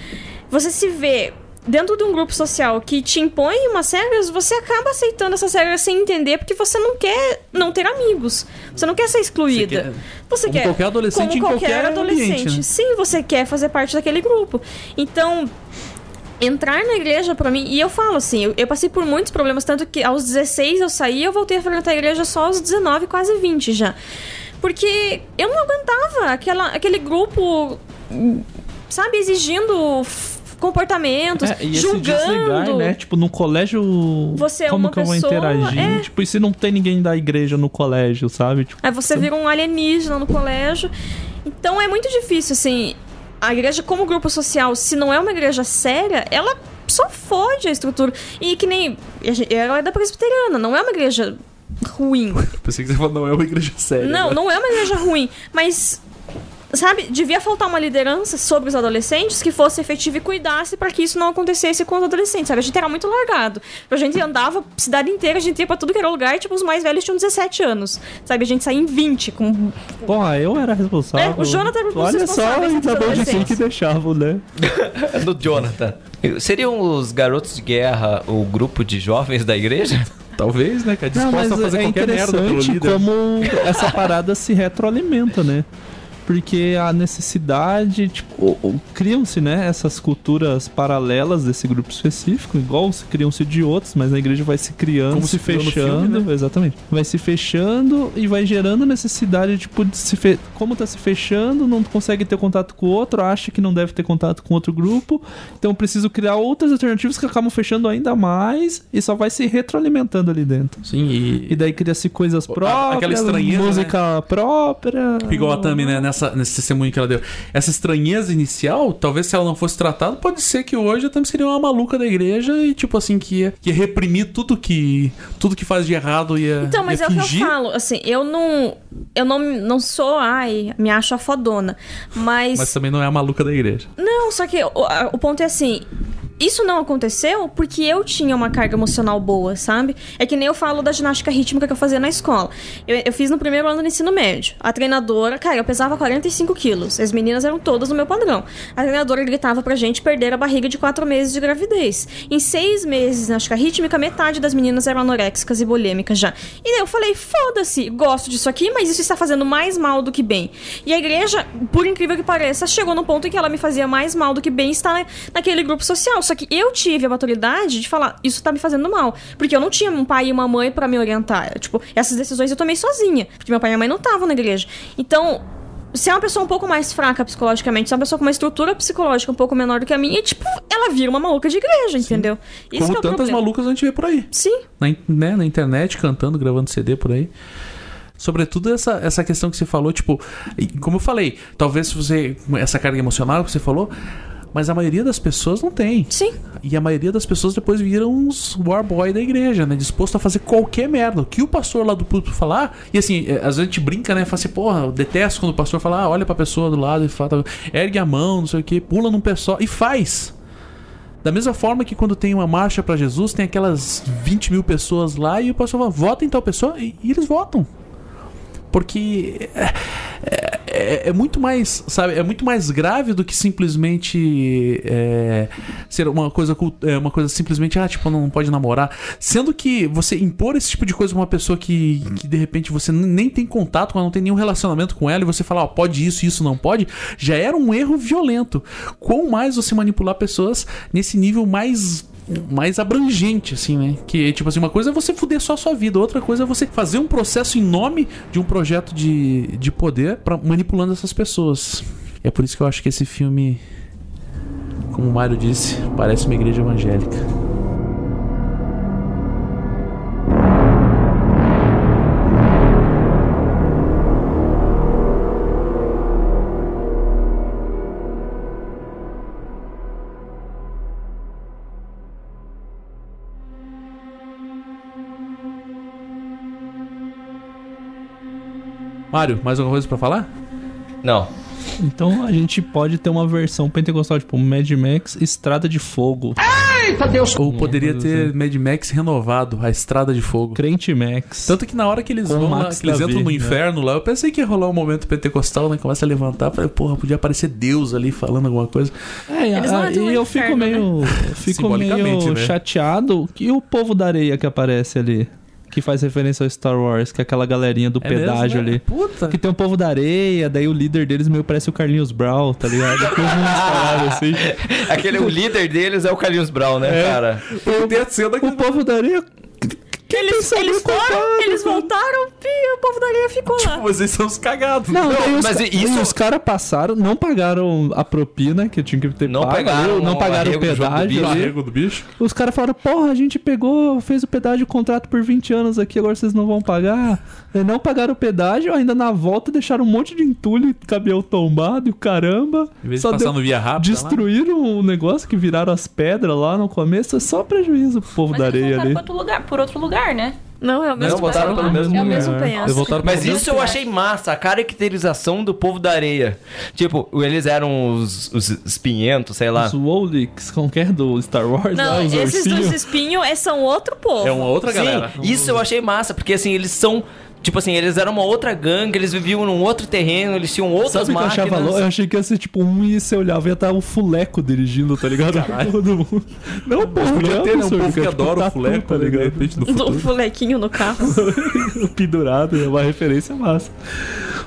Você se vê dentro de um grupo social que te impõe umas regras, você acaba aceitando essas regras sem entender porque você não quer não ter amigos. Você não quer ser excluída. Você
como
quer
qualquer adolescente
como qualquer
qualquer
adolescente.
ambiente, né?
Sim, você quer fazer parte daquele grupo. Então, entrar na igreja pra mim, e eu falo assim, eu, eu passei por muitos problemas, tanto que aos 16 eu saí, eu voltei a frequentar a igreja só aos 19, quase 20 já. Porque eu não aguentava aquela, aquele grupo, sabe, exigindo comportamentos,
É, e esse
julgando.
desligar, né? Tipo, no colégio.
Você é
como
uma
que eu vou
pessoa,
interagir?
é.
Tipo, e se não tem ninguém da igreja no colégio, sabe? Tipo,
Aí você vira um alienígena no colégio. Então é muito difícil, assim. A igreja, como grupo social, se não é uma igreja séria, ela só fode a estrutura. E que nem. Ela é da presbiteriana, não é uma igreja ruim.
Pensei que você falou, não é uma igreja séria.
Não,
né?
não é uma igreja ruim. Mas. Sabe, devia faltar uma liderança sobre os adolescentes que fosse efetiva e cuidasse pra que isso não acontecesse com os adolescentes, sabe? A gente era muito largado. A gente andava cidade inteira, a gente ia pra tudo que era lugar, e, tipo, os mais velhos tinham 17 anos, sabe? A gente saía em 20 com
porra, eu era responsável.
É, o Jonathan era
Olha só, de quem
adolescentes.
que deixavam, né?
do Jonathan. Seriam os garotos de guerra o grupo de jovens da igreja?
Talvez, né, cara?
Não,
Disposta
mas
a fazer
é
qualquer merda pelo
interessante
líder.
como essa parada se retroalimenta, né? Porque a necessidade, tipo, criam-se, né, essas culturas paralelas desse grupo específico, igual se criam-se de outros, mas a igreja vai se criando,
Como
se
se
fechando,
filme, né?
exatamente. Vai se fechando e vai gerando necessidade, tipo, de se fe... como tá se fechando, não consegue ter contato com o outro, acha que não deve ter contato com outro grupo, então preciso criar outras alternativas que acabam fechando ainda mais e só vai se retroalimentando ali dentro.
Sim, e...
E daí cria-se coisas próprias,
aquela estranheza, né?
música própria.
Igual a Tami, né? Nessa, nesse testemunho que ela deu. Essa estranheza inicial, talvez se ela não fosse tratada, pode ser que hoje a Tami seria uma maluca da igreja e, tipo assim, que ia, que ia reprimir tudo que. Tudo que faz de errado ia.
Então, mas
ia
é o que eu
fingir.
falo, assim, eu não. Eu não, não sou, ai, me acho a fodona. Mas.
Mas também não é a maluca da igreja.
Não, só que o, o ponto é assim. Isso não aconteceu porque eu tinha uma carga emocional boa, sabe? É que nem eu falo da ginástica rítmica que eu fazia na escola. Eu, eu fiz no primeiro ano do ensino médio. A treinadora, cara, eu pesava 45 quilos. As meninas eram todas no meu padrão. A treinadora gritava pra gente perder a barriga de quatro meses de gravidez. Em seis meses de ginástica rítmica, metade das meninas eram anoréxicas e bulêmicas já. E daí eu falei, foda-se, gosto disso aqui, mas isso está fazendo mais mal do que bem. E a igreja, por incrível que pareça, chegou no ponto em que ela me fazia mais mal do que bem estar na- naquele grupo social. Só que eu tive a maturidade de falar, isso tá me fazendo mal. Porque eu não tinha um pai e uma mãe pra me orientar. Tipo, essas decisões eu tomei sozinha. Porque meu pai e minha mãe não estavam na igreja. Então, se é uma pessoa um pouco mais fraca psicologicamente, se é uma pessoa com uma estrutura psicológica um pouco menor do que a minha, tipo, ela vira uma maluca de igreja, entendeu? Isso
Como
é
tantas
problema.
malucas a gente vê por aí.
Sim.
Na, né, na internet, cantando, gravando CD por aí. Sobretudo essa, essa questão que você falou, tipo, como eu falei, talvez se você. Essa carga emocional que você falou. Mas a maioria das pessoas não tem.
Sim.
E a maioria das pessoas depois viram uns war boy da igreja, né? Disposto a fazer qualquer merda. O que o pastor lá do púlpito falar. E assim, é, às vezes a gente brinca, né? Fala assim, porra, eu detesto quando o pastor fala, ah, olha pra pessoa do lado e fala, ergue a mão, não sei o que, pula num só. E faz. Da mesma forma que quando tem uma marcha pra Jesus, tem aquelas 20 mil pessoas lá e o pastor fala, vota em tal pessoa, e, e eles votam. Porque é, é- é muito mais, sabe, é muito mais grave do que simplesmente é, ser uma coisa, é, uma coisa simplesmente, ah, tipo, não pode namorar. Sendo que você impor esse tipo de coisa pra uma pessoa que, que de repente você nem tem contato com ela, não tem nenhum relacionamento com ela, e você falar, ó, pode isso, isso não pode, já era um erro violento. Quão mais você manipular pessoas nesse nível mais mais abrangente, assim, né? Que, tipo assim, uma coisa é você fuder só a sua vida, outra coisa é você fazer um processo em nome de um projeto de, de poder pra, manipulando essas pessoas. É por isso que eu acho que esse filme, como o Mário disse, parece uma igreja evangélica. Mário, mais alguma coisa pra falar?
Não.
Então a gente pode ter uma versão pentecostal, tipo Mad Max Estrada de Fogo.
Eita Deus!
Ou poderia ter Mad Max renovado, a Estrada de Fogo.
Crente Max.
Tanto que na hora que eles
Com
vão lá, que eles entram no
né?
inferno lá, eu pensei que ia rolar um momento pentecostal, né? Começa a levantar, falei, porra, podia aparecer Deus ali falando alguma coisa.
É,
Eles
a- e eu fico
inferno,
meio, eu fico meio
né?
chateado que o povo da areia que aparece ali, que faz referência ao Star Wars, que é aquela galerinha do
É
pedágio
mesmo, né?
ali.
Puta.
Que tem o povo da areia, daí o líder deles meio parece o Carlinhos Brown, tá ligado? Assim.
Aquele, o líder deles é o Carlinhos Brown, né, cara?
Tem a cena que
O povo da areia.
Eles, eles foram, eles voltaram e o povo da areia ficou lá.
vocês são os cagados.
Não, os,
mas
ca-
isso-
os caras passaram, não pagaram a propina que tinha que ter
Não
pago,
pegaram
não pagaram o
arrego do
pedágio
bicho.
do bicho.
Os caras falaram, porra, a gente pegou, fez o pedágio, o contrato por 20 anos aqui, agora vocês não vão pagar. E não pagaram o pedágio, ainda na volta deixaram um monte de entulho, caminhão tombado e o caramba.
Em vez de
Só
passar
deu-
no via rápida lá.
Destruíram o negócio que viraram as pedras lá no começo, é só prejuízo pro povo
Mas
da areia ali.
por outro lugar, por outro lugar, né?
Não, é o mesmo
botaram
penhasco.
pelo mesmo
É o
lugar.
mesmo
Eles
penhasco.
voltaram
Mas
pelo
isso eu achei massa, a caracterização do povo da areia. Tipo, eles eram os, os espinhentos, sei lá.
Os Wolix, qualquer do Star Wars,
Não,
lá, os
esses
ursinhos.
dos espinhos é- são outro povo.
É uma outra
Sim,
galera.
isso eu achei massa, porque assim, eles são. Tipo assim, eles eram uma outra gangue, eles viviam num outro terreno, eles tinham outras
Sabe o que eu
máquinas.
achava louco? Eu achei que ia ser tipo um e você olhava e ia estar o fuleco dirigindo, tá ligado? Todo mundo. Não, pô,
Podia
não
ter, né? Um povo que
tipo
adora o
tatu,
fuleco,
tá
de
ligado?
Do
futuro.
fulequinho no carro.
Pendurado, é uma referência massa.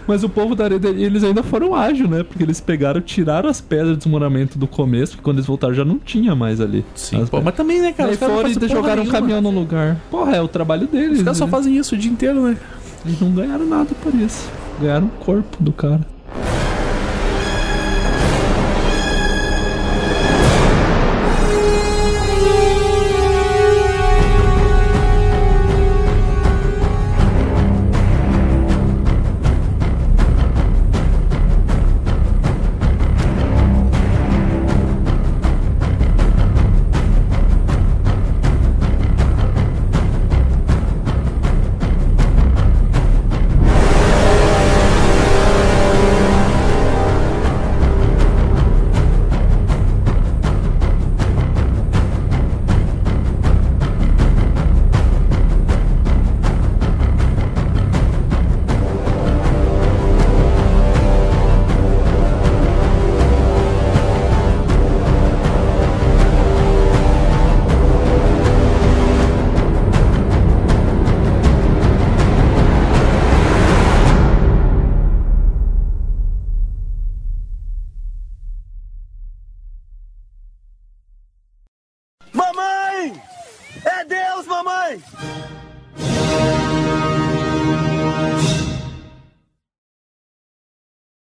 Mas o povo da areia, eles ainda foram ágeis, né? Porque eles pegaram, tiraram as pedras de desmoronamento do começo, porque quando eles voltaram já não tinha mais ali.
Sim, pô, mas também, né, cara? Não
foram e jogaram um caminhão no lugar. Porra, é o trabalho deles.
Os caras só
né?
fazem isso o dia inteiro, né?
Eles não ganharam nada por isso. Ganharam o corpo do cara.